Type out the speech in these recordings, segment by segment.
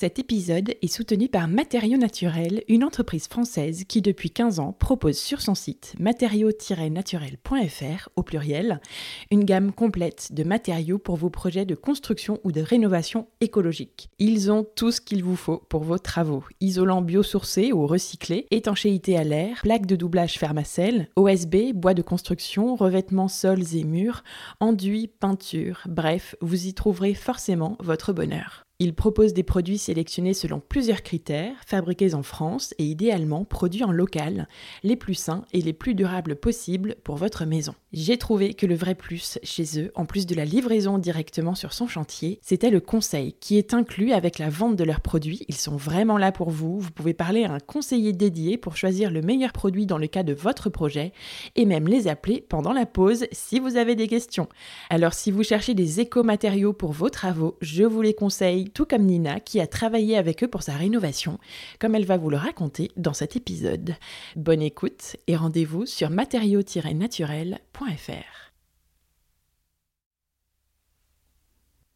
Cet épisode est soutenu par Matériaux Naturels, une entreprise française qui depuis 15 ans propose sur son site matériaux-naturel.fr au pluriel une gamme complète de matériaux pour vos projets de construction ou de rénovation écologique. Ils ont tout ce qu'il vous faut pour vos travaux. Isolant biosourcé ou recyclé, étanchéité à l'air, plaques de doublage Fermacell, OSB, bois de construction, revêtements sols et murs, enduits, peinture, bref, vous y trouverez forcément votre bonheur. Il propose des produits sélectionnés selon plusieurs critères, fabriqués en France et idéalement produits en local, les plus sains et les plus durables possibles pour votre maison. J'ai trouvé que le vrai plus chez eux, en plus de la livraison directement sur son chantier, c'était le conseil qui est inclus avec la vente de leurs produits. Ils sont vraiment là pour vous. Vous pouvez parler à un conseiller dédié pour choisir le meilleur produit dans le cas de votre projet et même les appeler pendant la pause si vous avez des questions. Alors si vous cherchez des éco-matériaux pour vos travaux, je vous les conseille tout comme Nina qui a travaillé avec eux pour sa rénovation, comme elle va vous le raconter dans cet épisode. Bonne écoute et rendez-vous sur matériaux-naturel.fr.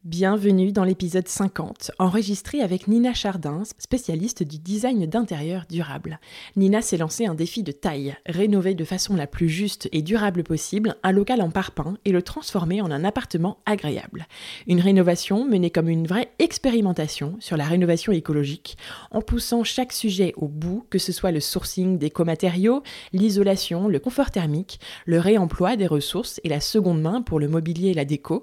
Bienvenue dans l'épisode 50, enregistré avec Nina Chardin, spécialiste du design d'intérieur durable. Nina s'est lancé un défi de taille, rénover de façon la plus juste et durable possible un local en parpaing et le transformer en un appartement agréable. Une rénovation menée comme une vraie expérimentation sur la rénovation écologique, en poussant chaque sujet au bout, que ce soit le sourcing d'écomatériaux, l'isolation, le confort thermique, le réemploi des ressources et la seconde main pour le mobilier et la déco,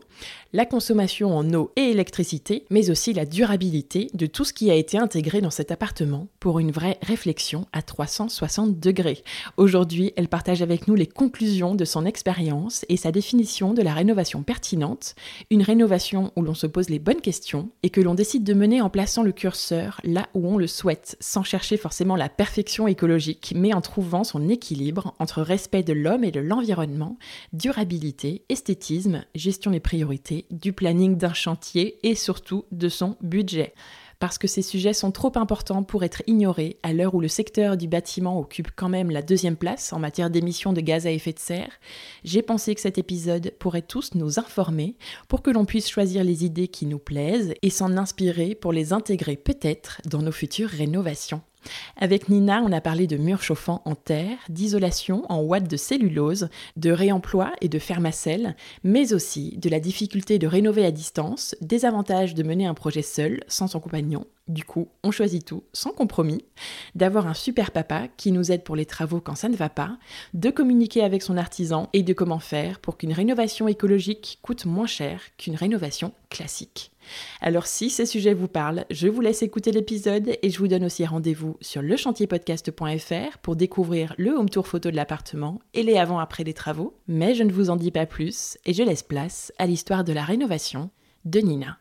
la consommation en eau et électricité, mais aussi la durabilité de tout ce qui a été intégré dans cet appartement pour une vraie réflexion à 360 degrés. Aujourd'hui, elle partage avec nous les conclusions de son expérience et sa définition de la rénovation pertinente, une rénovation où l'on se pose les bonnes questions et que l'on décide de mener en plaçant le curseur là où on le souhaite, sans chercher forcément la perfection écologique, mais en trouvant son équilibre entre respect de l'homme et de l'environnement, durabilité, esthétisme, gestion des priorités du planning d'un chantier et surtout de son budget parce que ces sujets sont trop importants pour être ignorés à l'heure où le secteur du bâtiment occupe quand même la deuxième place en matière d'émissions de gaz à effet de serre, j'ai pensé que cet épisode pourrait tous nous informer pour que l'on puisse choisir les idées qui nous plaisent et s'en inspirer pour les intégrer peut-être dans nos futures rénovations. Avec Nina, on a parlé de murs chauffants en terre, d'isolation en watts de cellulose, de réemploi et de fermacelle, mais aussi de la difficulté de rénover à distance, des avantages de mener un projet seul, sans son compagnon, du coup, on choisit tout, sans compromis, d'avoir un super papa qui nous aide pour les travaux quand ça ne va pas, de communiquer avec son artisan et de comment faire pour qu'une rénovation écologique coûte moins cher qu'une rénovation classique. Alors si ces sujets vous parlent, je vous laisse écouter l'épisode et je vous donne aussi rendez-vous sur lechantierpodcast.fr pour découvrir le home tour photo de l'appartement et les avant-après des travaux. Mais je ne vous en dis pas plus et je laisse place à l'histoire de la rénovation de Nina.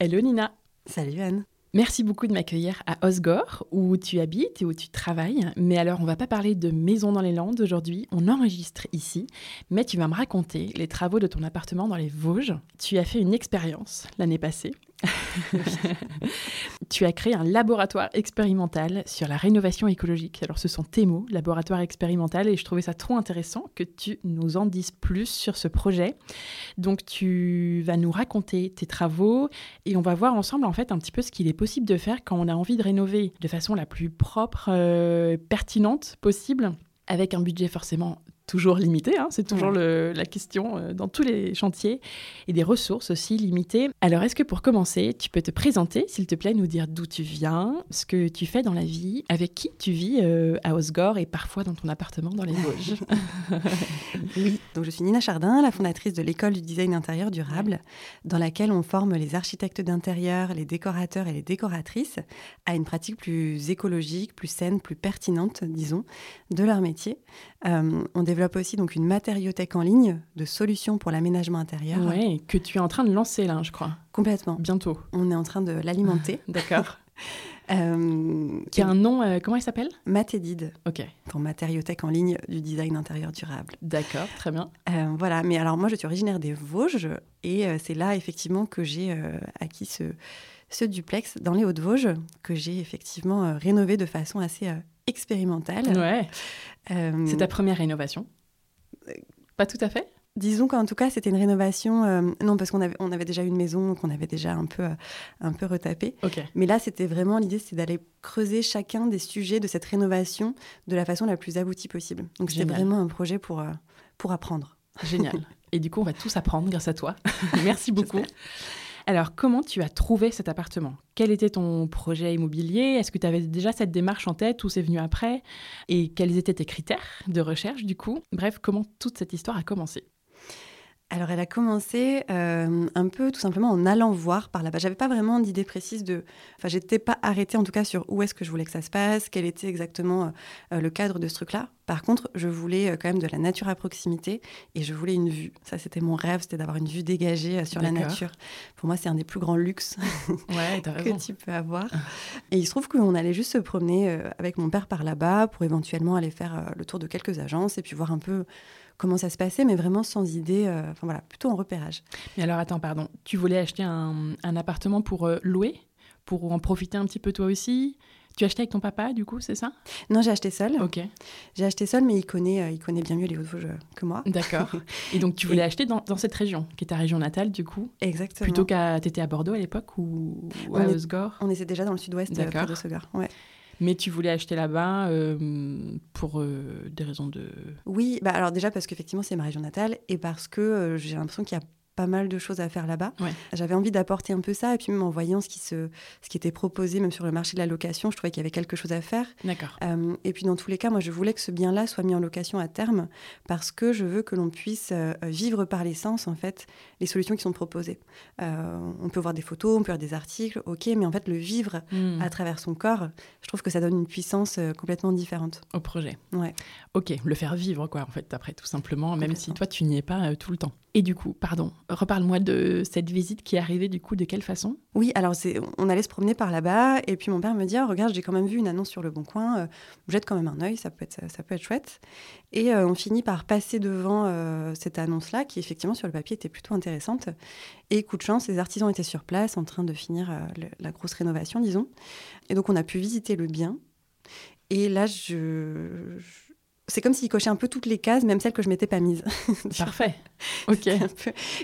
Hello Nina. Salut Anne. Merci beaucoup de m'accueillir à Osgore, où tu habites et où tu travailles. Mais alors, on va pas parler de maison dans les Landes aujourd'hui, on enregistre ici, mais tu vas me raconter les travaux de ton appartement dans les Vosges. Tu as fait une expérience l'année passée tu as créé un laboratoire expérimental sur la rénovation écologique. Alors ce sont tes mots, laboratoire expérimental, et je trouvais ça trop intéressant que tu nous en dises plus sur ce projet. Donc tu vas nous raconter tes travaux et on va voir ensemble en fait un petit peu ce qu'il est possible de faire quand on a envie de rénover de façon la plus propre, euh, pertinente possible avec un budget forcément toujours limitées, hein, c'est toujours la question euh, dans tous les chantiers, et des ressources aussi limitées. Alors est-ce que pour commencer, tu peux te présenter, s'il te plaît, nous dire d'où tu viens, ce que tu fais dans la vie, avec qui tu vis euh, à Osgore et parfois dans ton appartement dans les Vosges? Oui, donc je suis Nina Chardin, la fondatrice de l'école du design intérieur durable, dans laquelle on forme les architectes d'intérieur, les décorateurs et les décoratrices à une pratique plus écologique, plus saine, plus pertinente, disons, de leur métier. Euh, on développe aussi donc une matériothèque en ligne de solutions pour l'aménagement intérieur. Oui, que tu es en train de lancer là, je crois. Complètement. Bientôt. On est en train de l'alimenter. D'accord. Euh, qui a un nom, euh, comment il s'appelle? Matédide. Ok. Pour matériothèque en ligne du design intérieur durable. D'accord, très bien. Euh, voilà, mais alors moi je suis originaire des Vosges et c'est là effectivement que j'ai acquis ce, ce duplex dans les Hauts-de-Vosges que j'ai effectivement rénové de façon assez expérimentale. Ouais. C'est ta première rénovation Pas tout à fait Disons qu'en tout cas, c'était une rénovation. Euh, non, parce qu'on avait, on avait déjà une maison qu'on avait déjà un peu, euh, un peu retapée. Mais là, c'était vraiment l'idée, c'est d'aller creuser chacun des sujets de cette rénovation de la façon la plus aboutie possible. Donc, c'était vraiment un projet pour, euh, pour apprendre. Génial. Et du coup, on va tous apprendre grâce à toi. Merci beaucoup. Alors, comment tu as trouvé cet appartement? Quel était ton projet immobilier? Est-ce que tu avais déjà cette démarche en tête ou c'est venu après? Et quels étaient tes critères de recherche du coup? Bref, comment toute cette histoire a commencé? Alors, elle a commencé euh, un peu tout simplement en allant voir par là-bas. J'avais pas vraiment d'idée précise de. Enfin, j'étais pas arrêtée en tout cas sur où est-ce que je voulais que ça se passe, quel était exactement euh, le cadre de ce truc-là. Par contre, je voulais euh, quand même de la nature à proximité et je voulais une vue. Ça, c'était mon rêve, c'était d'avoir une vue dégagée sur la nature. Pour moi, c'est un des plus grands luxes que tu peux avoir. Et il se trouve qu'on allait juste se promener avec mon père par là-bas pour éventuellement aller faire le tour de quelques agences et puis voir un peu comment ça se passait, mais vraiment sans idée, euh, enfin voilà, plutôt en repérage. Mais alors attends, pardon, tu voulais acheter un, appartement pour euh, louer, pour en profiter un petit peu toi aussi? Tu as acheté avec ton papa, du coup, c'est ça? Non, j'ai acheté seul. Ok. J'ai acheté seul, mais il connaît, euh, il connaît bien mieux les Hauts-de-Vosges que moi. D'accord. Et donc, tu voulais acheter dans, cette région, qui est ta région natale, du coup? Exactement. Plutôt qu'à... T'étais à Bordeaux à l'époque ou, à Osgore? On était déjà dans le sud-ouest, près de. Ouais. Mais tu voulais acheter là-bas euh, pour euh, des raisons de... Oui, bah alors déjà parce qu'effectivement c'est ma région natale et parce que euh, j'ai l'impression qu'il y a pas mal de choses à faire là-bas. J'avais envie d'apporter un peu ça, et puis même en voyant ce qui, se, ce qui était proposé, même sur le marché de la location, je trouvais qu'il y avait quelque chose à faire. D'accord. Euh, et puis dans tous les cas, moi, je voulais que ce bien-là soit mis en location à terme, parce que je veux que l'on puisse euh, vivre par l'essence, en fait, les solutions qui sont proposées. Euh, on peut voir des photos, on peut voir des articles, ok, mais en fait, le vivre hmm. à travers son corps, je trouve que ça donne une puissance complètement différente. Au projet. Ouais. Ok, le faire vivre, quoi, en fait, après, tout simplement, même si toi, tu n'y es pas tout le temps. Et du coup, pardon, reparle-moi de cette visite qui est arrivée du coup, de quelle façon? Oui, alors on allait se promener par là-bas et puis mon père me dit oh, regarde, j'ai quand même vu une annonce sur le Bon Coin, euh, jette quand même un œil, ça peut être, ça peut être chouette. Et euh, on finit par passer devant euh, cette annonce-là qui effectivement sur le papier était plutôt intéressante. Et coup de chance, les artisans étaient sur place en train de finir la grosse rénovation, disons. Et donc on a pu visiter le bien. Et là, je c'est comme s'il cochait un peu toutes les cases, même celles que je m'étais pas mise. Parfait. ok.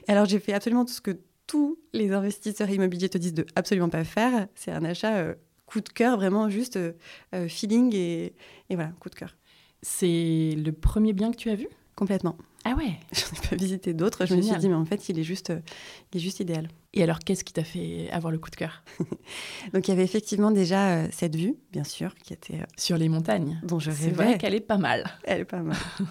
Alors j'ai fait absolument tout ce que tous les investisseurs immobiliers te disent de absolument pas faire. C'est un achat euh, coup de cœur, vraiment juste euh, euh, feeling et, et, voilà, coup de cœur. C'est le premier bien que tu as vu? Complètement. Ah ouais J'en ai pas visité d'autres. Je me suis dit, mais en fait, il est juste, il est juste idéal. Et alors, qu'est-ce qui t'a fait avoir le coup de cœur? Donc, il y avait effectivement déjà euh, cette vue, bien sûr, qui était... Euh, Sur les montagnes. Dont je rêvais. C'est vrai qu'elle est pas mal. Elle est pas mal.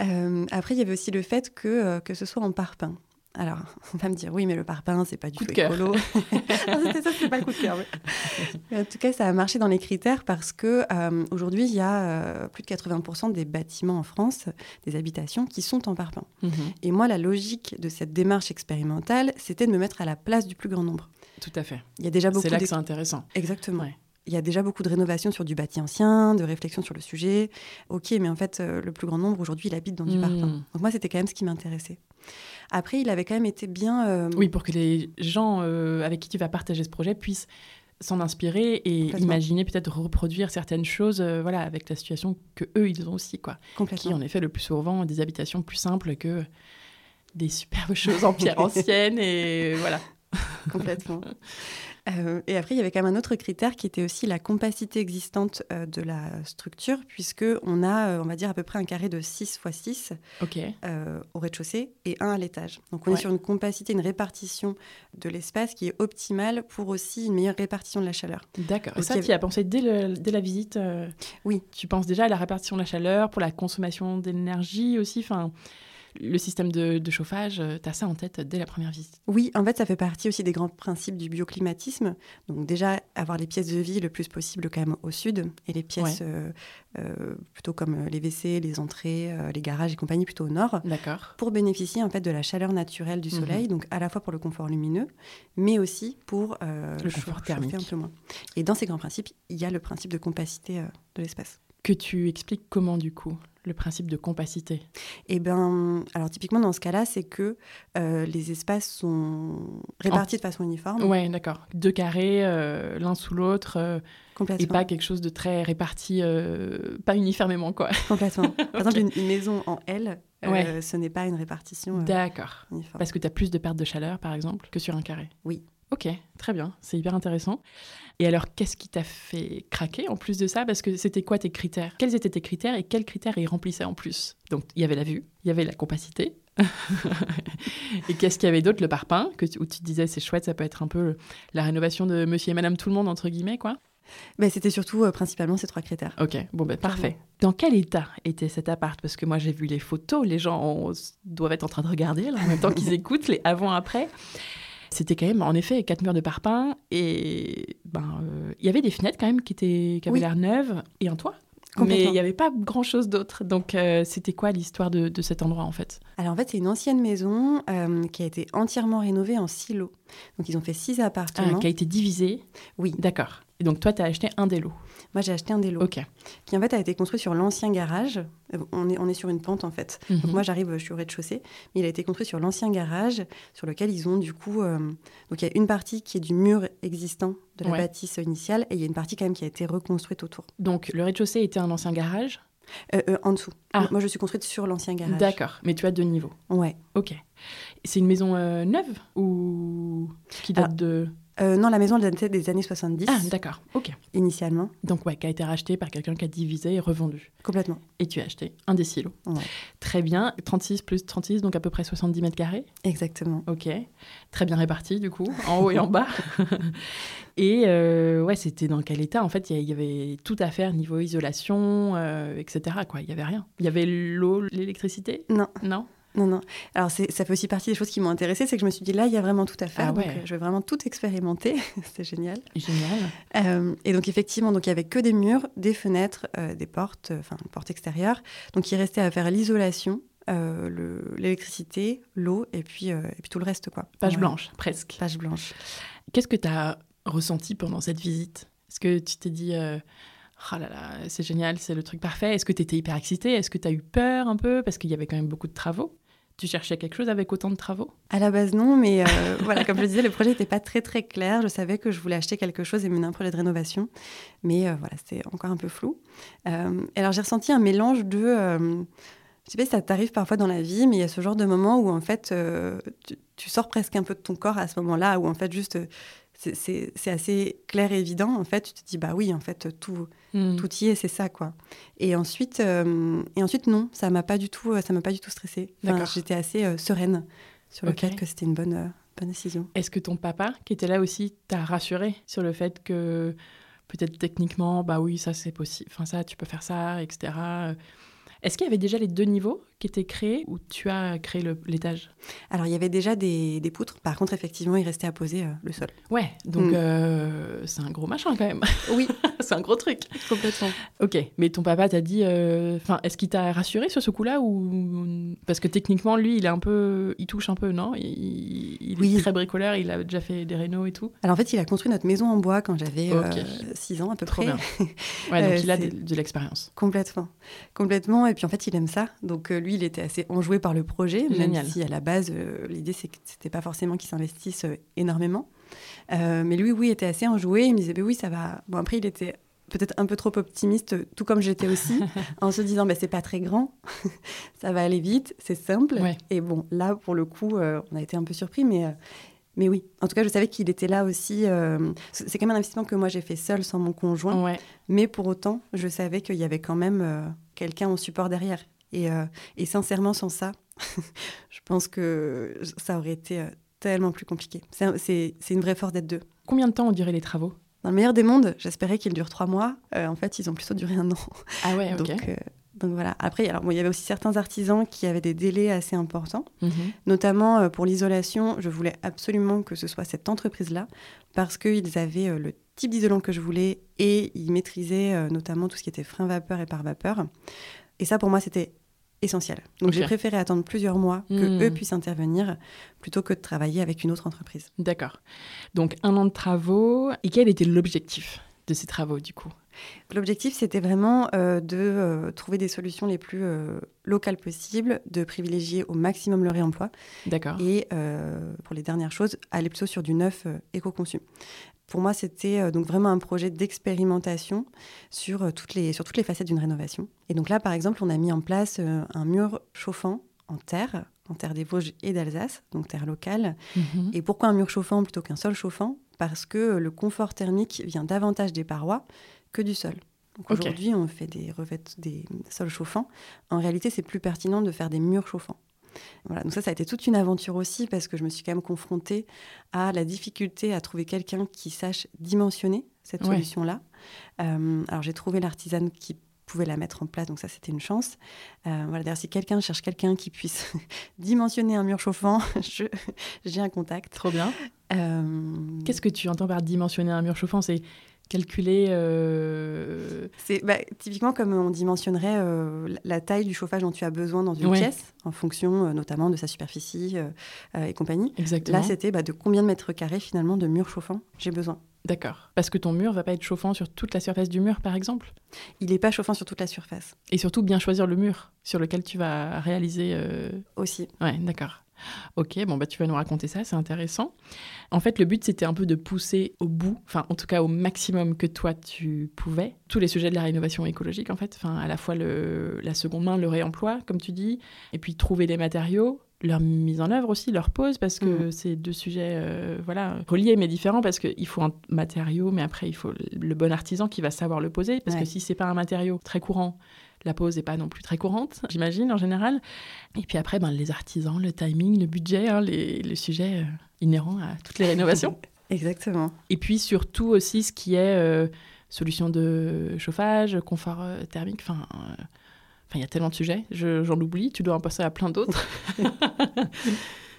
Euh, après, il y avait aussi le fait que, que ce soit en parpaing. Alors, on va me dire, oui, mais le parpaing, c'est pas du tout écolo. c'était ça, c'est pas le coup de cœur. En tout cas, ça a marché dans les critères parce que euh, aujourd'hui, il y a euh, plus de 80% des bâtiments en France, des habitations, qui sont en parpaing. Mhm. Et moi, la logique de cette démarche expérimentale, c'était de me mettre à la place du plus grand nombre. Tout à fait. Il y a déjà beaucoup. C'est là que c'est intéressant. Exactement. Il y a déjà beaucoup de rénovations sur du bâti ancien, de réflexions sur le sujet. Ok, mais en fait, euh, le plus grand nombre aujourd'hui, il habite dans du mhm. parpaing. Donc moi, c'était quand même ce qui m'intéressait. Après, il avait quand même été bien. Euh, oui, pour que les gens euh, avec qui tu vas partager ce projet puissent s'en inspirer et imaginer peut-être reproduire certaines choses euh, voilà avec la situation que eux ils ont aussi quoi. Qui en effet le plus souvent des habitations plus simples que des superbes choses en pierre ancienne et voilà. Complètement Euh, et après, il y avait quand même un autre critère qui était aussi la compacité existante euh, de la structure, puisque on a, euh, on va dire, à peu près un carré de 6 x 6 Ok. au rez-de-chaussée et un à l'étage. Donc on Ouais. est sur une compacité, une répartition de l'espace qui est optimale pour aussi une meilleure répartition de la chaleur. D'accord. Et ça, y tu y as pensé dès, le- dès la visite Oui. Tu penses déjà à la répartition de la chaleur, pour la consommation d'énergie aussi enfin, Le système de, de chauffage, tu as ça en tête dès la première visite Oui, en fait, ça fait partie aussi des grands principes du bioclimatisme. Donc déjà, avoir les pièces de vie le plus possible quand même au sud, et les pièces euh, euh, plutôt comme euh, les WC, les entrées, euh, les garages et compagnie plutôt au nord, D'accord. pour bénéficier en fait de la chaleur naturelle du Mhm. soleil, donc à la fois pour le confort lumineux, mais aussi pour euh, Le confort thermique. un peu moins. Et dans ces grands principes, il y a le principe de compacité euh, de l'espace. Que tu expliques comment du coup? Le principe de compacité? Eh ben, alors typiquement dans ce cas-là, c'est que euh, les espaces sont répartis de façon uniforme, Ouais, d'accord. Deux carrés, euh, l'un sous l'autre, euh, et complètement. pas quelque chose de très réparti, euh, pas uniformément, quoi. Complètement. Par exemple, une, une maison en L, Ouais. ce n'est pas une répartition D'accord. uniforme. Parce que tu as plus de perte de chaleur, par exemple, que sur un carré? Oui. Ok, très bien, c'est hyper intéressant. Et alors, qu'est-ce qui t'a fait craquer en plus de ça? Parce que c'était quoi tes critères? Quels étaient tes critères et quels critères ils remplissaient en plus? Donc, il y avait la vue, il y avait la compacité. et qu'est-ce qu'il y avait d'autre Le parpaing, que où tu te disais c'est chouette, ça peut être un peu la rénovation de monsieur et madame tout le monde, entre guillemets, quoi? Ben, C'était surtout euh, principalement ces trois critères. Ok, bon ben parfait. Dans quel état était cet appart? Parce que moi j'ai vu les photos, les gens ont- doivent être en train de regarder là, en même temps qu'ils écoutent les avant-après. C'était quand même en effet quatre murs de parpaing et ben euh, il y avait des fenêtres quand même qui étaient qui avaient Oui. l'air neuves et un toit. Mais il n'y avait pas grand chose d'autre. Donc euh, c'était quoi l'histoire de, de cet endroit en fait? Alors en fait, c'est une ancienne maison euh, qui a été entièrement rénovée en silo. Donc ils ont fait six Ah, appartements. Qui a été divisé Oui. D'accord. Et donc toi tu as acheté un des lots. Moi, j'ai acheté un des lots Ok. qui en fait a été construit sur l'ancien garage. On est, on est sur une pente en fait. Donc Mhm. moi, j'arrive, je suis au rez-de-chaussée, mais il a été construit sur l'ancien garage, sur lequel ils ont du coup. euh, donc il y a une partie qui est du mur existant de la Ouais. bâtisse initiale, et il y a une partie quand même qui a été reconstruite autour. Donc le rez-de-chaussée était un ancien garage? Euh, euh, en dessous. Ah. Moi, je suis construite sur l'ancien garage. D'accord. Mais tu as deux niveaux. Ouais. Ok. C'est une maison euh, neuve ou qui date Ah. de... Euh, non, la maison elle datait des années 70 Ah, d'accord. Ok. initialement, Donc, ouais, qui a été racheté par quelqu'un qui a divisé et revendu. complètement. Et tu as acheté un des silos. Ouais. Très bien. 36 plus 36, donc à peu près 70 mètres carrés. Exactement. Ok. Très bien réparti, du coup, en haut et en bas. et euh, ouais, c'était dans quel état En fait, il y, a- il y avait tout à faire niveau isolation, euh, etc. Quoi. Il y avait rien. Il y avait l'eau, l'électricité? Non, Non? Non, non. Alors c'est- ça fait aussi partie des choses qui m'ont intéressée, c'est que je me suis dit là, il y a vraiment tout à faire. Ah donc, ouais. euh, je vais vraiment tout expérimenter. C'était génial. Génial. Euh, et donc effectivement, donc il y avait que des murs, des fenêtres, euh, des portes, enfin une porte extérieure. Donc il restait à faire l'isolation, euh, le- l'électricité, l'eau et puis et puis tout le reste quoi. Page Ouais. blanche, presque. Page blanche. Qu'est-ce que tu as ressenti pendant cette visite? Est-ce que tu t'es dit, ah là là, c'est génial, c'est le truc parfait? Est-ce que tu étais hyper excitée? Est-ce que tu as eu peur un peu? Parce qu'il y avait quand même beaucoup de travaux. Tu cherchais quelque chose avec autant de travaux? À la base non, mais euh, voilà, comme je disais, le projet n'était pas très très clair. Je savais que je voulais acheter quelque chose et mener un projet de rénovation, mais euh, voilà, c'était encore un peu flou. Euh, alors j'ai ressenti un mélange de je sais pas si ça t'arrive parfois dans la vie, mais il y a ce genre de moment où en fait tu, tu sors presque un peu de ton corps à ce moment-là, où en fait juste c'est- assez clair et évident. En fait, tu te dis bah oui, en fait tout Hmm. tout y est, c'est ça quoi. Et ensuite euh, et ensuite non, ça m'a pas du tout ça m'a pas du tout. Enfin, D'accord. J'étais assez euh, sereine sur le fait que c'était une bonne euh, bonne décision. Est-ce que ton papa, qui était là aussi, t'a rassuré sur le fait que peut-être techniquement, bah oui, ça c'est possible, enfin ça, tu peux faire ça, etc. Est-ce qu'il y avait déjà les deux niveaux qui étaient créés ou tu as créé l'étage Alors il y avait déjà des, des poutres. Par contre, effectivement, il restait à poser euh, le sol. Ouais, donc Hmm. euh, c'est un gros machin quand même. Oui, c'est un gros truc. complètement. Ok, mais ton papa t'a dit, euh, enfin, est-ce qu'il t'a rassuré sur ce coup-là ou parce que techniquement lui, il est un peu, il touche un peu, non? Il, il Oui. est très bricoleur, il a déjà fait des rénaux et tout. Alors en fait, il a construit notre maison en bois quand j'avais Ok. 6 ans à peu Trop près. bien. Ouais, donc il a de, de l'expérience. Complètement. Complètement. Et puis en fait, il aime ça. Donc euh, lui, il était assez enjoué par le projet, Génial. même si à la base, euh, l'idée, c'est que c'était pas forcément qu'il s'investisse euh, énormément. Euh, mais lui, oui, était assez enjoué. Il me disait, bah oui, ça va. Bon, après, il était peut-être un peu trop optimiste, tout comme j'étais aussi, en se disant, bah, c'est pas très grand, ça va aller vite, c'est simple. Ouais. Et bon, là, pour le coup, euh, on a été un peu surpris, mais, euh, Mais oui, en tout cas, je savais qu'il était là aussi. euh, c'est quand même un investissement que moi j'ai fait seul sans mon conjoint. Ouais. Mais pour autant, je savais qu'il y avait quand même euh, quelqu'un en support derrière. Et, euh, et sincèrement, sans ça, je pense que ça aurait été euh, tellement plus compliqué. C'est un- C'est c'est une vraie force d'être deux. Combien de temps ont duré les travaux? Dans le meilleur des mondes, j'espérais qu'ils durent trois mois. Euh, en fait, ils ont plutôt duré un an. Ah ouais, ok. Donc, euh, donc voilà. Après, alors, bon, il y avait aussi certains artisans qui avaient des délais assez importants. Mhm. Notamment euh, pour l'isolation, je voulais absolument que ce soit cette entreprise-là parce qu'ils avaient le type d'isolant que je voulais et ils maîtrisaient notamment tout ce qui était frein vapeur et par vapeur. Et ça, pour moi, c'était essentiel. Donc j'ai préféré attendre plusieurs mois que Hmm. eux puissent intervenir plutôt que de travailler avec une autre entreprise. D'accord. Donc un an de travaux. Et quel était l'objectif de ces travaux du coup? L'objectif, c'était vraiment euh, de euh, trouver des solutions les plus euh, locales possibles, de privilégier au maximum le réemploi D'accord. et pour les dernières choses, aller plutôt sur du neuf éco-conçu. Pour moi, c'était euh, donc vraiment un projet d'expérimentation sur, euh, toutes les, sur toutes les facettes d'une rénovation. Et donc là, par exemple, on a mis en place euh, un mur chauffant en terre, en terre des Vosges et d'Alsace, donc terre locale. Mhm. Et pourquoi un mur chauffant plutôt qu'un sol chauffant? Parce que le confort thermique vient davantage des parois que du sol. Aujourd'hui, on fait des revêtes, des sols chauffants. En réalité, c'est plus pertinent de faire des murs chauffants. Voilà, donc ça, ça a été toute une aventure aussi parce que je me suis quand même confrontée à la difficulté à trouver quelqu'un qui sache dimensionner cette Ouais. solution-là. Euh, alors j'ai trouvé l'artisane qui pouvait la mettre en place, donc ça c'était une chance. Euh, voilà, d'ailleurs si quelqu'un cherche quelqu'un qui puisse dimensionner un mur chauffant, j'ai un contact. Trop bien. Euh, Qu'est-ce que tu entends par dimensionner un mur chauffant? C'est calculer. euh, C'est bah, typiquement comme on dimensionnerait euh, la- taille du chauffage dont tu as besoin dans une Ouais. pièce, en fonction euh, notamment de sa superficie et compagnie. Exactement. Là, c'était bah, de combien de mètres carrés finalement de mur chauffant j'ai besoin. D'accord. Parce que ton mur va pas être chauffant sur toute la surface du mur, par exemple? Il n'est pas chauffant sur toute la surface Et surtout bien choisir le mur sur lequel tu vas réaliser. aussi. Ouais, d'accord. Ok, bon bah tu vas nous raconter ça, c'est intéressant. En fait, le but c'était un peu de pousser au bout, enfin en tout cas au maximum que toi tu pouvais, tous les sujets de la rénovation écologique en fait, enfin à la fois le, la seconde main, le réemploi comme tu dis, et puis trouver des matériaux, leur mise en œuvre aussi, leur pose, parce que c'est deux sujets euh, voilà reliés mais différents parce qu'il faut un matériau, mais après il faut le bon artisan qui va savoir le poser, parce Ouais. que si c'est pas un matériau très courant, la pose n'est pas non plus très courante, j'imagine en général. Et puis après, ben, les artisans, le timing, le budget, hein, les, les sujets euh, inhérents à toutes les rénovations. Exactement. Et puis surtout aussi ce qui est euh, solution de chauffage, confort euh, thermique, enfin... Enfin, il y a tellement de sujets, je- j'en oublie, tu dois en passer à plein d'autres.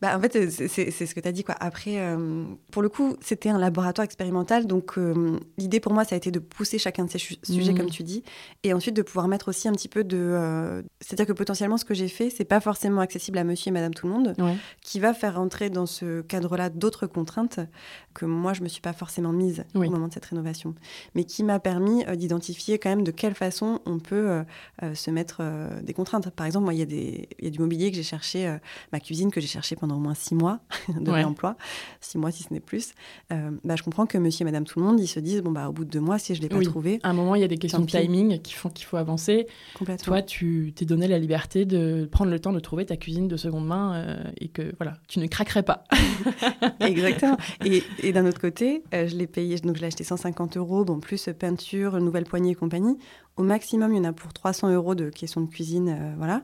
Bah, en fait, c'est ce que tu as dit. Quoi. Après, euh, pour le coup, c'était un laboratoire expérimental. Donc, euh, l'idée pour moi, ça a été de pousser chacun de ces sujets, comme tu dis. Et ensuite, de pouvoir mettre aussi un petit peu de. euh, C'est-à-dire que potentiellement, ce que j'ai fait, c'est pas forcément accessible à monsieur et madame tout le monde, Ouais. qui va faire rentrer dans ce cadre-là d'autres contraintes que moi, je me suis pas forcément mise Oui. au moment de cette rénovation. Mais qui m'a permis d'identifier quand même de quelle façon on peut se mettre des contraintes. Par exemple, moi, il y, y a du mobilier que j'ai cherché, ma cuisine que j'ai cherché pendant au moins six mois de Ouais. réemploi, six mois si ce n'est plus. Euh, bah, je comprends que monsieur et madame tout le monde, ils se disent, bon, bah, au bout de deux mois, si je ne l'ai pas trouvé, À un moment, il y a des questions de timing qui font qu'il faut avancer. Toi, tu t'es donné la liberté de prendre le temps de trouver ta cuisine de seconde main euh, et que voilà, tu ne craquerais pas. Exactement. Et, et d'un autre côté, euh, je l'ai payé, donc je l'ai acheté 150 euros, bon, plus peinture, nouvelle poignée et compagnie. Au maximum, il y en a pour 300 euros de questions de cuisine, euh, voilà.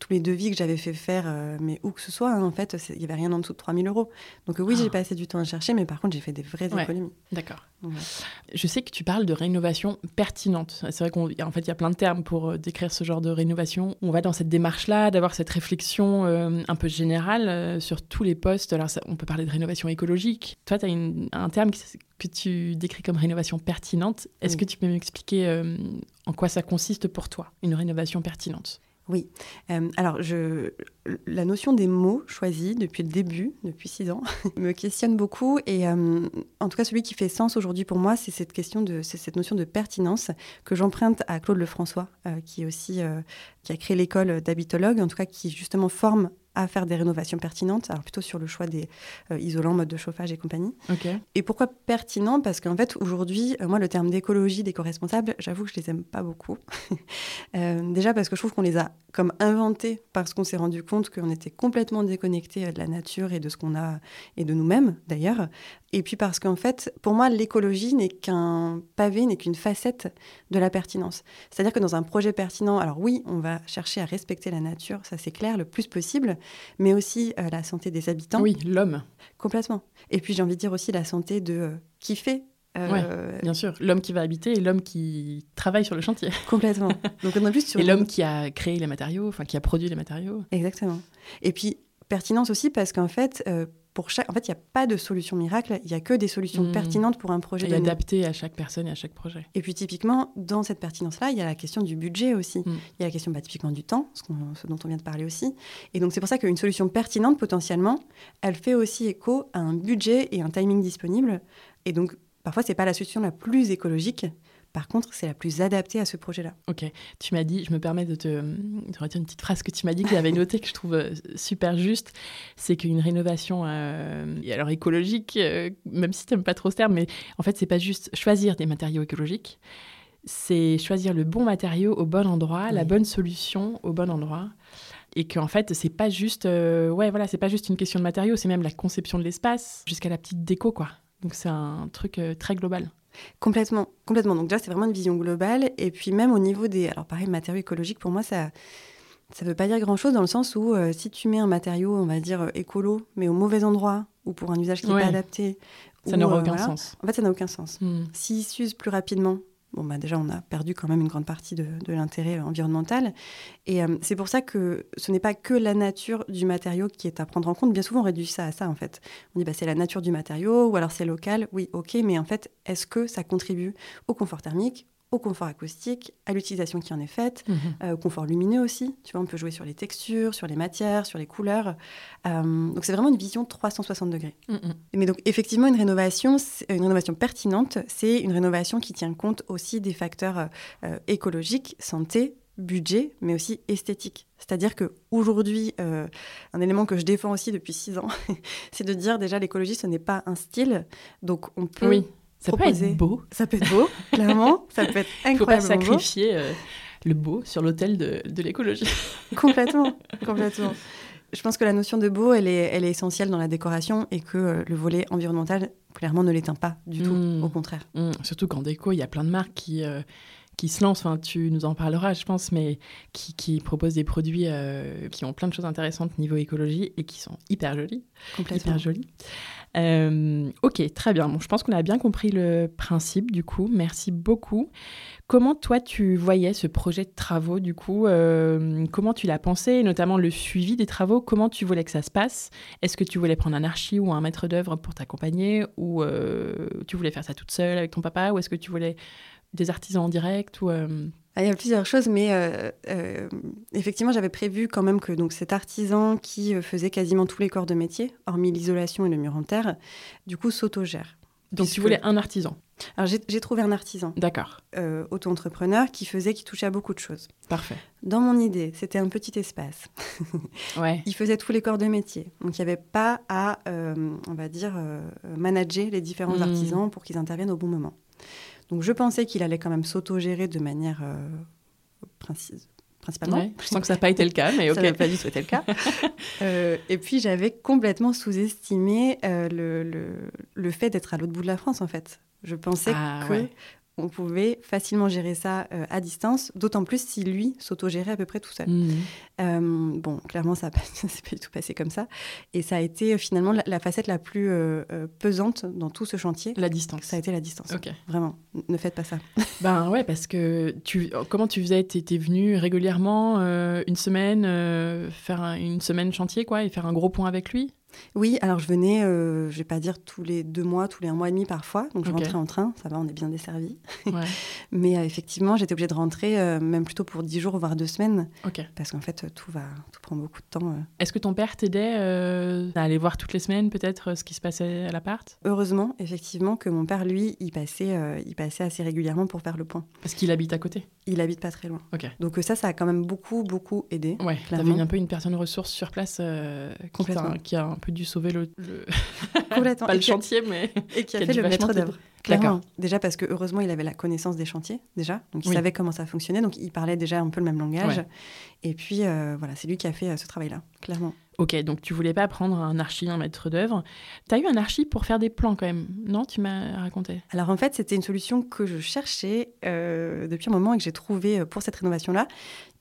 Tous les devis que j'avais fait faire, euh, mais où que ce soit, hein, en fait, il n'y avait rien en dessous de 3000 euros. Donc euh, oui, Ah. j'ai passé du temps à chercher, mais par contre, j'ai fait des vraies Ouais. économies. D'accord. Je sais que tu parles de rénovation pertinente. C'est vrai qu'en fait, il y a plein de termes pour euh, décrire ce genre de rénovation. On va dans cette démarche-là, d'avoir cette réflexion euh, un peu générale euh, sur tous les postes. Alors, ça- on peut parler de rénovation écologique. Toi, tu as un terme qui- que tu décris comme rénovation pertinente. Est-ce que tu peux m'expliquer euh, en quoi ça consiste pour toi, une rénovation pertinente? Oui. Euh, alors, la notion des mots choisis depuis le début, depuis six ans, me questionne beaucoup. Et euh, en tout cas, celui qui fait sens aujourd'hui pour moi, c'est cette question de, cette notion de pertinence que j'emprunte à Claude Lefrançois, euh, qui aussi qui a créé l'école d'habitologue, en tout cas qui justement forme à faire des rénovations pertinentes, alors plutôt sur le choix des euh, isolants, modes de chauffage et compagnie. Et pourquoi pertinent? Parce qu'en fait, aujourd'hui, euh, moi, le terme d'écologie, d'éco-responsable, j'avoue que je les aime pas beaucoup. Euh, déjà parce que je trouve qu'on les a comme inventés parce qu'on s'est rendu compte qu'on était complètement déconnecté de la nature et de ce qu'on a et de nous-mêmes d'ailleurs. Et puis parce qu'en fait, pour moi, l'écologie n'est qu'un pavé, n'est qu'une facette de la pertinence. C'est-à-dire que dans un projet pertinent, alors oui, on va chercher à respecter la nature, ça c'est clair, le plus possible, mais aussi euh, la santé des habitants. Oui, l'homme. Complètement. Et puis j'ai envie de dire aussi la santé de euh, qui fait. euh, Bien sûr, l'homme qui va habiter et l'homme qui travaille sur le chantier. Complètement. Donc on a plus sur Et l'homme qui a créé les matériaux, enfin qui a produit les matériaux. Exactement. Et puis pertinence aussi parce qu'en fait, euh, pour chaque, en fait, il n'y a pas de solution miracle. Il y a que des solutions Mm. pertinentes pour un projet Et donné. adapté à chaque personne et à chaque projet. Et puis typiquement, dans cette pertinence-là, il y a la question du budget aussi. Mm. Il y a la question bah, typiquement du temps, ce, ce dont on vient de parler aussi. Et donc c'est pour ça qu'une solution pertinente, potentiellement, elle fait aussi écho à un budget et un timing disponible. Et donc parfois, c'est pas la solution la plus écologique. Par contre, c'est la plus adaptée à ce projet-là. Ok, tu m'as dit, je me permets de te de retenir une petite phrase que tu m'as dit que j'avais notée que je trouve euh, super juste, c'est qu'une rénovation, euh, alors écologique, euh, même si tu n'aimes pas trop ce terme, mais en fait c'est pas juste choisir des matériaux écologiques, c'est choisir le bon matériau au bon endroit, la bonne solution au bon endroit. Et qu'en fait, c'est pas juste, euh, ouais, voilà, c'est pas juste une question de matériaux, c'est même la conception de l'espace jusqu'à la petite déco, quoi. Donc c'est un truc euh, très global. Complètement, complètement. Donc déjà, c'est vraiment une vision globale. Et puis même au niveau des... Alors pareil, matériaux écologiques, pour moi, ça ça veut pas dire grand-chose dans le sens où euh, si tu mets un matériau, on va dire, euh, écolo, mais au mauvais endroit, ou pour un usage qui n'est Ouais. pas adapté... Ça n'aura euh, aucun voilà, sens. En fait, ça n'a aucun sens. Hmm. S'il s'use plus rapidement, bon, bah déjà, on a perdu quand même une grande partie de, l'intérêt environnemental. Et euh, c'est pour ça que ce n'est pas que la nature du matériau qui est à prendre en compte. Bien souvent, on réduit ça à ça, en fait. On dit, bah, c'est la nature du matériau, ou alors c'est local. Oui, ok, mais en fait, est-ce que ça contribue au confort thermique au confort acoustique, à l'utilisation qui en est faite, Mhm. euh, au confort lumineux aussi. Tu vois, on peut jouer sur les textures, sur les matières, sur les couleurs. Euh, donc c'est vraiment une vision 360 degrés. Mm. Mais donc effectivement, une rénovation, c'est- une rénovation pertinente, c'est une rénovation qui tient compte aussi des facteurs euh, écologiques, santé, budget, mais aussi esthétique. C'est-à-dire que aujourd'hui, euh, un élément que je défends aussi depuis six ans, c'est de dire déjà l'écologie, ce n'est pas un style, donc on peut. Oui, ça peut être beau. Ça peut être beau, clairement, ça peut être Il faut pas sacrifier euh, le beau sur l'autel de, de l'écologie. Complètement, complètement. Je pense que la notion de beau, elle est, elle est essentielle dans la décoration et que euh, le volet environnemental, clairement, ne l'éteint pas du tout. Mm. Au contraire. Mm, surtout qu'en déco, il y a plein de marques qui, euh, qui se lancent, enfin, tu nous en parleras, je pense, mais qui, qui proposent des produits qui ont plein de choses intéressantes niveau écologie et qui sont hyper jolis. Complètement. Hyper jolis. Euh, ok, très bien. Bon, je pense qu'on a bien compris le principe, du coup. Merci beaucoup. Comment toi, tu voyais ce projet de travaux, du coup euh, Comment tu l'as pensé, notamment le suivi des travaux? Comment tu voulais que ça se passe? Est-ce que tu voulais prendre un archi ou un maître d'œuvre pour t'accompagner? Ou euh, tu voulais faire ça toute seule avec ton papa? Ou est-ce que tu voulais des artisans en direct ou, euh, Ah, Il y a plusieurs choses, mais euh, euh, effectivement, j'avais prévu quand même que donc, cet artisan qui faisait quasiment tous les corps de métier, hormis l'isolation et le mur en terre, du coup, s'autogère. Donc Puisque- tu voulais un artisan Alors, j'ai trouvé un artisan D'accord, euh, auto-entrepreneur qui faisait, qui touchait à beaucoup de choses. parfait. Dans mon idée, c'était un petit espace. Ouais. Il faisait tous les corps de métier. Donc, il n'y avait pas à, on va dire, manager les différents Mm. artisans pour qu'ils interviennent au bon moment. Donc, je pensais qu'il allait quand même s'autogérer de manière euh, princi- principalement. Ouais, Je sens que ça n'a pas été le cas, mais Ça ok. n'a pas du tout été le cas. Euh, et puis, j'avais complètement sous-estimé euh, le, le- le fait d'être à l'autre bout de la France, en fait. Je pensais Ah, que ouais. On pouvait facilement gérer ça euh, à distance, d'autant plus si lui s'autogérait à peu près tout seul. Mhm. Euh, bon, clairement, ça ne s'est pas du tout passé comme ça. Et ça a été euh, finalement la, la facette la plus euh, pesante dans tout ce chantier. La distance. Ça a été la distance. Ok. Vraiment, ne faites pas ça. Ben ouais, parce que tu, comment tu faisais? T'étais venu régulièrement une semaine faire un- une semaine chantier quoi et faire un gros point avec lui? Oui, alors je venais, euh, je vais pas dire tous les deux mois, tous les un mois et demi parfois. Donc je rentrais en train, ça va, on est bien desservi. Ouais. Mais euh, effectivement, j'étais obligée de rentrer, euh, même plutôt pour dix jours, voire deux semaines, parce qu'en fait, tout va, tout prend beaucoup de temps. euh. Est-ce que ton père t'aidait à aller voir toutes les semaines peut-être ce qui se passait à l'appart? Heureusement, effectivement, que mon père, lui, il passait, il passait assez régulièrement pour faire le point. Parce qu'il habite à côté? Il habite pas très loin. Ok. Donc ça, ça a quand même beaucoup, beaucoup aidé. Ouais, t'avais un peu une personne ressource sur place qui, Complètement. qui a un peu dû sauver le, le- Complètement. pas le a- chantier, mais Et qui a qui a fait le maître d'œuvre. D'accord. Déjà parce que heureusement, il avait la connaissance des chantiers, déjà. Donc il Oui. savait comment ça fonctionnait. Donc il parlait déjà un peu le même langage. Ouais. Et puis euh, voilà, c'est lui qui a fait euh, ce travail-là, clairement. Ok, donc tu voulais pas prendre un archi, un maître d'œuvre. T'as eu un archi pour faire des plans quand même, non? Tu m'as raconté. Alors en fait, c'était une solution que je cherchais euh, depuis un moment et que j'ai trouvée pour cette rénovation-là,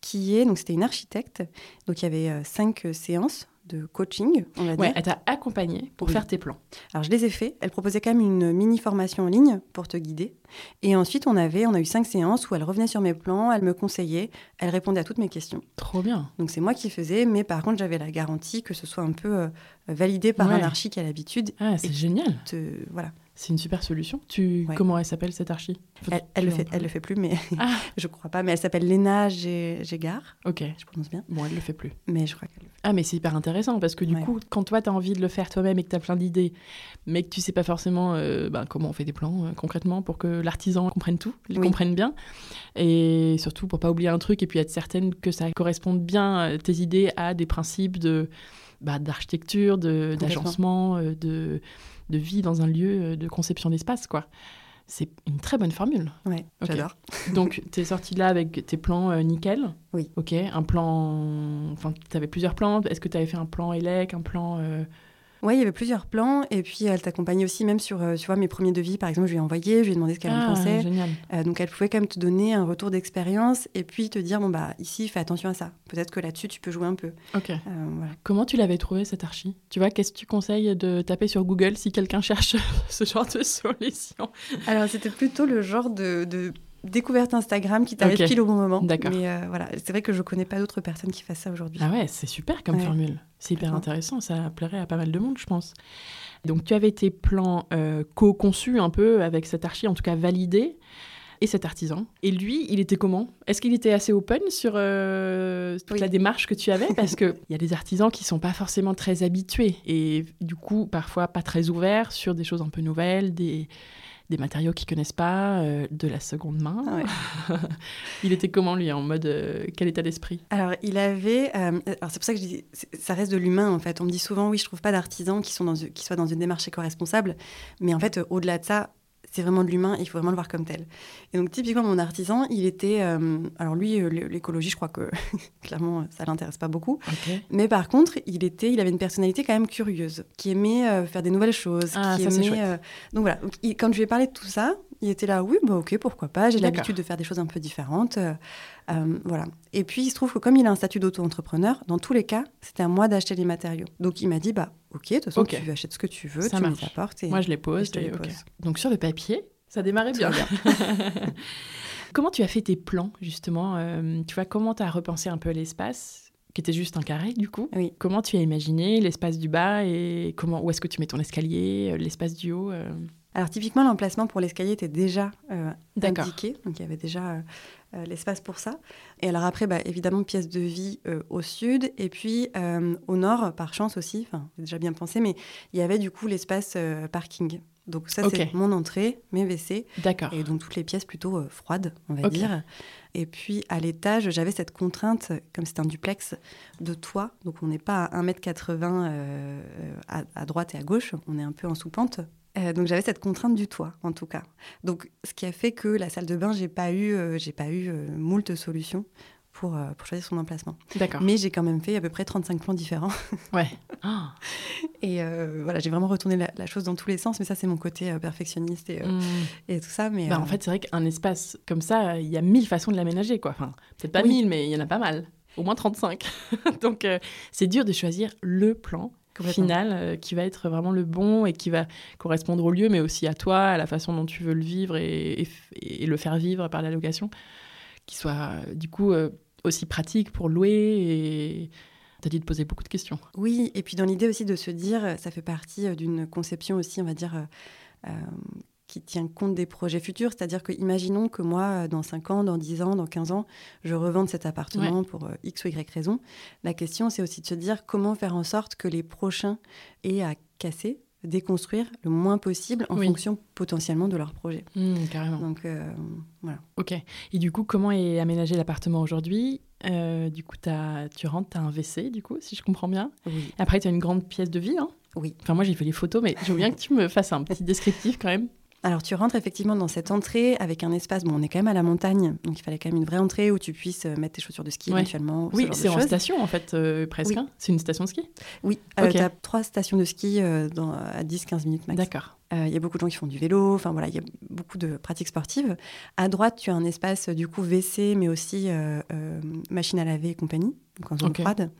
qui est, donc c'était une architecte. Donc il y avait euh, cinq séances de coaching, on va Ouais, dire. elle t'a accompagné pour Oui. faire tes plans. Alors je les ai faits. Elle proposait quand même une mini formation en ligne pour te guider. Et ensuite, on avait, on a eu cinq séances où elle revenait sur mes plans, elle me conseillait, elle répondait à toutes mes questions. Trop bien. Donc c'est moi qui faisais, mais par contre j'avais la garantie que ce soit un peu euh, validé par Ouais. un archi qui a l'habitude. Ah, c'est génial. de- voilà. C'est une super solution. Tu Ouais. comment elle s'appelle cette archi? Elle, elle le fait, elle le fait plus, mais Ah, je crois pas. Mais elle s'appelle Léna Gé- Gégard, ok. je prononce bien. Bon, elle le fait plus. Mais je crois qu'elle. Ah, mais c'est hyper intéressant parce que du Ouais. coup, quand toi, tu as envie de le faire toi-même et que tu as plein d'idées, mais que tu sais pas forcément euh, ben, comment on fait des plans euh, concrètement pour que l'artisan comprenne tout, il Oui. comprenne bien, et surtout pour pas oublier un truc et puis être certaine que ça corresponde bien, euh, tes idées, à des principes de bah, d'architecture, d'agencement, euh, de, de vie dans un lieu, euh, de conception d'espace, quoi. C'est une très bonne formule. Ouais, j'adore. Donc, tu es sorti de là avec tes plans euh, nickel. Oui. Ok, un plan. Enfin, tu avais plusieurs plans. Est-ce que tu avais fait un plan élec, un plan. euh, Ouais, il y avait plusieurs plans. Et puis elle t'accompagnait aussi, même sur euh, tu vois, mes premiers devis, par exemple, je lui ai envoyé, je lui ai demandé ce qu'elle en Ah, pensait. génial. Euh, donc elle pouvait quand même te donner un retour d'expérience et puis te dire bon bah ici fais attention à ça. Peut-être que là-dessus tu peux jouer un peu. Ok. Euh, voilà. Comment tu l'avais trouvé cette archi? Tu vois, qu'est-ce que tu conseilles de taper sur Google si quelqu'un cherche ce genre de solution? Alors c'était plutôt le genre de, de découverte Instagram qui t'arrive Ok. pile au bon moment. D'accord. Mais euh, voilà, c'est vrai que je connais pas d'autres personnes qui fassent ça aujourd'hui. Ah ouais, c'est super comme Ouais. formule. C'est hyper intéressant. Ça plairait à pas mal de monde, je pense. Donc, tu avais tes plans euh, co-conçus un peu avec cet archi, en tout cas validé, et cet artisan. Et lui, il était comment? Est-ce qu'il était assez open sur euh, toute Oui. la démarche que tu avais? Parce qu'il y a des artisans qui sont pas forcément très habitués et du coup, parfois pas très ouverts sur des choses un peu nouvelles, des, des matériaux qu'ils connaissent pas, euh, de la seconde main. Ah ouais. il était comment, lui, en mode euh, quel état d'esprit? Alors il avait, euh, alors c'est pour ça que je dis, ça reste de l'humain en fait. On me dit souvent oui, je trouve pas d'artisans qui sont dans qui soient dans une démarche éco-responsable, mais en fait au-delà de ça. C'est vraiment de l'humain, il faut vraiment le voir comme tel. Et donc typiquement mon artisan, il était, euh, alors lui euh, l'é- l'écologie, je crois que clairement ça l'intéresse pas beaucoup. Mais par contre, il était, il avait une personnalité quand même curieuse, qui aimait euh, faire des nouvelles choses, Ah, qui ça, aimait. euh, Donc voilà. Donc, il- quand je lui ai parlé de tout ça, il était là, oui, bah ok, pourquoi pas. J'ai l'habitude de faire des choses un peu différentes, euh, euh, voilà. Et puis il se trouve que comme il a un statut d'auto-entrepreneur, dans tous les cas, c'était à moi d'acheter les matériaux. Donc il m'a dit, bah ok, de toute façon, tu achètes ce que tu veux, Ça tu me les apportes. Et... Moi, je les pose. je les pose. Donc, sur le papier, ça démarrait bien. va comment tu as fait tes plans, justement euh, Tu vois, comment tu as repensé un peu l'espace qui était juste un carré du coup? Oui. Comment tu as imaginé l'espace du bas et comment où est-ce que tu mets ton escalier, l'espace du haut euh? Alors typiquement, l'emplacement pour l'escalier était déjà euh, indiqué, donc il y avait déjà euh, euh, l'espace pour ça. Et alors après, bah, évidemment, pièce de vie euh, au sud, et puis au nord, par chance aussi, enfin, déjà bien pensé, mais il y avait du coup l'espace parking. Donc ça, c'est Ok. mon entrée, mes WC, D'accord. et donc toutes les pièces plutôt euh, froides, on va dire. Et puis à l'étage, j'avais cette contrainte, comme c'est un duplex, de toit. Donc on n'est pas à 1m80 euh, à, à droite et à gauche, on est un peu en sous-pente. Euh, donc j'avais cette contrainte du toit, en tout cas. Donc ce qui a fait que la salle de bain, j'ai pas eu, euh, j'ai pas eu euh, moult solutions pour, euh, pour choisir son emplacement. D'accord. Mais j'ai quand même fait à peu près 35 plans différents. Ouais. Ah. Et voilà, j'ai vraiment retourné la, la chose dans tous les sens. Mais ça, c'est mon côté perfectionniste et, Hmm. et tout ça. Mais Bah, En fait, c'est vrai qu'un espace comme ça, il y a mille façons de l'aménager, quoi. Enfin, peut-être pas Oui. mille, mais il y en a pas mal. Au moins 35. Donc, c'est dur de choisir le plan. Final euh, qui va être vraiment le bon et qui va correspondre au lieu, mais aussi à toi, à la façon dont tu veux le vivre et, et f- et le faire vivre par la location, qui soit euh, du coup euh, aussi pratique pour louer et T'as dit de poser beaucoup de questions. Oui, et puis dans l'idée aussi de se dire, ça fait partie d'une conception aussi, on va dire, euh, qui tient compte des projets futurs. C'est-à-dire que, imaginons que moi, dans 5 ans, dans 10 ans, dans 15 ans, je revende cet appartement pour X ou Y raison. La question, c'est aussi de se dire comment faire en sorte que les prochains aient à casser déconstruire le moins possible en fonction potentiellement de leur projet. Mmh, carrément. Donc euh, voilà. Ok. Et du coup, comment est aménagé l'appartement aujourd'hui? Euh, Du coup, as, tu rentres, tu as un WC, du coup, si je comprends bien. Oui. Après, tu as une grande pièce de vie. Hein? Oui. Enfin, moi, j'ai fait les photos, mais je veux bien que tu me fasses un petit descriptif quand même. Alors tu rentres effectivement dans cette entrée avec un espace, bon on est quand même à la montagne, donc il fallait quand même une vraie entrée où tu puisses euh, mettre tes chaussures de ski éventuellement. Oui, c'est en station en fait euh, presque, hein. c'est une station de ski? Oui, euh, tu as trois stations de ski dans, à 10-15 minutes max. D'accord. Il y a beaucoup de gens qui font du vélo, enfin voilà, il y a beaucoup de pratiques sportives. À droite, tu as un espace du coup WC, mais aussi machine à laver et compagnie donc en zone froide.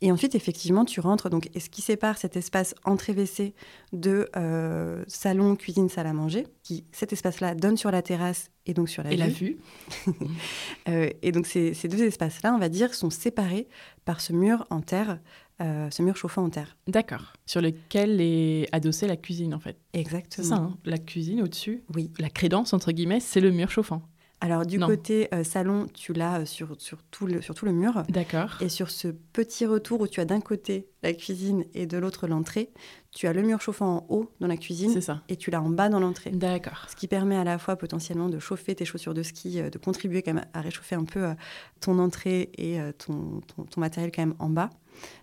Et ensuite, effectivement, tu rentres. Donc, et ce qui sépare cet espace entrée-WC de euh, salon, cuisine, salle à manger, qui, cet espace-là donne sur la terrasse et donc sur la et vue. la vue. euh, et donc, ces, ces deux espaces-là, on va dire, sont séparés par ce mur en terre, euh, ce mur chauffant en terre. D'accord. Sur lequel est adossée la cuisine, en fait. Exactement. Ça, hein la cuisine au-dessus. Oui. La crédence, entre guillemets, c'est le mur chauffant. Alors du côté euh, salon, tu l'as euh, sur, sur, tout le, sur tout le mur. D'accord. Et sur ce petit retour où tu as d'un côté la cuisine et de l'autre l'entrée, tu as le mur chauffant en haut dans la cuisine. C'est ça. Et tu l'as en bas dans l'entrée. D'accord. Ce qui permet à la fois potentiellement de chauffer tes chaussures de ski, euh, de contribuer quand même à réchauffer un peu ton entrée et ton, ton, ton matériel quand même en bas.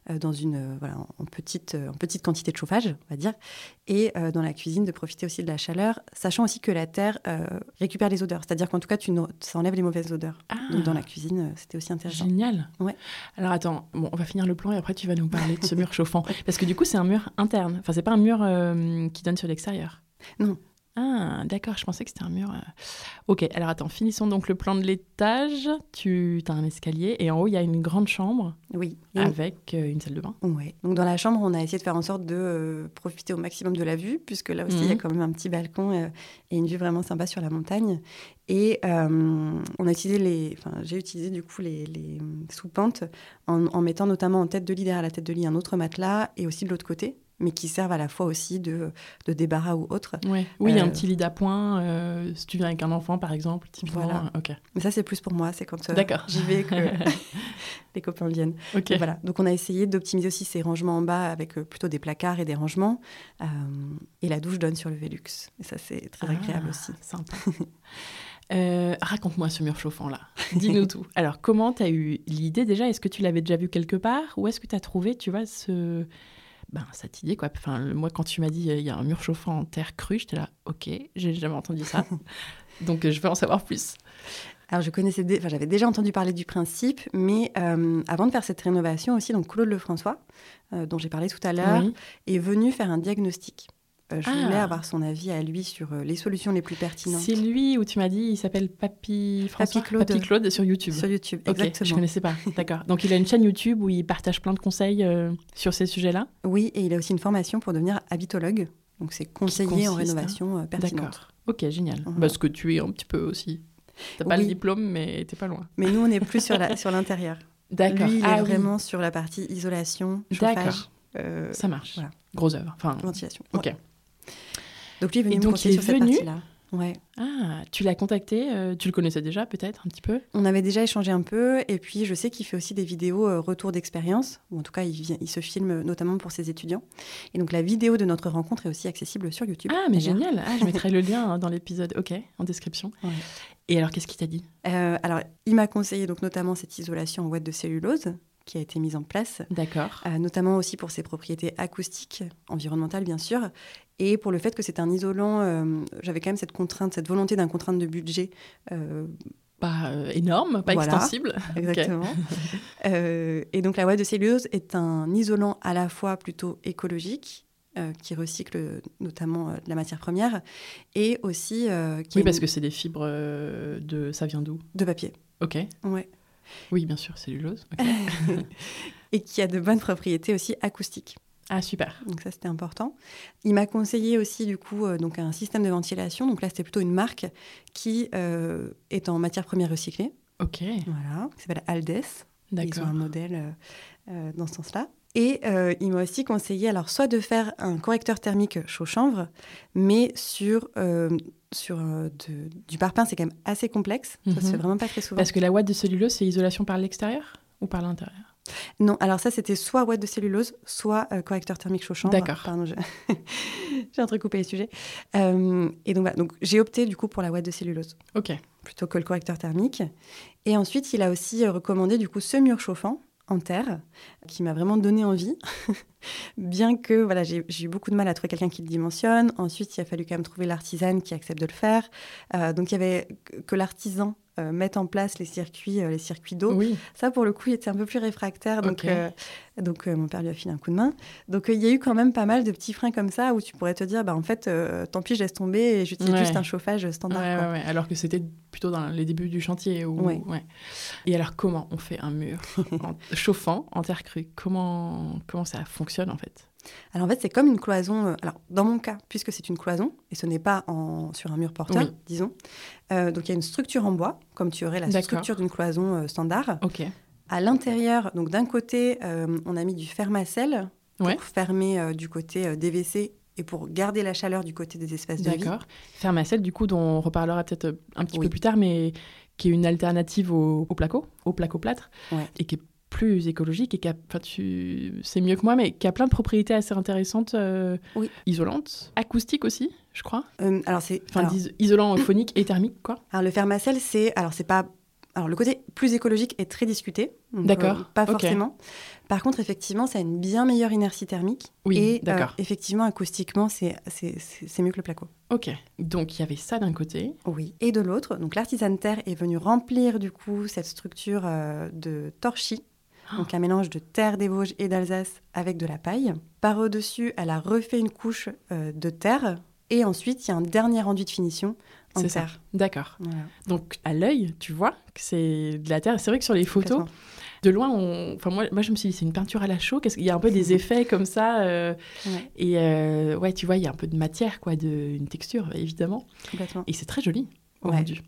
Euh, dans une, euh, voilà, en, petite, euh, en petite quantité de chauffage, on va dire, et dans la cuisine de profiter aussi de la chaleur, sachant aussi que la terre récupère les odeurs, c'est-à-dire qu'en tout cas, tu ça enlève les mauvaises odeurs. Ah. Donc dans la cuisine, c'était aussi intéressant. Génial. Ouais. Alors attends, bon, on va finir le plan et après tu vas nous parler de ce mur chauffant, parce que du coup, c'est un mur interne. Enfin, c'est pas un mur qui donne sur l'extérieur. Non. Ah, d'accord, je pensais que c'était un mur. Ok, alors attends, finissons donc le plan de l'étage. Tu as un escalier et en haut, il y a une grande chambre. Oui. Avec une salle de bain. Oui. Donc dans la chambre, on a essayé de faire en sorte de profiter au maximum de la vue, puisque là aussi, il y a quand même un petit balcon et une vue vraiment sympa sur la montagne. Et on a utilisé les, enfin, j'ai utilisé du coup les, les sous-pentes en, en mettant notamment en tête de lit derrière la tête de lit un autre matelas et aussi de l'autre côté mais qui servent à la fois aussi de, de débarras ou autre. Ouais. Oui, un petit lit d'appoint, euh, si tu viens avec un enfant par exemple. Voilà. Ok. Mais ça, c'est plus pour moi, c'est quand euh, j'y vais que les copains viennent. Ok. Donc, voilà. Donc on a essayé d'optimiser aussi ces rangements en bas avec euh, plutôt des placards et des rangements. et la douche donne sur le Velux. Et ça, c'est très agréable ah, aussi. Sympa. Raconte-moi ce mur chauffant là. Dis-nous tout. Alors, comment tu as eu l'idée déjà? Est-ce que tu l'avais déjà vu quelque part? Ou est-ce que tu as trouvé, tu vois, ce ben, cette idée, quoi. Enfin, moi, quand tu m'as dit il y a un mur chauffant en terre crue, j'étais là, ok, j'ai jamais entendu ça. Donc, je veux en savoir plus. Alors, je connaissais, enfin, j'avais déjà entendu parler du principe, mais euh, avant de faire cette rénovation aussi, donc Claude Lefrançois, euh, dont j'ai parlé tout à l'heure, oui. est venu faire un diagnostic. Euh, je Ah. voulais avoir son avis à lui sur euh, les solutions les plus pertinentes C'est lui où tu m'as dit, il s'appelle Papy François Papy Claude. sur YouTube. sur YouTube. Ok, Exactement. je connaissais pas. D'accord. Donc il a une chaîne YouTube où il partage plein de conseils euh, sur ces sujets-là. Oui, et il a aussi une formation pour devenir habitologue. Donc, c'est conseiller en consiste, rénovation pertinente. D'accord. Ok, génial. Parce que tu es un petit peu aussi. T'as pas le diplôme, mais t'es pas loin. Mais nous, on est plus sur la- sur l'intérieur. D'accord. Lui, il Ah est oui. vraiment sur la partie isolation, chauffage, D'accord. euh, Ça marche. Voilà. Grosse œuvre. Enfin, ventilation. ok. Ouais. Donc, lui est venu Et me donc, conseiller il est sur cette venu partie-là. Ouais. Ah, tu l'as contacté, euh, tu le connaissais déjà peut-être un petit peu? On avait déjà échangé un peu, et puis je sais qu'il fait aussi des vidéos euh, retour d'expérience, ou en tout cas, il, vient, il se filme notamment pour ses étudiants. Et donc, la vidéo de notre rencontre est aussi accessible sur YouTube. Ah, mais génial. Ah, je mettrai le lien hein, dans l'épisode. Ok, en description. Ouais. Et alors, qu'est-ce qu'il t'a dit? Euh, alors, il m'a conseillé donc notamment cette isolation en ouate de cellulose qui a été mise en place, D'accord. euh, notamment aussi pour ses propriétés acoustiques, environnementales bien sûr, et pour le fait que c'est un isolant. euh, J'avais quand même cette contrainte, cette volonté d'un contrainte de budget. euh, Pas énorme, pas Voilà. extensible. Exactement. Et donc la ouate de cellulose est un isolant à la fois plutôt écologique, qui recycle notamment la matière première, et aussi qui Oui, parce que c'est des fibres de. Ça vient d'où? De papier. Ok. Ouais. Oui, bien sûr, cellulose. ok. et qui a de bonnes propriétés aussi acoustiques. Ah, super. Donc ça, c'était important. Il m'a conseillé aussi, du coup, euh, donc un système de ventilation. Donc là, c'était plutôt une marque qui euh, est en matière première recyclée, Ok, voilà, qui s'appelle Aldes. Ils ont d'accord. un modèle euh, dans ce sens-là. Et euh, il m'a aussi conseillé alors soit de faire un correcteur thermique chaud-chanvre, mais sur, euh, sur euh, de- du parpaing, c'est quand même assez complexe. Ça se Mhm. fait vraiment pas très souvent. Parce que la ouate de cellulose, c'est isolation par l'extérieur ou par l'intérieur? Non, alors ça c'était soit ouate de cellulose, soit euh, correcteur thermique chaud-chanvre. D'accord. Pardon, je- j'ai un truc coupé les sujets. Euh, et donc voilà, donc j'ai opté du coup pour la ouate de cellulose Ok. plutôt que le correcteur thermique. Et ensuite, il a aussi euh, recommandé du coup ce mur chauffant en terre qui m'a vraiment donné envie. Bien que voilà, j'ai eu beaucoup de mal à trouver quelqu'un qui le dimensionne. Ensuite, il a fallu quand même trouver l'artisane qui accepte de le faire. Euh, donc il y avait que l'artisan euh, mette en place les circuits, euh, les circuits d'eau. Oui. Ça, pour le coup, il était un peu plus réfractaire. Donc, euh, donc euh, mon père lui a filé un coup de main. Donc, il y a eu quand même pas mal de petits freins comme ça où tu pourrais te dire, bah, en fait, tant pis, je laisse tomber et j'utilise Ouais. juste un chauffage standard. ouais, quoi. ouais. Alors que c'était plutôt dans les débuts du chantier. Où... Et alors, comment on fait un mur en- chauffant en terre crue? Comment... comment ça fonctionne en fait? Alors, en fait, c'est comme une cloison. euh, alors, dans mon cas, puisque c'est une cloison et ce n'est pas en, sur un mur porteur, Oui. disons, euh, donc il y a une structure en bois, comme tu aurais la structure d'une cloison euh, standard. Ok. À l'intérieur, donc d'un côté, on a mis du fermacelle pour Ouais. fermer du côté euh, DVC et pour garder la chaleur du côté des espaces de vie. D'accord. Fermacelle, du coup, dont on reparlera peut-être un petit Oui. peu plus tard, mais qui est une alternative au, au placo, au placo-plâtre, Ouais. et qui est plus écologique et qui a, enfin, tu c'est mieux que moi, mais qui a plein de propriétés assez intéressantes, euh, Oui. isolantes, acoustiques aussi, je crois. Euh, alors, c'est. Enfin, alors- isolant phonique et thermique, quoi. Alors le fermacelle, c'est alors c'est pas alors le côté plus écologique est très discuté. donc, D'accord, euh, pas forcément. Par contre, effectivement, ça a une bien meilleure inertie thermique. Oui, et euh, d'accord. effectivement, acoustiquement, c'est mieux que le placo. Ok. Donc il y avait ça d'un côté. Oui. Et de l'autre, donc l'artisan terre est venu remplir du coup cette structure euh, de torchis. Donc un mélange de terre des Vosges et d'Alsace avec de la paille. Par au-dessus, elle a refait une couche euh, de terre. Et ensuite, il y a un dernier enduit de finition en C'est ça. terre. D'accord. Voilà. Donc à l'œil, tu vois que c'est de la terre. C'est vrai que sur les photos, de loin, on... enfin, moi, moi je me suis dit c'est une peinture à la chaux. Qu'est-ce qu'il y a un peu des effets comme ça. euh, Ouais, Et euh, ouais, tu vois, il y a un peu de matière, quoi, de, une texture, évidemment. complètement. Et c'est très joli au Ouais. rendu.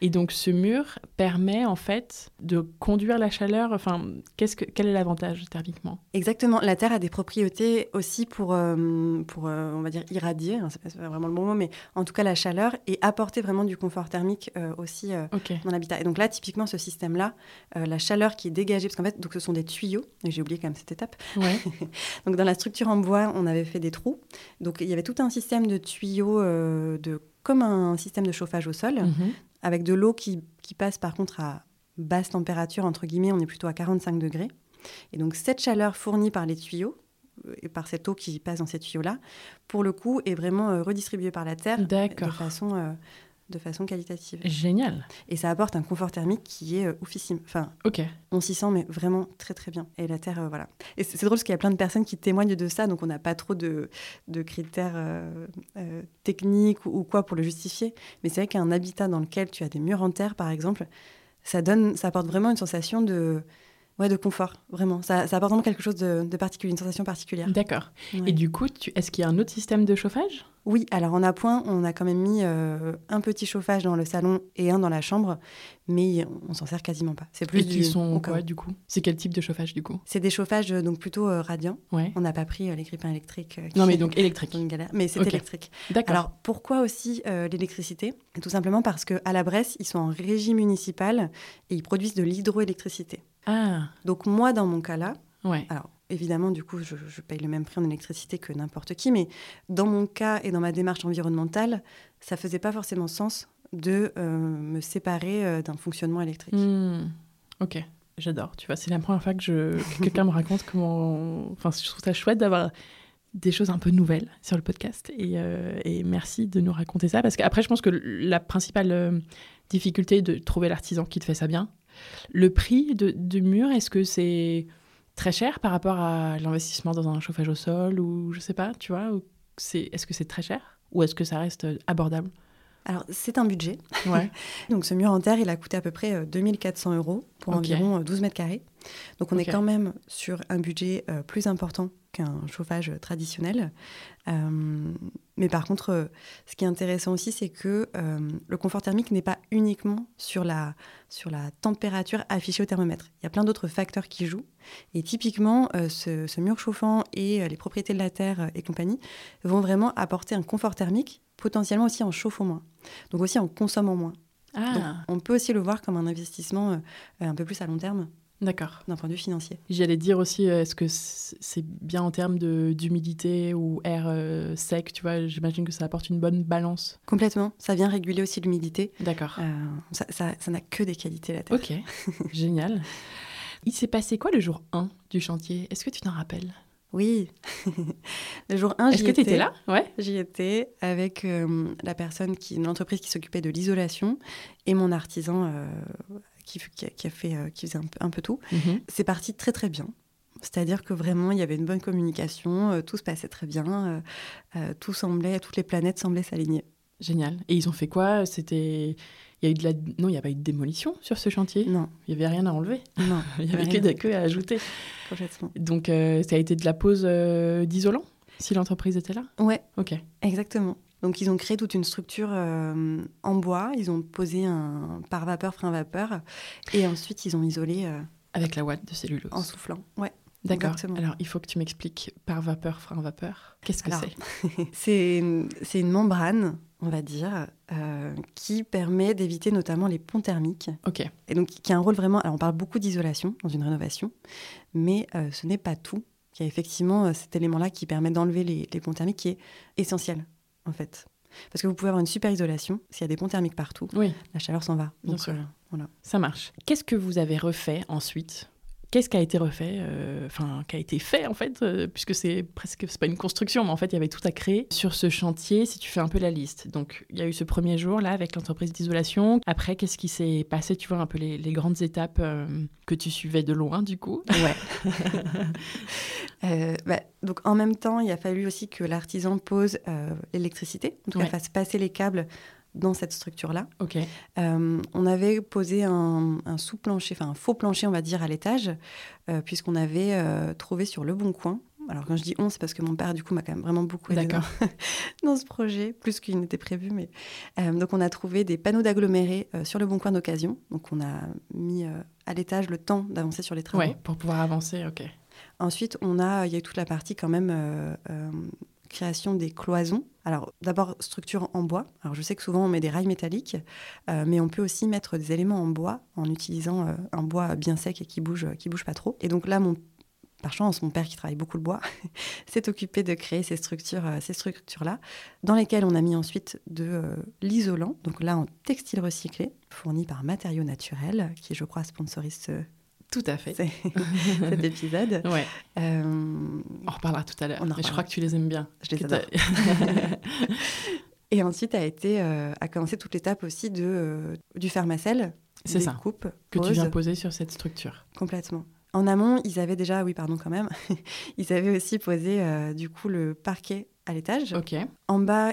Et donc ce mur permet en fait de conduire la chaleur. Enfin, qu'est-ce que, quel est l'avantage thermiquement? Exactement. La Terre a des propriétés aussi pour, euh, pour euh, on va dire, irradier, c'est pas vraiment le bon mot, mais en tout cas la chaleur et apporter vraiment du confort thermique euh, aussi euh, Ok. dans l'habitat. Et donc là, typiquement, ce système-là, euh, la chaleur qui est dégagée, parce qu'en fait, donc, ce sont des tuyaux, et j'ai oublié quand même cette étape. Ouais. Donc dans la structure en bois, on avait fait des trous. Donc il y avait tout un système de tuyaux, de, comme un système de chauffage au sol, Mhm. avec de l'eau qui, qui passe par contre à basse température, entre guillemets, on est plutôt à 45 degrés. Et donc cette chaleur fournie par les tuyaux, euh, et par cette eau qui passe dans ces tuyaux-là, pour le coup, est vraiment euh, redistribuée par la Terre de D'accord. façon, euh, de façon qualitative. Génial. Et ça apporte un confort thermique qui est euh, oufissime. Enfin, Ok. on s'y sent, mais vraiment très très bien. Et la Terre, euh, voilà. Et c'est drôle parce qu'il y a plein de personnes qui témoignent de ça, donc on n'a pas trop de, de critères euh, techniques ou, ou quoi pour le justifier. Mais c'est vrai qu'un habitat dans lequel tu as des murs en terre, par exemple, ça donne, ça apporte vraiment une sensation de, ouais, de confort, vraiment. Ça, ça apporte vraiment quelque chose de, de particulier, une sensation particulière. D'accord. Ouais. Et du coup, tu... est-ce qu'il y a un autre système de chauffage? Oui, alors en appoint, on a quand même mis euh, un petit chauffage dans le salon et un dans la chambre, mais on s'en sert quasiment pas. C'est plus Et qui du- sont quoi du coup? C'est quel type de chauffage du coup? C'est des chauffages euh, donc plutôt euh, radiants. Ouais. On n'a pas pris euh, les grippins électriques. Non mais donc électrique. sont une galère, mais c'est électrique. D'accord. Alors pourquoi aussi l'électricité? Tout simplement parce que à la Bresse, ils sont en régie municipale et ils produisent de l'hydroélectricité. Ah, Donc moi, dans mon cas là, ouais. alors évidemment, du coup, je, je paye le même prix en électricité que n'importe qui, mais dans mon cas et dans ma démarche environnementale, ça faisait pas forcément sens de euh, me séparer euh, d'un fonctionnement électrique. Hmm. Ok, j'adore. Tu vois, c'est la première fois que, je... que quelqu'un me raconte comment. Enfin, je trouve ça chouette d'avoir des choses un peu nouvelles sur le podcast. Et, euh, et merci de nous raconter ça. Parce qu'après, je pense que la principale difficulté est de trouver l'artisan qui te fait ça bien. Le prix de, de mur, est-ce que c'est très cher par rapport à l'investissement dans un chauffage au sol ou je sais pas, tu vois Est-ce que c'est très cher ou est-ce que ça reste abordable? Alors, c'est un budget. Ouais. Donc, ce mur en terre, il a coûté à peu près euh, 2400 euros pour environ euh, 12 mètres carrés. Donc, on est quand même sur un budget euh, plus important qu'un chauffage traditionnel. Euh, mais par contre, euh, ce qui est intéressant aussi, c'est que euh, le confort thermique n'est pas uniquement sur la, sur la température affichée au thermomètre. Il y a plein d'autres facteurs qui jouent. Et typiquement, euh, ce, ce mur chauffant et euh, les propriétés de la terre euh, et compagnie vont vraiment apporter un confort thermique, potentiellement aussi en chauffant moins. Donc aussi en consommant moins. Donc, Ah, on peut aussi le voir comme un investissement euh, un peu plus à long terme d'accord. d'un point de vue financier. J'allais dire aussi, euh, est-ce que c'est bien en termes d'humidité ou air euh, sec, tu vois? J'imagine que ça apporte une bonne balance. Complètement. Ça vient réguler aussi l'humidité. D'accord. Euh, ça ça- ça n'a que des qualités, la terre. Ok, génial. Il s'est passé quoi le jour 1 du chantier? Est-ce que tu t'en rappelles? Oui. le jour 1, Est-ce j'y que tu étais. étais là? Ouais. J'y étais avec euh, la personne qui, l'entreprise qui s'occupait de l'isolation et mon artisan euh, qui, qui a- fait, euh, qui faisait un peu, un peu tout. Mhm. C'est parti très très bien. C'est-à-dire que vraiment, il y avait une bonne communication, tout se passait très bien, tout semblait, toutes les planètes semblaient s'aligner. Génial. Et ils ont fait quoi? C'était. Il y a eu de la. Non, il n'y a pas eu de démolition sur ce chantier? Non, Il n'y avait rien à enlever? non, Il n'y avait que, rien. des- que à ajouter. complètement. Donc, euh, ça a été de la pose euh, d'isolant si l'entreprise était là? Ouais, Ok. exactement. Donc ils ont créé toute une structure euh, en bois, ils ont posé un pare-vapeur, frein-vapeur, et ensuite ils ont isolé Avec la ouate de cellulose. en soufflant. Ouais. D'accord. Alors, il faut que tu m'expliques par vapeur, frein vapeur. Qu'est-ce que C'est c'est une membrane, on va dire, euh, qui permet d'éviter notamment les ponts thermiques. Ok. Et donc, qui a un rôle vraiment. Alors, on parle beaucoup d'isolation dans une rénovation, mais euh, ce n'est pas tout. Il y a effectivement euh, cet élément-là qui permet d'enlever les, les ponts thermiques qui est essentiel, en fait. Parce que vous pouvez avoir une super isolation, s'il y a des ponts thermiques partout, Oui, la chaleur s'en va. Bien Donc, sûr. voilà. ça marche. Qu'est-ce que vous avez refait ensuite Qu'est-ce qui a été refait euh, Enfin, qui a été fait en fait, euh, puisque c'est presque, c'est pas une construction, mais en fait, il y avait tout à créer sur ce chantier. Si tu fais un peu la liste, donc il y a eu ce premier jour là avec l'entreprise d'isolation. Après, qu'est-ce qui s'est passé Tu vois un peu les, les grandes étapes euh, que tu suivais de loin, du coup? Ouais. Bah, donc en même temps, il a fallu aussi que l'artisan pose l'électricité, cas Ouais. fasse passer les câbles dans cette structure-là. Euh, on avait posé un, un sous-plancher, enfin un faux plancher, on va dire, à l'étage, euh, puisqu'on avait euh, trouvé sur le bon coin. Alors quand je dis on, c'est parce que mon père, du coup, m'a quand même vraiment beaucoup aidé dans, ce projet, plus qu'il n'était prévu. Mais euh, donc on a trouvé des panneaux d'agglomérés sur le bon coin d'occasion. Donc on a mis à l'étage le temps d'avancer sur les travaux. Ouais, pour pouvoir avancer. Ok. Ensuite, on a, il y a eu toute la partie quand même création des cloisons. Alors, d'abord, structure en bois. Alors, je sais que souvent, on met des rails métalliques, euh, mais on peut aussi mettre des éléments en bois en utilisant euh, un bois bien sec et qui bouge, qui bouge pas trop. Et donc là, mon, par chance, mon père qui travaille beaucoup le bois s'est occupé de créer ces structures, euh, structures-là, dans lesquelles on a mis ensuite de l'isolant. Donc là, en textile recyclé, fourni par Matériaux Naturels, qui, je crois, sponsorise ce- Tout à fait. cet épisode. Ouais. Euh, On reparlera tout à l'heure. Mais je crois que tu les aimes bien. Je les adore. Et ensuite a été euh, a commencé toute l'étape aussi de euh, du pharmacèle. C'est ça. Coupe, que tu viens poser sur cette structure. complètement. En amont, ils avaient déjà, oui, pardon, quand même, ils avaient aussi posé euh, du coup le parquet à l'étage. Ok. En bas,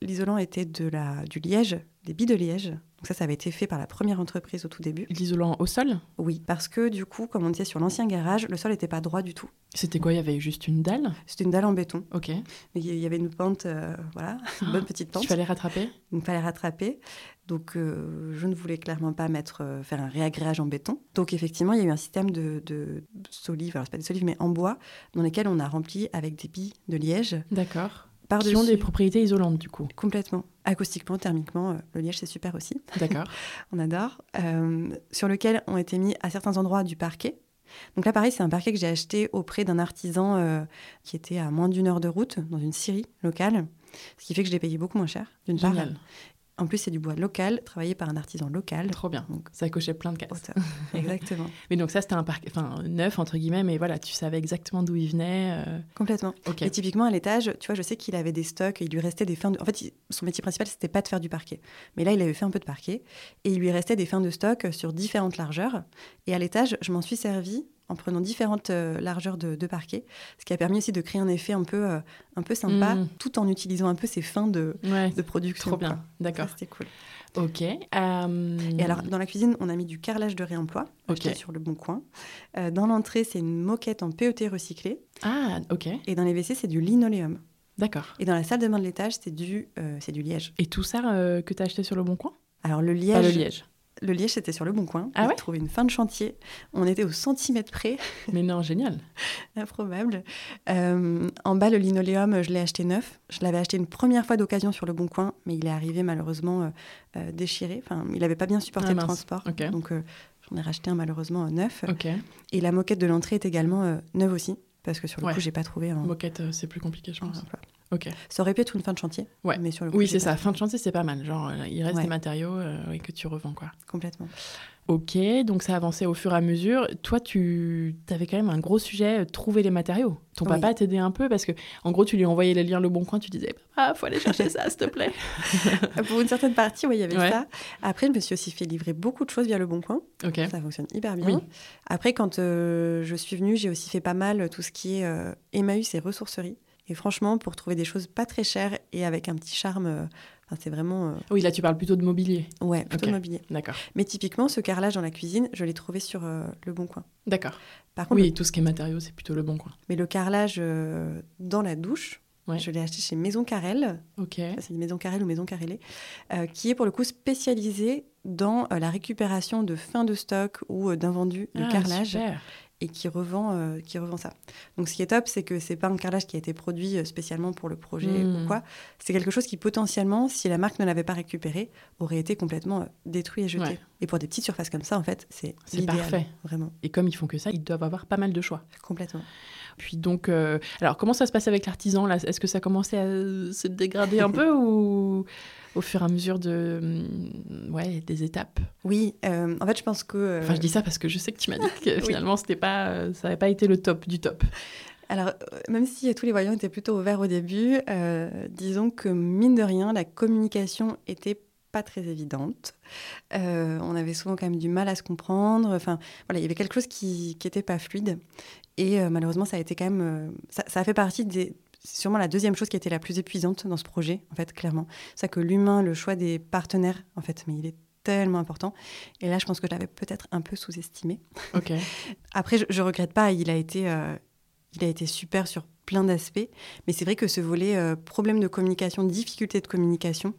l'isolant était de la du liège, des billes de liège. Donc ça, ça avait été fait par la première entreprise au tout début. L'isolant au sol, Oui, parce que du coup, comme on disait sur l'ancien garage, le sol n'était pas droit du tout. c'était quoi? Il y avait juste une dalle? C'était une dalle en béton, Ok. mais il y avait une pente, euh, voilà, une bonne petite pente. Il fallait rattraper? Il fallait rattraper. Donc, euh, je ne voulais clairement pas mettre, euh, faire un réagréage en béton. Donc, effectivement, il y a eu un système de, de solives, alors c'est pas des solives, mais en bois, dans lesquels on a rempli avec des billes de liège D'accord. Qui ont des propriétés isolantes, du coup. Complètement. Acoustiquement, thermiquement, euh, le liège, c'est super aussi. D'accord. On adore. Euh, sur lequel ont été mis à certains endroits du parquet. Donc là, pareil, c'est un parquet que j'ai acheté auprès d'un artisan euh, qui était à moins d'une heure de route, dans une scierie locale. Ce qui fait que je l'ai payé beaucoup moins cher, d'une part. En plus, c'est du bois local, travaillé par un artisan local. Trop bien. Donc, Ça cochait plein de cases. Exactement. Mais donc ça, c'était un parc, enfin neuf entre guillemets, mais voilà, tu savais exactement d'où il venait. euh, Complètement. Et typiquement, à l'étage, tu vois, je sais qu'il avait des stocks, il lui restait des fins de... En fait, il- son métier principal, c'était pas de faire du parquet. Mais là, il avait fait un peu de parquet. Et il lui restait des fins de stock sur différentes largeurs. Et à l'étage, je m'en suis servi en prenant différentes largeurs de, parquet, ce qui a permis aussi de créer un effet un peu, un peu sympa, mm. tout en utilisant un peu ces fins de, de production. Trop bien, d'accord. C'était cool. Ok. Et alors, dans la cuisine, on a mis du carrelage de réemploi, okay. sur le bon coin. dans l'entrée, c'est une moquette en PET recyclé. Ah, ok. Et dans les WC, c'est du linoléum. D'accord. Et dans la salle de bain de l'étage, c'est du, c'est du liège. Et tout ça que tu as acheté sur le bon coin? Alors, le liège. le liège. Le liège, c'était sur le bon coin. Ah ouais trouvé une fin de chantier. On était au centimètre près. Mais non, génial. Improbable. Euh, en bas, le linoléum, je l'ai acheté neuf. Je l'avais acheté une première fois d'occasion sur le bon coin, mais il est arrivé malheureusement euh, euh, déchiré. Enfin, il n'avait pas bien supporté ah, le transport. Donc, j'en ai racheté un malheureusement neuf. Okay. Et la moquette de l'entrée est également neuve aussi, parce que sur le coup, coup, j'ai pas trouvé. Un... Moquette, c'est plus compliqué, je pense. Ok. Ça aurait pu être une fin de chantier. Ouais. Mais sur le oui, c'est ça. Fin de chantier, c'est pas mal. Genre, il reste des matériaux que tu revends, quoi. Complètement. Ok, donc ça avançait au fur et à mesure. Toi, tu avais quand même un gros sujet, euh, trouver les matériaux. Ton papa papa t'aidait un peu parce que, en gros, tu lui envoyais les liens Le Bon Coin, tu disais, ah, faut aller chercher ça, s'il te plaît. Pour une certaine partie, oui, il y avait ça. Après, je me suis aussi fait livrer beaucoup de choses via Le Bon Coin. Ok. Ça fonctionne hyper bien. Après, quand euh, je suis venue, j'ai aussi fait pas mal tout ce qui est euh, Emmaüs et ressourcerie. Et franchement, pour trouver des choses pas très chères et avec un petit charme c'est vraiment. Euh, oui, là, tu parles plutôt de mobilier. Ouais, plutôt de mobilier. D'accord. Mais typiquement, ce carrelage dans la cuisine, je l'ai trouvé sur euh, Le Bon Coin. D'accord. Par contre, oui, tout ce qui est matériaux, c'est plutôt Le Bon Coin. Mais le carrelage euh, dans la douche, je l'ai acheté chez Maison Carrel. Ok. c'est une Maison Carrel ou Maison Carrelée, qui est pour le coup spécialisée dans la récupération de fin de stock ou d'invendus de ah, carrelage. Super et qui revend, euh, qui revend ça. Donc ce qui est top, c'est que c'est pas un carrelage qui a été produit euh, spécialement pour le projet ou hmm. quoi. C'est quelque chose qui potentiellement, si la marque ne l'avait pas récupéré, aurait été complètement euh, détruit et jeté. Et pour des petites surfaces comme ça, en fait, c'est parfait. Vraiment. Et comme ils font que ça, ils doivent avoir pas mal de choix. Complètement. Puis donc, alors comment ça se passe avec l'artisan là? Est-ce que ça commençait à se dégrader un peu ou au fur et à mesure de, mm, ouais, des étapes. Oui, euh, en fait, je pense que. Euh, enfin, je dis ça parce que je sais que tu m'as dit que finalement, c'était pas, euh, ça n'avait pas été le top du top. Alors, même si tous les voyants étaient plutôt ouverts au début, disons que mine de rien, la communication était pas très évidente. on avait souvent quand même du mal à se comprendre. Enfin, voilà, il y avait quelque chose qui n'était pas fluide. Et malheureusement, ça a été quand même. ça, a fait partie des, c'est sûrement la deuxième chose qui a été la plus épuisante dans ce projet, en fait, clairement. C'est ça que l'humain, le choix des partenaires, en fait, mais il est tellement important. Et là, je pense que je l'avais peut-être un peu sous-estimé. Ok. Après, je, ne regrette pas. Il a été, euh, il a été super sur plein d'aspects. Mais c'est vrai que ce volet euh, problème de communication, difficulté de communication,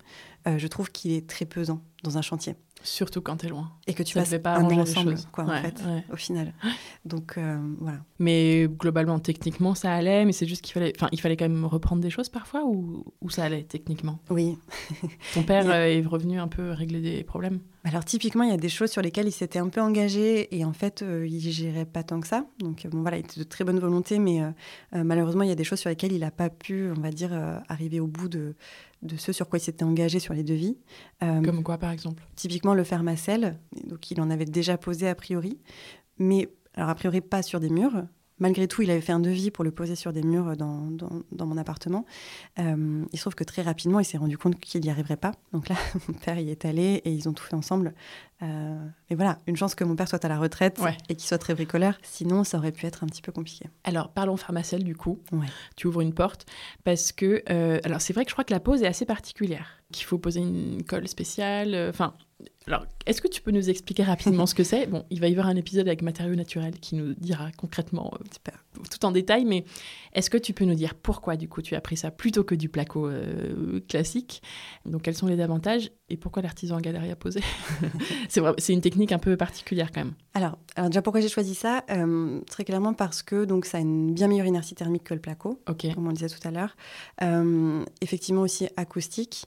euh, je trouve qu'il est très pesant dans un chantier. Surtout quand tu es loin. Et que tu passes pas un an ensemble, quoi, en fait, au final. Donc, euh, voilà. Mais globalement, techniquement, ça allait, mais c'est juste qu'il fallait... Enfin, il fallait quand même reprendre des choses parfois, ou, ou ça allait, techniquement? Oui. Ton père est revenu un peu régler des problèmes? Alors typiquement, il y a des choses sur lesquelles il s'était un peu engagé et en fait, euh, il gérait pas tant que ça. Donc bon, voilà, il était de très bonne volonté, mais euh, malheureusement, il y a des choses sur lesquelles il n'a pas pu, on va dire, arriver au bout de, de ce sur quoi il s'était engagé sur les devis. Euh, Comme quoi, par exemple? Typiquement le fermacell, donc il en avait déjà posé a priori, mais alors a priori pas sur des murs, malgré tout, il avait fait un devis pour le poser sur des murs dans, dans, mon appartement. Euh, il se trouve que très rapidement, il s'est rendu compte qu'il n'y arriverait pas. Donc là, mon père y est allé et ils ont tout fait ensemble. Euh, mais voilà, une chance que mon père soit à la retraite et qu'il soit très bricoleur. Sinon, ça aurait pu être un petit peu compliqué. Alors, parlons pharmacelle du coup. Ouais. Tu ouvres une porte parce que... Euh, alors, c'est vrai que je crois que la pose est assez particulière. Qu'il faut poser une colle spéciale. Enfin, alors, est-ce que tu peux nous expliquer rapidement ce que c'est? Bon, il va y avoir un épisode avec matériaux naturels qui nous dira concrètement euh, tout en détail, mais est-ce que tu peux nous dire pourquoi du coup tu as pris ça plutôt que du placo euh, classique? Donc, quels sont les avantages et pourquoi l'artisan a galéré à poser C'est une technique un peu particulière quand même. Alors, alors déjà pourquoi j'ai choisi ça? Euh, Très clairement parce que donc ça a une bien meilleure inertie thermique que le placo, comme on le disait tout à l'heure. effectivement aussi acoustique.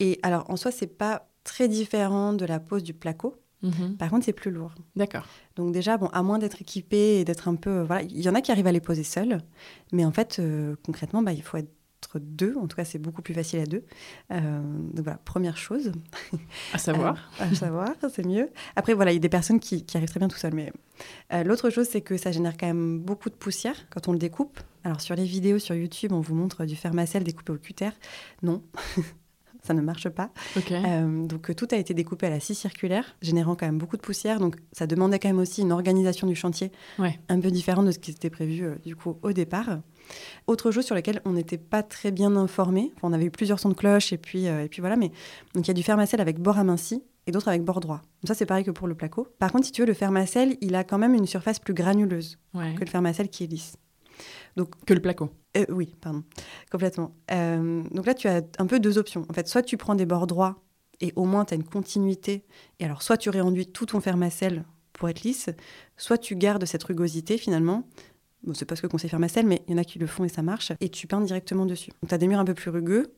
Et alors en soi, c'est pas très différent de la pose du placo. Mhm. Par contre, c'est plus lourd. D'accord. Donc déjà, bon, à moins d'être équipé et d'être un peu... Voilà, il y en a qui arrivent à les poser seuls, mais en fait, euh, concrètement, bah, il faut être deux. En tout cas, c'est beaucoup plus facile à deux. Euh, donc voilà, première chose. À savoir. Euh, à savoir, c'est mieux. Après, voilà, il y a des personnes qui, arrivent très bien tout seuls. Mais l'autre chose, c'est que ça génère quand même beaucoup de poussière quand on le découpe. Alors sur les vidéos sur YouTube, on vous montre du fermacell découpé au cutter. Non, ça ne marche pas. Euh, donc euh, tout a été découpé à la scie circulaire, générant quand même beaucoup de poussière. Donc ça demandait quand même aussi une organisation du chantier Ouais. un peu différente de ce qui était prévu euh, du coup au départ. Autre chose sur laquelle on n'était pas très bien informé. Enfin, on avait eu plusieurs sons de cloche et puis euh, et puis voilà. Mais donc il y a du fermacelle avec bord aminci et d'autres avec bord droit. Donc ça c'est pareil que pour le placo. Par contre, si tu veux, le fermacelle, il a quand même une surface plus granuleuse Ouais. que le fermacelle qui est lisse. Que le placo. Euh, oui, pardon, complètement. Euh, donc là, tu as un peu deux options. En fait, soit tu prends des bords droits et au moins tu as une continuité. Et alors, soit tu réenduis tout ton fermacelle pour être lisse, soit tu gardes cette rugosité finalement. Bon, c'est pas ce que conseille Fermacell, mais il y en a qui le font et ça marche. Et tu peins directement dessus. Donc, tu as des murs un peu plus rugueux,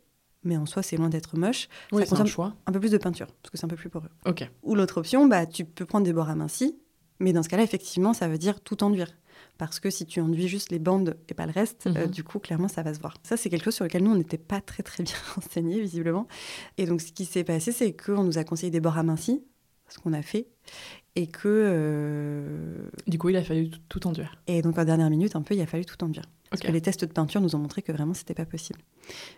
mais en soi, c'est loin d'être moche. Oui, Ça un choix. un peu plus de peinture, parce que c'est un peu plus poreux. Ok. Ou l'autre option, bah, tu peux prendre des bords amincis, mais dans ce cas-là, effectivement, ça veut dire tout enduire. Parce que si tu enduis juste les bandes et pas le reste, euh, Mhm. du coup, clairement, ça va se voir. Ça, c'est quelque chose sur lequel nous, on n'était pas très, très bien renseignés, visiblement. Et donc, ce qui s'est passé, c'est qu'on nous a conseillé des bords amincis, ce qu'on a fait, et que... euh, Du coup, il a fallu tout- enduire. Et donc, en dernière minute, un peu, il a fallu tout enduire. Parce Ok. que les tests de peinture nous ont montré que vraiment, c'était pas possible.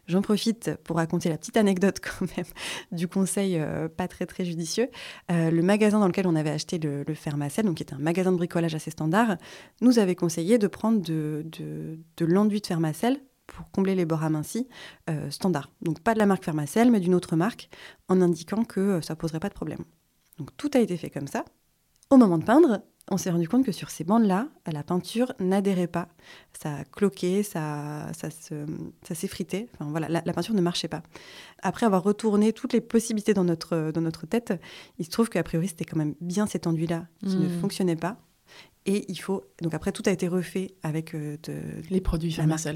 J'en profite pour raconter la petite anecdote quand même du conseil euh, pas très très judicieux. Euh, le magasin dans lequel on avait acheté le, le donc qui est un magasin de bricolage assez standard, nous avait conseillé de prendre de, de, de l'enduit de Fermacell pour combler les bords amincis euh, standard. Donc pas de la marque Fermacell, mais d'une autre marque, en indiquant que ça poserait pas de problème. Donc tout a été fait comme ça. Au moment de peindre, on s'est rendu compte que sur ces bandes-là, la peinture n'adhérait pas. Ça a cloqué, ça, ça, se- ça s'effritait. Enfin voilà, la, la peinture ne marchait pas. Après avoir retourné toutes les possibilités dans notre, dans notre tête, il se trouve qu'a priori, c'était quand même bien cet enduit-là qui ne Mm. fonctionnait pas. Et il faut. Donc après, tout a été refait avec euh, de, Les produits.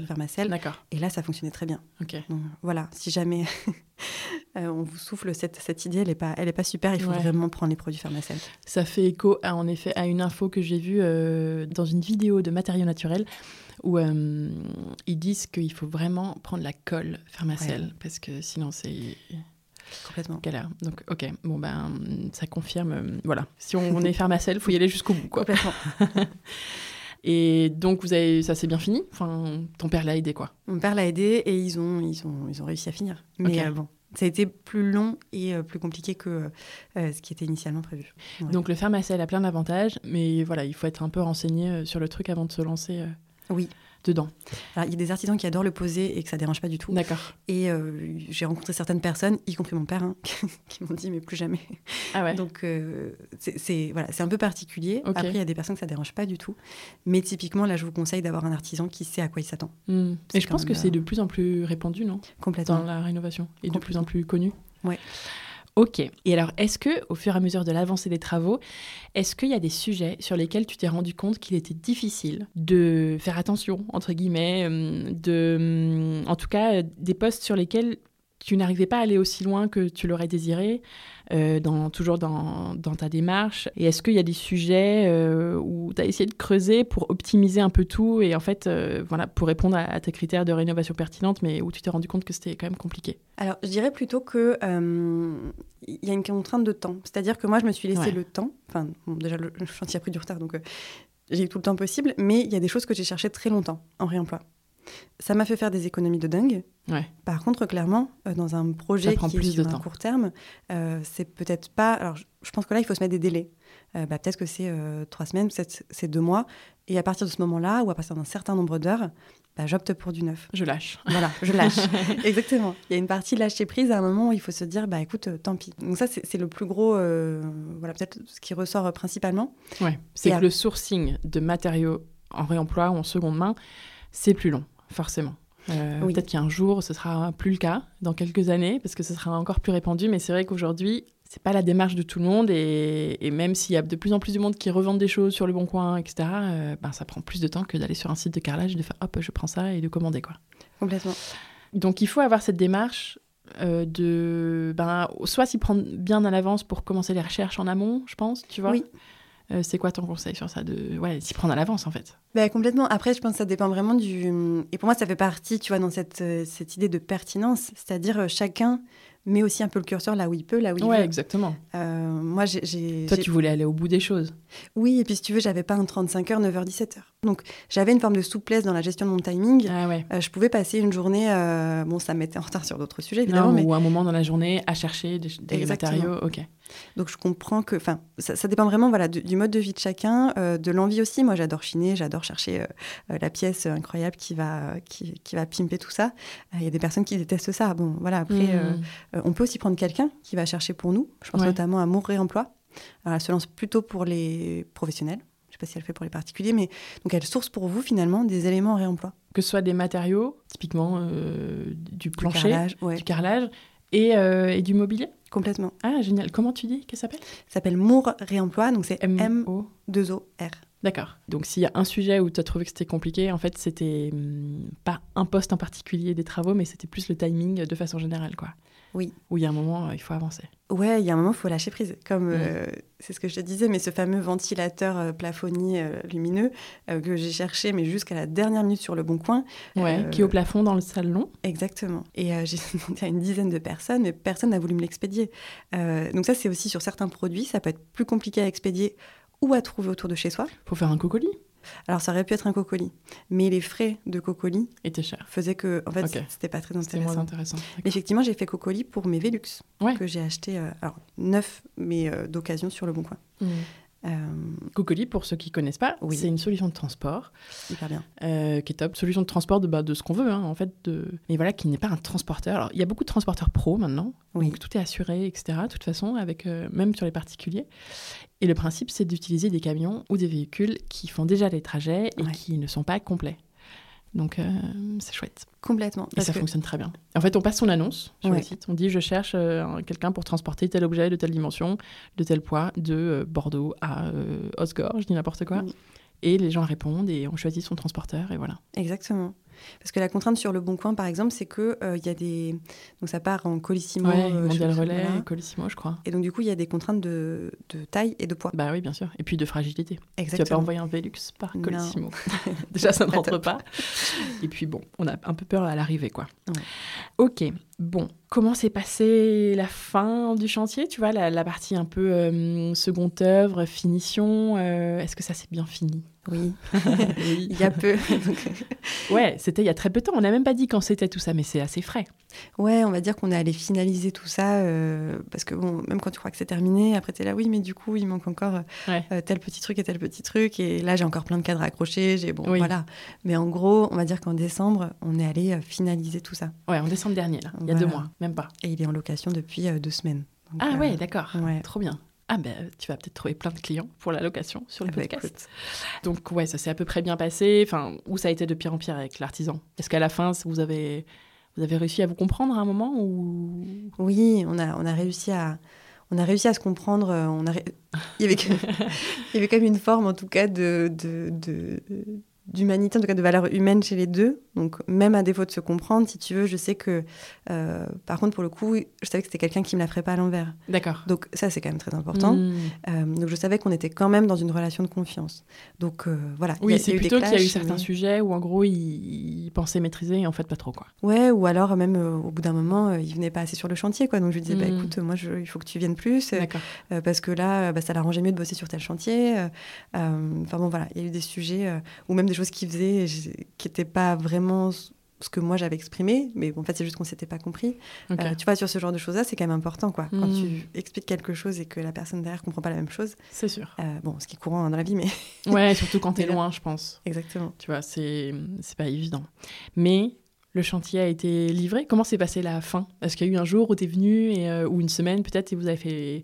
Fermacell. D'accord. Et là, ça fonctionnait très bien. Ok. Donc voilà, si jamais euh, on vous souffle cette, cette idée, elle n'est pas, elle est pas super, il faut Ouais. vraiment prendre les produits Fermacell. Ça fait écho, à, en effet, à une info que j'ai vue euh, dans une vidéo de matériaux naturels où euh, ils disent qu'il faut vraiment prendre la colle Fermacell parce que sinon c'est Complètement. galère. Donc, ok, bon ben, ça confirme. voilà, si on, on est Fermacell, faut y aller jusqu'au bout, quoi. Complètement. Et donc, vous avez, ça s'est bien fini? Enfin, ton père l'a aidé, quoi. Mon père l'a aidé et ils ont, ils ont, ils ont réussi à finir. Mais Ok. euh, bon, ça a été plus long et euh, plus compliqué que euh, ce qui était initialement prévu. Ouais. Donc, le Fermacell a plein d'avantages, mais voilà, il faut être un peu renseigné euh, sur le truc avant de se lancer Oui. Dedans. Alors, il y a des artisans qui adorent le poser et que ça dérange pas du tout. D'accord. Et euh, j'ai rencontré certaines personnes, y compris mon père, hein, qui m'ont dit mais plus jamais. Ah ouais. Donc euh, c'est voilà, c'est un peu particulier. Après, il y a des personnes que ça dérange pas du tout. Mais typiquement, là, je vous conseille d'avoir un artisan qui sait à quoi il s'attend. Hmm. Et je pense que c'est euh, de plus en plus répandu, non? Complètement. Dans la rénovation. Et de plus en plus connu. Ouais. Ok. Et alors, est-ce que, au fur et à mesure de l'avancée des travaux, est-ce qu'il y a des sujets sur lesquels tu t'es rendu compte qu'il était difficile de faire attention, entre guillemets, hum, de, hum, en tout cas, euh, des postes sur lesquels tu n'arrivais pas à aller aussi loin que tu l'aurais désiré, euh, dans, toujours dans, dans ta démarche Et est-ce qu'il y a des sujets euh, où tu as essayé de creuser pour optimiser un peu tout et en fait, euh, voilà, pour répondre à, à tes critères de rénovation pertinente, mais où tu t'es rendu compte que c'était quand même compliqué? Alors, je dirais plutôt que il y a une contrainte de temps. C'est-à-dire que moi, je me suis laissé Ouais. le temps. Enfin, bon, déjà, le, chantier a pris du retard, donc j'ai eu tout le temps possible. Mais il y a des choses que j'ai cherchées très longtemps en réemploi. Ça m'a fait faire des économies de dingue. Ouais. Par contre, clairement, euh, dans un projet qui est plus sur de un temps. court terme, euh, c'est peut-être pas. Alors, je, pense que là, il faut se mettre des délais. Euh, bah, peut-être que c'est trois semaines, peut-être c'est deux mois. Et à partir de ce moment-là, ou à partir d'un certain nombre d'heures, bah, j'opte pour du neuf. Je lâche. Voilà, je lâche. Exactement. Il y a une partie lâcher prise à un moment où il faut se dire, bah écoute, tant pis. Donc ça, c'est le plus gros, voilà, peut-être ce qui ressort principalement. Ouais. C'est que à- le sourcing de matériaux en réemploi ou en seconde main, c'est plus long, forcément. Euh, Oui. Peut-être qu'un jour, ce sera plus le cas, dans quelques années, parce que ce sera encore plus répandu. Mais c'est vrai qu'aujourd'hui, c'est pas la démarche de tout le monde. Et, et même s'il y a de plus en plus de monde qui revendent des choses sur le bon coin, etc., euh, ben, ça prend plus de temps que d'aller sur un site de carrelage et de faire hop, je prends ça et de commander. quoi. Complètement. Donc il faut avoir cette démarche euh, de ben, soit s'y prendre bien à l'avance pour commencer les recherches en amont, je pense, tu vois. Oui. Euh, c'est quoi ton conseil sur ça de ouais, s'y prendre à l'avance en fait? Bah, complètement. Après, je pense que ça dépend vraiment du. Et pour moi, ça fait partie, tu vois, dans cette, euh, cette idée de pertinence. C'est-à-dire, euh, chacun met aussi un peu le curseur là où il peut, là où il Ouais, veut. exactement. Euh, moi, j'ai-. Toi, tu voulais aller au bout des choses. Oui, et puis si tu veux, j'avais pas un 35 heures, 9h, 17h. Donc j'avais une forme de souplesse dans la gestion de mon timing. Ah ouais. Euh, je pouvais passer une journée, euh, bon, ça me mettait en retard sur d'autres sujets évidemment, Non, mais Ou un moment dans la journée à chercher des, matériaux. Ok. donc je comprends que, enfin, ça, ça dépend vraiment, voilà, du, du mode de vie de chacun, euh, de l'envie aussi. Moi, j'adore chiner, j'adore chercher la pièce incroyable qui va, qui, qui va pimper tout ça. Il y a des personnes qui détestent ça. Bon, voilà. Après, Hmm. on peut aussi prendre quelqu'un qui va chercher pour nous. Je pense Ouais. notamment à Mour Réemploi. Alors, elle se lance plutôt pour les professionnels. Je sais pas si elle le fait pour les particuliers, mais donc elle source pour vous finalement des éléments en réemploi. Que ce soit des matériaux, typiquement euh, du Du plancher, carrelage, ouais, du carrelage et, euh, et du mobilier. complètement. Ah, génial. Comment tu dis qu'elle s'appelle? Ça s'appelle Mour Réemploi, donc c'est M-O. M2OR. D'accord. Donc s'il y a un sujet où tu as trouvé que c'était compliqué, en fait, c'était hum, pas un poste en particulier des travaux, mais c'était plus le timing de façon générale, quoi. Oui. Où il y a un moment, euh, il faut avancer. Ouais, il y a un moment, il faut lâcher prise. Comme Mm. euh, c'est ce que je te disais, mais ce fameux ventilateur euh, plafonnier euh, lumineux que j'ai cherché, mais jusqu'à la dernière minute sur le bon coin. Ouais. Qui est au plafond dans le salon. Exactement. Et j'ai demandé à une dizaine de personnes, mais personne n'a voulu me l'expédier. Donc ça, c'est aussi sur certains produits, ça peut être plus compliqué à expédier ou à trouver autour de chez soi. Faut faire un cocolis. Alors ça aurait pu être un cocolis, mais les frais de cocolis Et t'es cher. faisaient que, en fait, Ok. c'était pas très moins intéressant. intéressant. Mais effectivement, j'ai fait cocolis pour mes Velux Ouais. que j'ai acheté, euh, alors neuf, mais euh, d'occasion sur le bon coin. Mmh. Euh, pour ceux qui connaissent pas, Oui. c'est une solution de transport hyper bien. euh, qui est top. Solution de transport de, bah, de ce qu'on veut, hein, en fait. De... Mais voilà, qui n'est pas un transporteur. Alors, il y a beaucoup de transporteurs pro maintenant. Oui. Donc, tout est assuré, etc. De toute façon, avec, euh, même sur les particuliers. Et le principe, c'est d'utiliser des camions ou des véhicules qui font déjà les trajets et Ouais. qui ne sont pas complets. Donc, euh, c'est chouette. Complètement. Et ça que, fonctionne très bien. En fait, on passe son annonce sur le site. On dit je cherche euh, quelqu'un pour transporter tel objet de telle dimension, de tel poids, de euh, Bordeaux à Osgore, je dis n'importe quoi. Oui. Et les gens répondent et on choisit son transporteur et voilà. exactement. Parce que la contrainte sur le bon coin, par exemple, c'est que euh, il y a des, donc ça part en colissimo, ouais, euh, Mondial Relais, voilà. Colissimo, je crois. et donc du coup, il y a des contraintes de, de taille et de poids. Bah oui, bien sûr. Et puis de fragilité. Tu vas pas Exactement. envoyer un Velux par. Colissimo. Déjà, ça ne rentre pas. Et puis bon, on a un peu peur à l'arrivée, quoi. Ouais. Ok, bon. Comment s'est passée la fin du chantier? Tu vois, la, la partie un peu euh, second œuvre, finition. euh, Est-ce que ça s'est bien fini? Oui, Oui. il y a peu. Ouais, c'était il y a très peu de temps. On n'a même pas dit quand c'était tout ça, mais c'est assez frais. ouais, on va dire qu'on est allé finaliser tout ça euh, parce que bon, même quand tu crois que c'est terminé, après tu es là, oui, mais du coup, il manque encore euh, Ouais. euh, tel petit truc et tel petit truc. Et là, j'ai encore plein de cadres accrochés. J'ai bon, Oui. voilà. Mais en gros, on va dire qu'en décembre, on est allé finaliser tout ça. Ouais, en décembre dernier, là. Il y a Voilà. deux mois, même pas. Et il est en location depuis euh, deux semaines. Donc, Ah ouais, d'accord. ouais. Trop bien. Ah ben, tu vas peut-être trouver plein de clients pour la location sur le bah, podcast. écoute. Donc ouais, ça s'est à peu près bien passé. Enfin, où ça a été de pire en pire avec l'artisan Est-ce qu'à la fin, vous avez, vous avez réussi à vous comprendre à un moment ou? Oui, on a, on a réussi à. On a réussi à se comprendre. euh, On a ré- il, y avait que- il y avait quand même une forme, en tout cas, de, de, de- d'humanité, en tout cas de valeur humaine chez les deux. Donc, même à défaut de se comprendre, si tu veux, je sais que, euh, par contre, pour le coup, je savais que c'était quelqu'un qui me la ferait pas à l'envers. D'accord. Donc, ça, c'est quand même très important. Mmh. Euh, donc, je savais qu'on était quand même dans une relation de confiance. Donc, euh, voilà. Oui, c'est plutôt qu'il y a eu certains mais- sujets où en gros il, il pensait maîtriser et en fait pas trop quoi. Ouais, ou alors même au bout d'un moment, il venait pas assez sur le chantier, quoi. Donc, je lui disais, bah, Mm. écoute, moi, je- il faut que tu viennes plus. D'accord. parce que là, bah, ça l'arrangeait mieux de bosser sur tel chantier. Enfin bon, voilà, il y a eu des sujets ou même des choses qu'il faisait qui n'étaient pas vraiment ce que moi j'avais exprimé, mais bon, en fait, c'est juste qu'on s'était pas compris. Euh, tu vois, sur ce genre de choses-là, c'est quand même important, quoi. Quand tu expliques quelque chose et que la personne derrière comprend pas la même chose, C'est sûr. euh, bon, ce qui est courant hein, dans la vie, mais Ouais, surtout quand t'es loin, je pense. exactement. Tu vois, c'est c'est pas évident. Mais le chantier a été livré. Comment s'est passée la fin? Est-ce qu'il y a eu un jour où t'es venu et, euh, ou une semaine peut-être et vous avez fait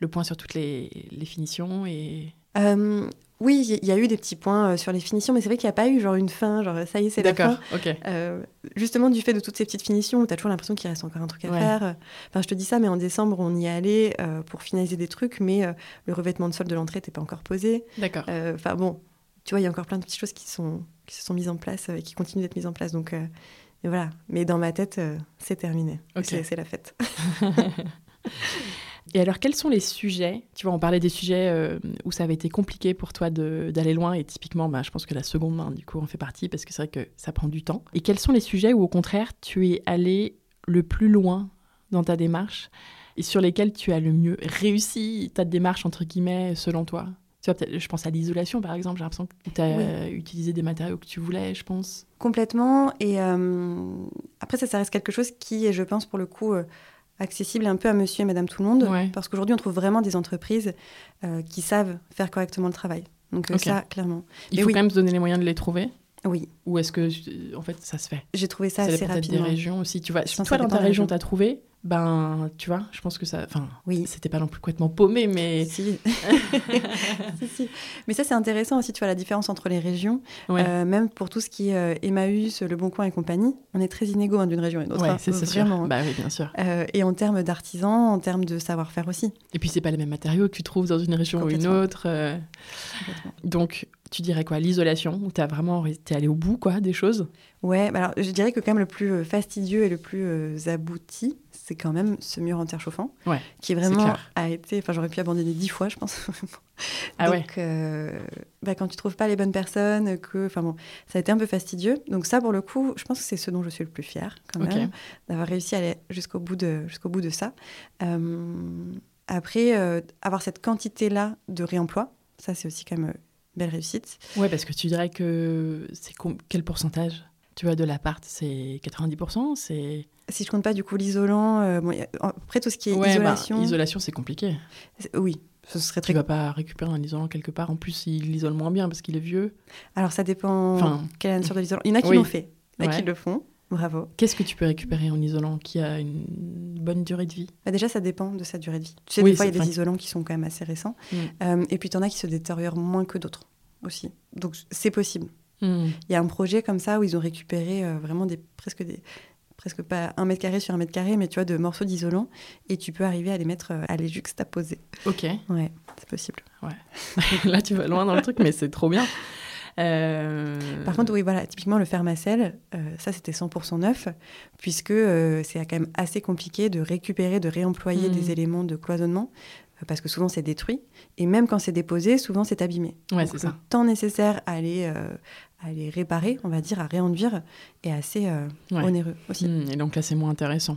le point sur toutes les, les finitions et Euh, oui, il y a eu des petits points euh, sur les finitions, mais c'est vrai qu'il n'y a pas eu genre une fin, genre ça y est, c'est la fin. D'accord. Ok. Euh, justement du fait de toutes ces petites finitions tu as toujours l'impression qu'il reste encore un truc à Ouais. faire. euh, Enfin, je te dis ça, mais en décembre, on y est allé euh, pour finaliser des trucs, mais euh, le revêtement de sol de l'entrée n'était pas encore posé. D'accord. Enfin bon, tu vois, il y a encore plein de petites choses qui, sont, qui se sont mises en place et qui continuent d'être mises en place. Donc voilà. Mais dans ma tête, c'est terminé. C'est la fête. Et alors, quels sont les sujets Tu vois, on parlait des sujets euh, où ça avait été compliqué pour toi d'aller loin, et typiquement, bah, je pense que la seconde main, du coup, en fait partie, parce que c'est vrai que ça prend du temps. Et quels sont les sujets où, au contraire, tu es allé le plus loin dans ta démarche et sur lesquels tu as le mieux réussi ta démarche, entre guillemets, selon toi? Tu vois, je pense à l'isolation, par exemple. J'ai l'impression que tu as utilisé des matériaux que tu voulais, je pense. Complètement. Et euh, après, ça, ça reste quelque chose qui je pense, pour le coup, euh, accessible un peu à monsieur et madame tout le monde. Parce qu'aujourd'hui, on trouve vraiment des entreprises euh, qui savent faire correctement le travail. Donc, ça, clairement. Il faut quand même se donner les moyens de les trouver oui. Ou est-ce que, en fait, ça se fait? J'ai trouvé ça, assez rapidement. des régions aussi. Tu vois, toi, dans ta région, tu as trouvé ben, tu vois, je pense que ça. Enfin, oui. C'était pas non plus complètement paumé, mais. Si. si, Mais ça, c'est intéressant aussi, tu vois, la différence entre les régions. Euh, même pour tout ce qui est euh, Emmaüs, Le Bon Coin et compagnie, on est très inégaux hein, d'une région à une autre. Ouais, hein, c'est vraiment. Hein. Bah oui, bien sûr. Euh, et en termes d'artisans, en termes de savoir-faire aussi. Et puis, c'est pas les mêmes matériaux que tu trouves dans une région ou une autre. Donc, tu dirais quoi L'isolation, où tu vraiment été allé au bout quoi, des choses? Ouais, bah alors je dirais que quand même le plus euh, fastidieux et le plus euh, abouti, c'est quand même ce mur en terre chauffant, ouais, qui vraiment a été. Enfin, j'aurais pu abandonner dix fois, je pense. ah Donc, euh, bah, quand tu trouves pas les bonnes personnes, que, enfin bon, ça a été un peu fastidieux. Donc ça, pour le coup, je pense que c'est ce dont je suis le plus fière, quand même, d'avoir réussi à aller jusqu'au bout de jusqu'au bout de ça. après, avoir cette quantité là de réemploi, ça c'est aussi quand même belle réussite. Ouais, parce que tu dirais que c'est quel pourcentage? Tu vois, de l'appart, c'est 90% c'est... Si je compte pas du coup l'isolant, euh, bon, après tout ce qui est bah, isolation... isolation, c'est compliqué. Oui, ce serait très... Tu vas pas récupérer un isolant quelque part. En plus, il isole moins bien parce qu'il est vieux. Alors ça dépend enfin... quelle est la nature de l'isolant. Il y en a qui l'ont fait, il y en a qui le font. Bravo. Qu'est-ce que tu peux récupérer en isolant qui a une bonne durée de vie? Bah Déjà, ça dépend de sa durée de vie. Tu sais, des fois, il y a des isolants qui sont quand même assez récents. Mm. Euh, et puis, tu en as qui se détériorent moins que d'autres aussi. Donc, c'est possible. Mm. Il y a un projet comme ça où ils ont récupéré euh, vraiment des, presque des presque pas un mètre carré sur un mètre carré, mais tu vois, de morceaux d'isolant, et tu peux arriver à les mettre, euh, à les juxtaposer. Ok. Ouais, c'est possible. Ouais. Là, tu vas loin dans le truc, mais c'est trop bien. Euh, Par contre, oui, voilà, typiquement le fermacell, euh, ça c'était 100% neuf, puisque euh, c'est quand même assez compliqué de récupérer, de réemployer des hmm. éléments de cloisonnement, parce que souvent c'est détruit, et même quand c'est déposé, souvent c'est abîmé. Ouais, c'est ça. Le temps nécessaire à les, à les réparer, on va dire, à réenduire, est assez onéreux aussi. Hmm, et donc là, c'est moins intéressant.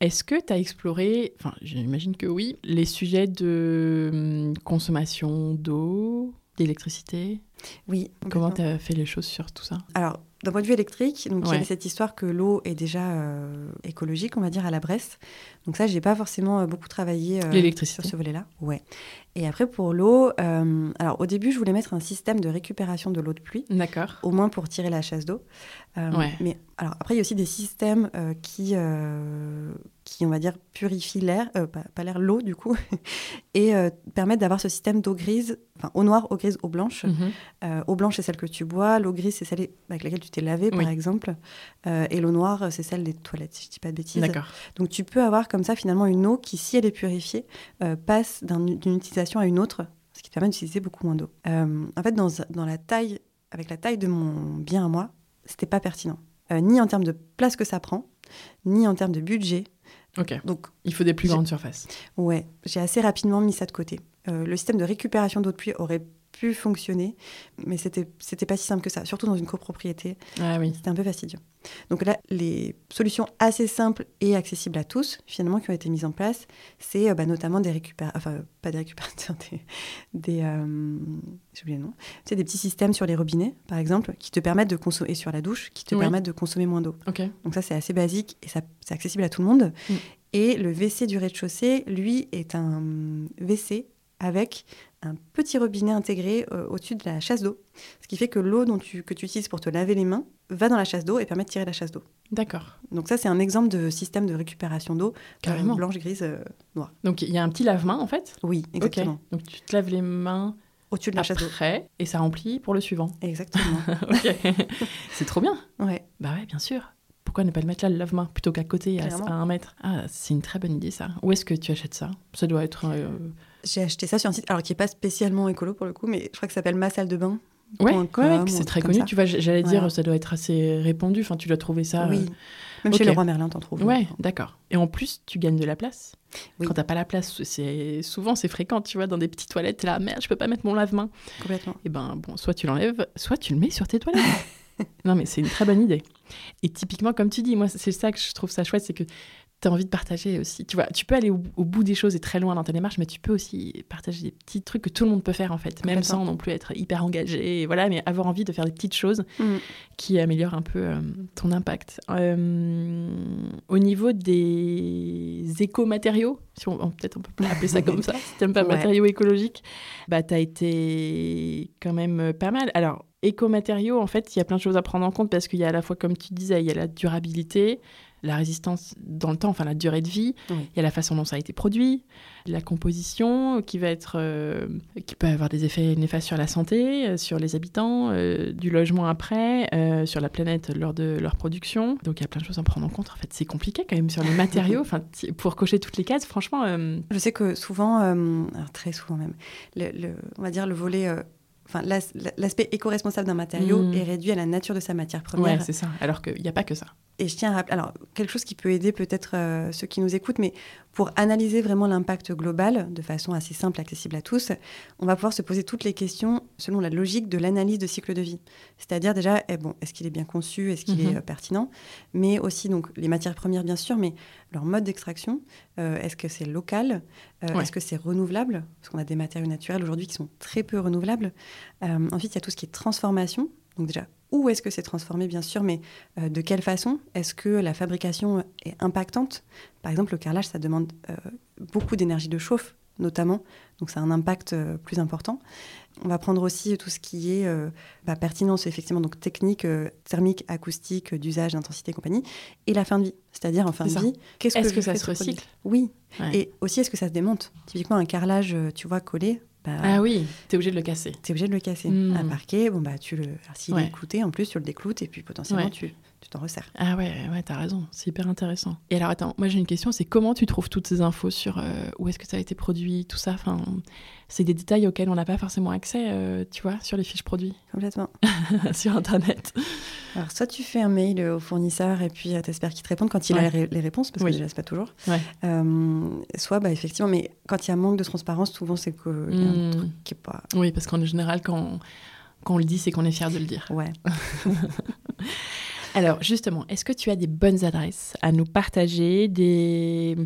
Est-ce que tu as exploré, enfin j'imagine que oui, les sujets de hum, consommation d'eau, d'électricité? Oui. Comment tu as fait les choses sur tout ça? Alors, d'un point de vue électrique, donc il y avait cette histoire que l'eau est déjà euh, écologique, on va dire, à la Bresse. Donc ça, j'ai pas forcément euh, beaucoup travaillé euh, sur ce volet-là. Ouais. Et après, pour l'eau, alors au début, je voulais mettre un système de récupération de l'eau de pluie. D'accord. Au moins pour tirer la chasse d'eau. ouais. Mais alors après, il y a aussi des systèmes qui, qui, on va dire, purifient l'air, pas, l'air, l'eau du coup, et permettent d'avoir ce système d'eau grise, enfin eau noire, eau grise, eau blanche. Mhm. eau blanche, c'est celle que tu bois, l'eau grise, c'est celle avec laquelle tu t'es lavé, par exemple. Euh, et l'eau noire, c'est celle des toilettes, si je dis pas de bêtises. D'accord. Donc tu peux avoir comme ça finalement une eau qui, si elle est purifiée, euh, passe d'une utilisation à une autre, ce qui te permet d'utiliser beaucoup moins d'eau. Euh, en fait, dans, dans, la taille, avec la taille de mon bien à moi, c'était pas pertinent. ni en termes de place que ça prend, ni en termes de budget. Ok. Donc, il faut des plus grandes surfaces. Ouais, j'ai assez rapidement mis ça de côté. le système de récupération d'eau de pluie aurait pu fonctionner, mais c'était c'était pas si simple que ça, surtout dans une copropriété. Ah oui. C'était un peu fastidieux. Donc là, les solutions assez simples et accessibles à tous, finalement, qui ont été mises en place, c'est euh, bah, notamment des récupérateurs, enfin pas des récupérateurs, des, des euh, j'ai oublié le nom, c'est des petits systèmes sur les robinets, par exemple, qui te permettent de consommer, et sur la douche, qui te permettent de consommer moins d'eau. Donc ça, c'est assez basique et ça, c'est accessible à tout le monde. Mm. Et le WC du rez-de-chaussée, lui, est un WC avec un petit robinet intégré euh, au-dessus de la chasse d'eau. Ce qui fait que l'eau tu, que tu utilises pour te laver les mains va dans la chasse d'eau et permet de tirer la chasse d'eau. D'accord. Donc ça, c'est un exemple de système de récupération d'eau. Euh, Carrément. blanche, grise, euh, noire. Donc il y a un petit lave-main en fait? Oui, exactement. Donc tu te laves les mains au-dessus de la chasse d'eau. et ça remplit pour le suivant. Exactement. c'est trop bien. Ouais. Bah ouais, bien sûr. Pourquoi ne pas le mettre là, le lave-main, plutôt qu'à côté, à, un mètre? Ah, c'est une très bonne idée, ça. Où est-ce que tu achètes ça? Ça doit être... J'ai acheté ça sur un site, alors qui n'est pas spécialement écolo pour le coup, mais je crois que ça s'appelle Ma salle de bain. Ouais, c'est très connu. Tu vois, j'allais dire, ça doit être assez répandu. Enfin, tu dois trouver ça. Oui. Euh, Même chez le roi Merlin, t'en trouves. Ouais, d'accord. Et en plus, tu gagnes de la place. Oui. Quand t'as pas la place, c'est souvent c'est fréquent, tu vois, dans des petites toilettes, t'es là, merde, je peux pas mettre mon lave-main. Complètement. Et eh ben bon, soit tu l'enlèves, soit tu le mets sur tes toilettes. non, mais c'est une très bonne idée. Et typiquement, comme tu dis, moi, c'est ça que je trouve ça chouette, c'est que tu as envie de partager aussi. Tu vois, tu peux aller au, au, bout des choses et très loin dans ta démarche, mais tu peux aussi partager des petits trucs que tout le monde peut faire en fait, même sans non plus être hyper engagé, et voilà, mais avoir envie de faire des petites choses Mm. qui améliorent un peu euh, ton impact. Euh, au niveau des éco-matériaux, si on, peut-être on peut appeler ça comme ça, si t'aimes pas Ouais. matériaux écologiques, bah t'as été quand même pas mal. Alors, éco-matériaux, en fait, il y a plein de choses à prendre en compte parce qu'il y a à la fois, comme tu disais, il y a la durabilité, la résistance dans le temps, enfin la durée de vie, Oui. il y a la façon dont ça a été produit, la composition qui va être, euh, qui peut avoir des effets néfastes sur la santé, euh, sur les habitants, euh, du logement après, euh, sur la planète lors de leur production. Donc il y a plein de choses à prendre en compte. En fait, c'est compliqué quand même sur les matériaux. Enfin, pour cocher toutes les cases, franchement. Je sais que souvent, alors très souvent même, le, le- on va dire le volet, enfin l'as- l'aspect éco-responsable d'un matériau Mm. est réduit à la nature de sa matière ouais, première. c'est ça. Alors qu'il n'y a pas que ça. Et je tiens à rappeler, alors quelque chose qui peut aider peut-être euh, ceux qui nous écoutent, mais pour analyser vraiment l'impact global de façon assez simple, accessible à tous, on va pouvoir se poser toutes les questions selon la logique de l'analyse de cycle de vie. C'est-à-dire déjà, eh bon, est-ce qu'il est bien conçu, est-ce qu'il Mhm. est euh, pertinent, mais aussi donc les matières premières bien sûr, mais leur mode d'extraction, euh, est-ce que c'est local, Ouais. est-ce que c'est renouvelable, parce qu'on a des matériaux naturels aujourd'hui qui sont très peu renouvelables. Ensuite, il y a tout ce qui est transformation. Donc déjà, où est-ce que c'est transformé, bien sûr, mais euh, de quelle façon Est-ce que la fabrication est impactante? Par exemple, le carrelage, ça demande euh, beaucoup d'énergie de chauffe, notamment, donc ça a un impact euh, plus important. On va prendre aussi tout ce qui est bah, pertinence, effectivement, donc technique, thermique, acoustique, d'usage, d'intensité et compagnie, et la fin de vie, c'est-à-dire en fin de vie, qu'est-ce que ça se recycle? Oui, Ouais. et aussi est-ce que ça se démonte? Typiquement, un carrelage, tu vois, collé, Ah oui, t'es obligé de le casser. tu es obligé de le casser. Un parquet, bon, bah, tu le... alors, s'il Ouais. est clouté, en plus, tu le décloutes, et puis potentiellement, Ouais. tu tu t'en resserres. Ah ouais, ouais, t'as raison, c'est hyper intéressant. Et alors attends, moi j'ai une question, c'est comment tu trouves toutes ces infos sur euh, où est-ce que ça a été produit, tout ça? Enfin, c'est des détails auxquels on n'a pas forcément accès, euh, tu vois, sur les fiches produits, Complètement. sur Internet. Alors, soit tu fais un mail au fournisseur et puis tu espères qu'il te réponde quand il a les, ré- les réponses, parce Oui. que déjà, c'est pas toujours. Ouais. Euh, soit, bah, effectivement, mais quand il y a manque de transparence, souvent, c'est qu'il y a un Mm. truc qui est pas. Oui, parce qu'en général, quand, quand on le dit, c'est qu'on est fier de le dire. Ouais. Alors justement, est-ce que tu as des bonnes adresses à nous partager, des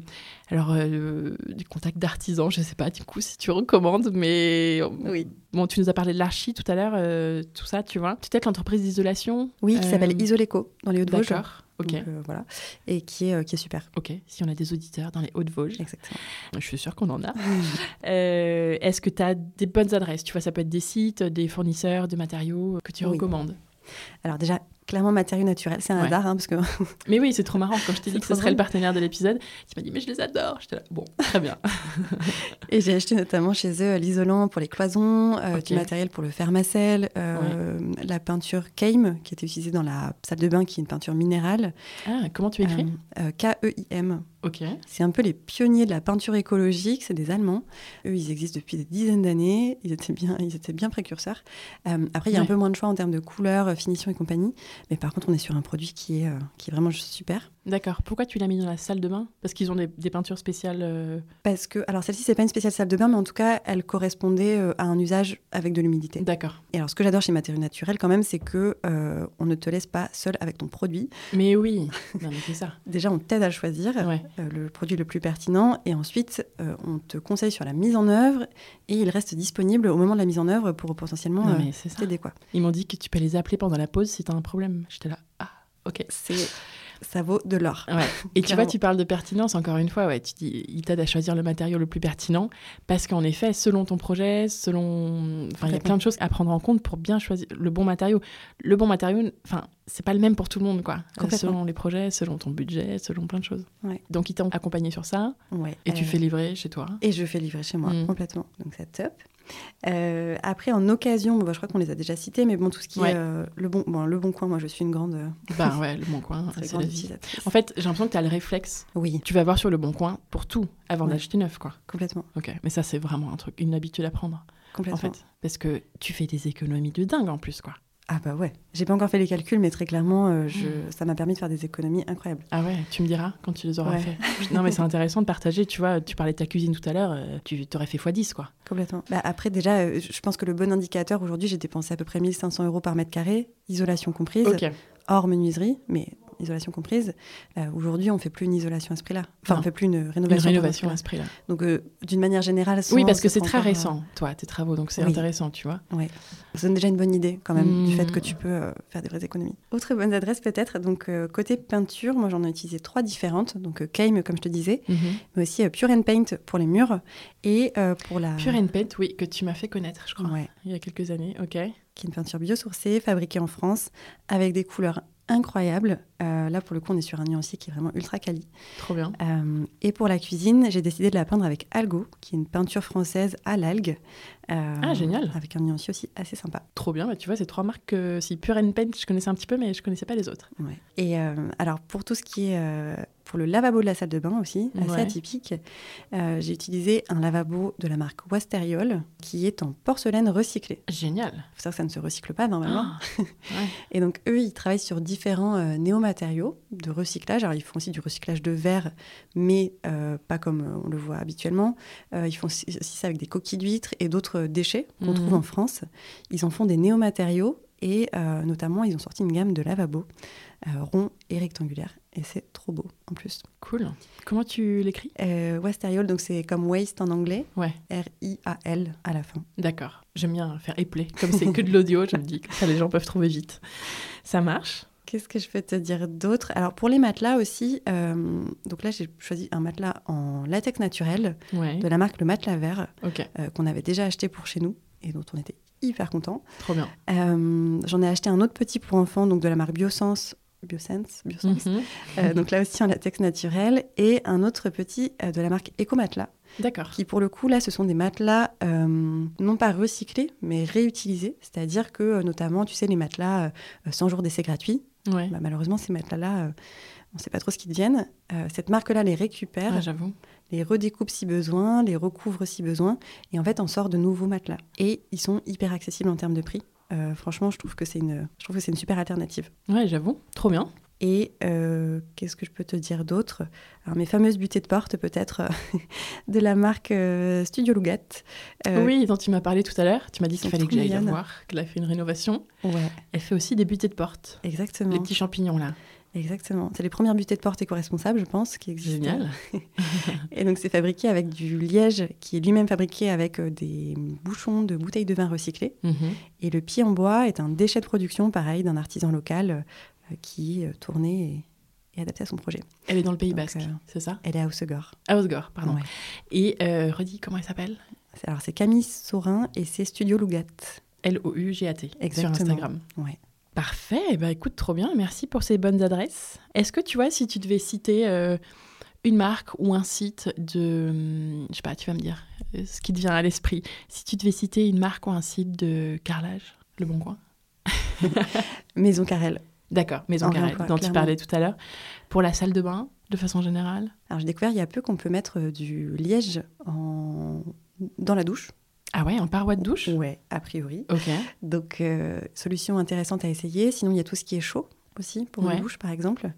alors euh, des contacts d'artisans, je sais pas du coup si tu recommandes, mais Oui. bon, tu nous as parlé de l'archi tout à l'heure, euh, tout ça, tu vois. Peut-être l'entreprise d'isolation. Oui, qui euh, s'appelle Isoleco, dans les Hauts-de-Vosges. D'accord. Ok. Donc, euh, voilà. Et qui est, euh, qui est super. Ok. Si on a des auditeurs dans les Hauts-de-Vosges, Exactement. je suis sûre qu'on en a. Euh, est-ce que tu as des bonnes adresses? Tu vois, ça peut être des sites, des fournisseurs de matériaux que tu Oui. recommandes? Alors, déjà, clairement, matériaux naturels. C'est un Ouais. hasard, hein, parce que Mais oui, c'est trop marrant. Quand je t'ai dit que ce serait le partenaire de l'épisode, tu m'as dit, mais je les adore. J'étais là, bon, très bien. Et j'ai acheté notamment chez eux euh, l'isolant pour les cloisons, euh, Ok. du matériel pour le fermacelle, euh, la peinture Keim, qui était utilisée dans la salle de bain, qui est une peinture minérale. Ah, comment tu écris Euh, K-E-I-M. Ok. C'est un peu les pionniers de la peinture écologique, c'est des Allemands. Eux, ils existent depuis des dizaines d'années, ils étaient bien, ils étaient bien précurseurs. Euh, après, il y a un peu moins de choix en termes de couleurs, euh, finition et compagnie. Mais par contre, on est sur un produit qui est, euh, vraiment super. D'accord. Pourquoi tu l'as mis dans la salle de bain? Parce qu'ils ont des, des peintures spéciales. euh, Parce que, alors celle-ci, c'est pas une spéciale salle de bain, mais en tout cas, elle correspondait euh, à un usage avec de l'humidité. D'accord. Et alors, ce que j'adore chez Matériaux Naturels, quand même, c'est que euh, on ne te laisse pas seul avec ton produit. Mais oui. Non, mais c'est ça. Déjà, on t'aide à choisir, Ouais. le produit le plus pertinent, et ensuite, on te conseille sur la mise en œuvre, et il reste disponible au moment de la mise en œuvre pour potentiellement t'aider, quoi. Ils m'ont dit que tu peux les appeler pendant la pause si t'as un problème. J'étais là. Ah, ok. C'est, ça vaut de l'or. Ouais. Et tu vois, tu parles de pertinence, encore une fois, ouais, tu dis, il t'aide à choisir le matériau le plus pertinent, parce qu'en effet, selon ton projet, selon... Enfin, il y a plein de choses à prendre en compte pour bien choisir le bon matériau. Le bon matériau, enfin, c'est pas le même pour tout le monde, quoi. Selon les projets, selon ton budget, selon plein de choses. Ouais. Donc, ils t'ont accompagné sur ça, Ouais. et tu Euh, fais livrer chez toi. Et je fais livrer chez moi, Mm. complètement. Donc, c'est top. Euh, après, en occasion, bon, bah, je crois qu'on les a déjà cités, mais bon, tout ce qui Ouais. est euh, le, bon, bon, le Bon Coin, moi, je suis une grande, euh, Bah ouais, le bon coin, c'est la vie. En fait, j'ai l'impression que tu as le réflexe. Oui, Tu vas voir sur le bon coin pour tout avant Ouais. d'acheter neuf, quoi. complètement. Ok, mais ça, c'est vraiment un truc, une habitude à prendre, en complètement. fait. Parce que tu fais des économies de dingue en plus, quoi. Ah bah ouais, j'ai pas encore fait les calculs, mais très clairement, euh, je, Mm. ça m'a permis de faire des économies incroyables. Ah ouais, tu me diras quand tu les auras Ouais. fait. Non, mais c'est intéressant de partager. Tu vois, tu parlais de ta cuisine tout à l'heure, euh, tu t'aurais fait x10, quoi. Complètement. Bah après, déjà, euh, je pense que le bon indicateur, aujourd'hui, j'ai dépensé à peu près 1500 euros par mètre carré, isolation comprise, hors menuiserie, mais isolation comprise. Euh, aujourd'hui, on fait plus une isolation à ce prix-là. Enfin, Non. on fait plus une Une rénovation. à ce prix-là. Donc, euh, d'une manière générale, Oui, parce que ce c'est très récent, toi, tes travaux, donc c'est Oui. intéressant, tu vois. Ça donne déjà une bonne idée quand même du fait que tu peux euh, faire des vraies économies. Autre bonne adresse peut-être, donc euh, côté peinture, moi j'en ai utilisé trois différentes, donc Keim comme je te disais, Mhm. mais aussi Pure and Paint pour les murs et pour la... Pure and Paint, oui, que tu m'as fait connaître, je crois, Ouais, il y a quelques années. Ok. qui est une peinture biosourcée, fabriquée en France, avec des couleurs incroyables. Euh, là pour le coup on est sur un nuancier qui est vraiment ultra quali. Trop bien. Euh, et pour la cuisine, j'ai décidé de la peindre avec Algo, qui est une peinture française à l'algue. Euh, Ah, génial. Avec un nuancier aussi assez sympa. Trop bien. Bah, tu vois, c'est trois marques que si Pure and Paint, je connaissais un petit peu, mais je connaissais pas les autres. Ouais. Et alors, pour tout ce qui est pour le lavabo de la salle de bain aussi, assez Ouais. atypique, euh, j'ai utilisé un lavabo de la marque Wasteriol qui est en porcelaine recyclée. Génial. Faut que ça ne se recycle pas normalement. Ah, ouais. Et donc, eux, ils travaillent sur différents euh, néomatériaux de recyclage. Alors, ils font aussi du recyclage de verre, mais euh, pas comme euh, on le voit habituellement. Ils font aussi ça avec des coquilles d'huîtres et d'autres déchets qu'on Mhm. trouve en France. Ils en font des néomatériaux et euh, notamment, ils ont sorti une gamme de lavabos euh, ronds et rectangulaires. Et c'est trop beau en plus. Cool. Comment tu l'écris? Euh, Wasteriol, donc c'est comme waste en anglais, Ouais, R-I-A-L à la fin. d'accord. J'aime bien faire épeler. Comme c'est que de l'audio, je me dis que ça, les gens peuvent trouver vite. Ça marche? Qu'est-ce que je peux te dire d'autre? Alors pour les matelas aussi, euh, donc là j'ai choisi un matelas en latex naturel Ouais. de la marque Le Matelas Vert euh, qu'on avait déjà acheté pour chez nous et dont on était hyper content. trop bien. J'en ai acheté un autre petit pour enfants donc de la marque Biosense. Biosense. Mhm. Euh, donc là aussi en latex naturel et un autre petit euh, de la marque Eco Matelas D'accord. qui pour le coup là ce sont des matelas euh, non pas recyclés mais réutilisés c'est-à-dire que notamment tu sais les matelas euh, 100 jours d'essai gratuit Ouais. bah, malheureusement ces matelas là on ne sait pas trop ce qu'ils deviennent cette marque là les récupère Ah, J'avoue. les redécoupe si besoin les recouvre si besoin et en fait en sort de nouveaux matelas et ils sont hyper accessibles en termes de prix Euh, franchement je trouve que c'est une je trouve que c'est une super alternative Ouais, j'avoue. Trop bien. et euh, qu'est-ce que je peux te dire d'autre? Alors, mes fameuses butées de porte, peut-être, euh, de la marque euh, Studio Lougat. Euh, oui, dont tu m'as parlé tout à l'heure. Tu m'as dit qu'il fallait que j'aille la voir, qu'elle a fait une rénovation. Ouais, Elle fait aussi des butées de porte. exactement. Les petits champignons, là. Exactement. C'est les premières butées de porte éco-responsables, je pense, qui existent. Génial. Et donc, c'est fabriqué avec du liège, qui est lui-même fabriqué avec euh, des bouchons de bouteilles de vin recyclées. Mhm. Et le pied en bois est un déchet de production, pareil, d'un artisan local euh, qui est tourné et, et adapté à son projet. Elle est dans le Pays Donc, Basque, euh, c'est ça? Elle est à Haussegor. À Osgore, pardon. Ouais. Et euh, redis, comment elle s'appelle? Alors, c'est Camille Saurin et c'est Studio Lougat. L-O-U-G-A-T sur Exactement. Instagram. Ouais. Parfait, bah écoute, trop bien, merci pour ces bonnes adresses. Est-ce que tu vois, si tu devais citer euh, une marque ou un site de... hum, Je sais pas, tu vas me dire euh, ce qui te vient à l'esprit. Si tu devais citer une marque ou un site de carrelage, Le Bon Coin Maison Carrel. D'accord, Maison Carrel, dont tu parlais tout à l'heure. Pour la salle de bain, de façon générale? Alors j'ai découvert il y a peu qu'on peut mettre euh, du liège en... dans la douche. Ah ouais, en paroi de douche? Ouais, a priori. Ok. Donc euh, solution intéressante à essayer. Sinon il y a tout ce qui est chaud aussi pour Ouais. une douche par exemple.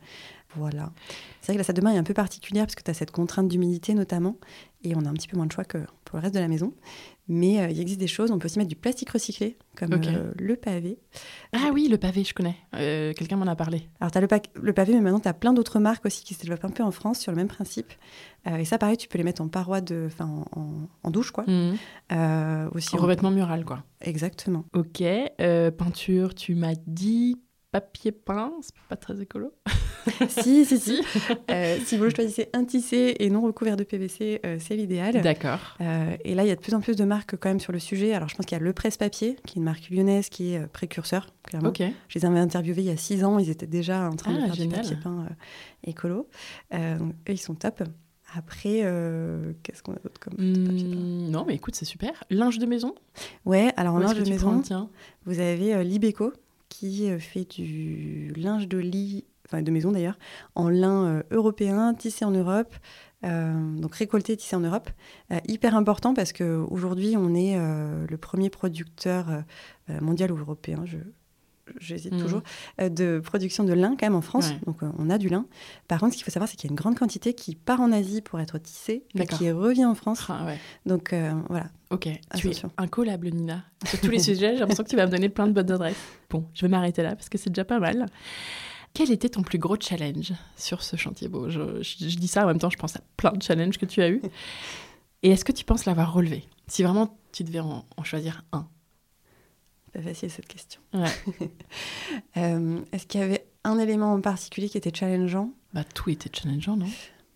Voilà. C'est vrai que la salle de bain est un peu particulière parce que tu as cette contrainte d'humidité notamment et on a un petit peu moins de choix que pour le reste de la maison. Mais euh, il existe des choses, on peut aussi mettre du plastique recyclé comme euh, le pavé. Ah oui, le pavé, je connais. Euh, Quelqu'un m'en a parlé. Alors, tu as le, le pavé, mais maintenant, tu as plein d'autres marques aussi qui se développent un peu en France sur le même principe. Et ça, pareil, tu peux les mettre en paroi, de, en, en- en douche, quoi. Euh, aussi En revêtement mural, quoi. Exactement. Ok, peinture, tu m'as dit papier peint, c'est pas très écolo. si, si, si. Euh, si vous choisissez un tissé et non recouvert de PVC, euh, c'est l'idéal. D'accord. Euh, et là, il y a de plus en plus de marques quand même sur le sujet. Alors, je pense qu'il y a Le Presse Papier, qui est une marque lyonnaise qui est précurseur, clairement. Je les avais interviewés il y a six ans, ils étaient déjà en train de Ah, faire génial. du papier peint écolo. Donc, eux, ils sont top. Après, euh, qu'est-ce qu'on a d'autre comme papier peint Hmm, non, mais écoute, c'est super. Linge de maison? Ouais, alors en linge de prends maison, tien? vous avez euh, Libeco qui euh, fait du linge de lit, enfin de maison d'ailleurs, en lin euh, européen, tissé en Europe, euh, donc récolté, tissé en Europe. Euh, hyper important parce qu'aujourd'hui, on est euh, le premier producteur mondial ou européen, je, j'hésite Mhm. toujours, de production de lin quand même en France. Ouais. Donc on a du lin. Par contre, ce qu'il faut savoir, c'est qu'il y a une grande quantité qui part en Asie pour être tissée et qui revient en France. Ah ouais. Donc euh, voilà. Ok, tu es Attention. incollable, Nina. Sur tous les sujets, j'ai l'impression que tu vas me donner plein de bonnes adresses. Bon, je vais m'arrêter là parce que c'est déjà pas mal. Quel était ton plus gros challenge sur ce chantier beau? Je, je, dis ça en même temps, je pense à plein de challenges que tu as eu. Et est-ce que tu penses l'avoir relevé? Si vraiment tu devais en, choisir un Pas facile cette question. Ouais. euh, est-ce qu'il y avait un élément en particulier qui était challengeant? Bah tout était challengeant, non?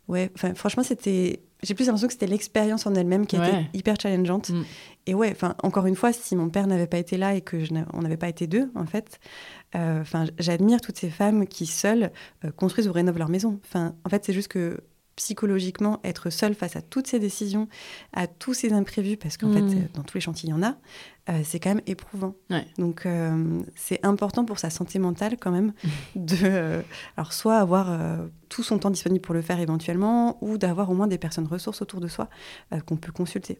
Ouais, franchement, c'était. J'ai plus l'impression que c'était l'expérience en elle-même qui était hyper challengeante. Mm. Et ouais, enfin, encore une fois, si mon père n'avait pas été là et que je on n'avait pas été deux, en fait, euh, enfin, j'admire toutes ces femmes qui seules euh, construisent ou rénovent leur maison. Enfin, en fait, c'est juste que psychologiquement, être seule face à toutes ces décisions, à tous ces imprévus, parce qu'en fait, mm. dans tous les chantiers, il y en a, euh, c'est quand même éprouvant. Donc, euh, c'est important pour sa santé mentale, quand même, de euh, alors soit avoir tout son temps disponible pour le faire éventuellement, ou d'avoir au moins des personnes ressources autour de soi qu'on peut consulter.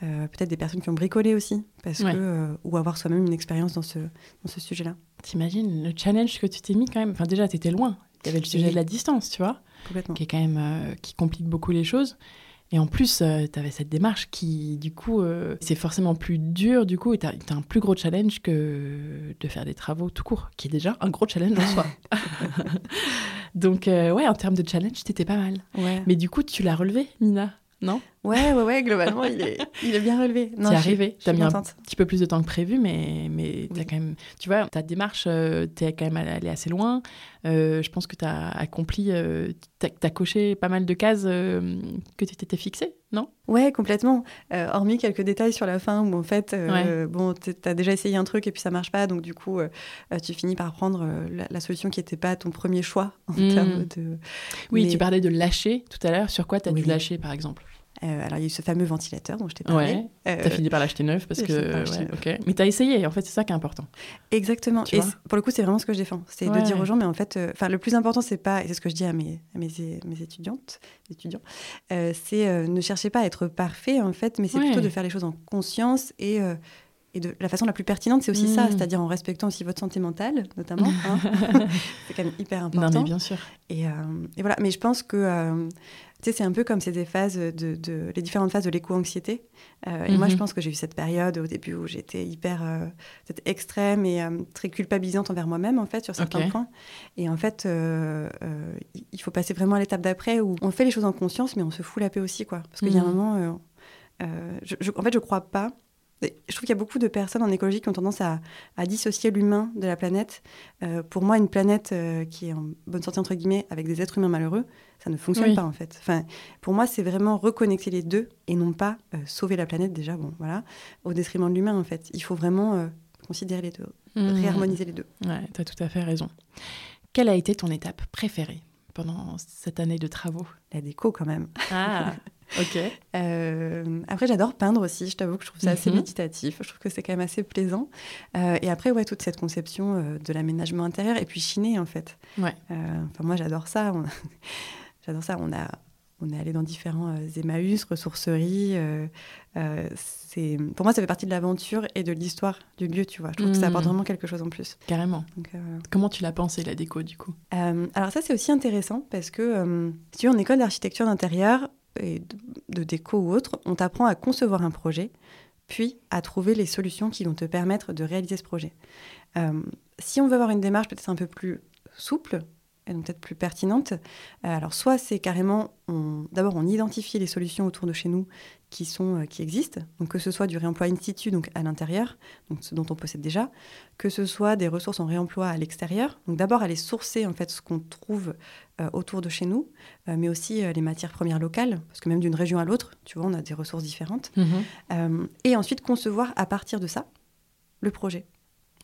Peut-être des personnes qui ont bricolé aussi, parce que, ou avoir soi-même une expérience dans ce, dans ce sujet-là. T'imagines le challenge que tu t'es mis quand même Enfin, déjà, tu étais loin. Il y avait le sujet de la distance, tu vois qui est quand même euh, qui complique beaucoup les choses. Et en plus, euh, tu avais cette démarche qui, du coup, euh, c'est forcément plus dur, du coup, et tu as, un plus gros challenge que de faire des travaux tout court, qui est déjà un gros challenge en soi. Donc, ouais, en termes de challenge, t'étais pas mal. Mais du coup, tu l'as relevé, Nina non? Ouais, ouais, ouais, globalement, il est, il est bien relevé. C'est arrivé. Tu as mis un petit peu plus de temps que prévu, mais, mais as quand même. Tu vois, ta démarche, euh, tu es quand même allé assez loin. Euh, je pense que tu as accompli. Euh, tu as, coché pas mal de cases que tu t'étais fixé, non? Ouais, complètement. hormis quelques détails sur la fin où, en fait, bon, tu as déjà essayé un truc et puis ça marche pas. Donc, du coup, tu finis par prendre la, solution qui n'était pas ton premier choix en hmm. termes de. Oui, tu parlais de lâcher tout à l'heure. Sur quoi tu as dû lâcher, par exemple? Euh, alors, il y a eu ce fameux ventilateur dont je t'ai parlé. Ouais, euh, t'as fini par l'acheter neuf parce que. Ouais, Mais t'as essayé, en fait, c'est ça qui est important. Exactement. et pour le coup, c'est vraiment ce que je défends. C'est de dire aux gens, mais en fait, euh, enfin, le plus important, c'est pas, et c'est ce que je dis à mes, mes, mes étudiantes, étudiants, c'est ne cherchez pas à être parfait, en fait, mais c'est plutôt de faire les choses en conscience et et de la façon la plus pertinente, c'est aussi ça, mmh. c'est-à-dire en respectant aussi votre santé mentale, notamment. Hein. c'est quand même hyper important. Non, mais bien sûr. Et, et voilà, mais je pense que tu sais, c'est un peu comme ces phases de, les différentes phases de l'éco-anxiété. Euh, et moi, je mhm. pense que j'ai eu cette période au début où j'étais hyper euh, extrême et euh, très culpabilisante envers moi-même, en fait, sur certains points. Et en fait, il faut passer vraiment à l'étape d'après où on fait les choses en conscience, mais on se fout la paix aussi, quoi. Parce qu'il y a un mhm. moment, je, en fait, je crois pas je trouve qu'il y a beaucoup de personnes en écologie qui ont tendance à, dissocier l'humain de la planète. Euh, pour moi, une planète euh, qui est en bonne santé, entre guillemets, avec des êtres humains malheureux, ça ne fonctionne pas, en fait. Enfin, pour moi, c'est vraiment reconnecter les deux et non pas euh, sauver la planète, déjà, bon, voilà, au détriment de l'humain, en fait. Il faut vraiment considérer les deux, mmh. réharmoniser les deux. Ouais, tu as tout à fait raison. Quelle a été ton étape préférée pendant cette année de travaux? La déco, quand même. Ah Ok. Euh, après, j'adore peindre aussi. Je t'avoue que je trouve ça assez mhm. méditatif. Je trouve que c'est quand même assez plaisant. Euh, et après, ouais, toute cette conception euh, de l'aménagement intérieur et puis chiner en fait. Ouais. enfin, moi, j'adore ça. j'adore ça. On a, on est allé dans différents Emmaüs, ressourceries. c'est, pour moi, ça fait partie de l'aventure et de l'histoire du lieu. Tu vois, je trouve que ça apporte mhm. vraiment quelque chose en plus. Carrément. Comment tu l'as pensé la déco du coup? Alors ça, c'est aussi intéressant parce que si tu es en école d'architecture d'intérieur, et de, déco ou autre, on t'apprend à concevoir un projet, puis à trouver les solutions qui vont te permettre de réaliser ce projet. Euh, si on veut avoir une démarche peut-être un peu plus souple, et donc peut-être plus pertinente, euh, alors soit c'est carrément, d'abord on identifie les solutions autour de chez nous qui, sont, euh, qui existent, donc que ce soit du réemploi in situ, donc à l'intérieur, ce dont on possède déjà, que ce soit des ressources en réemploi à l'extérieur, donc d'abord aller sourcer en fait ce qu'on trouve autour de chez nous, euh, mais aussi les matières premières locales, parce que même d'une région à l'autre, tu vois, on a des ressources différentes, mhm. et ensuite concevoir à partir de ça le projet.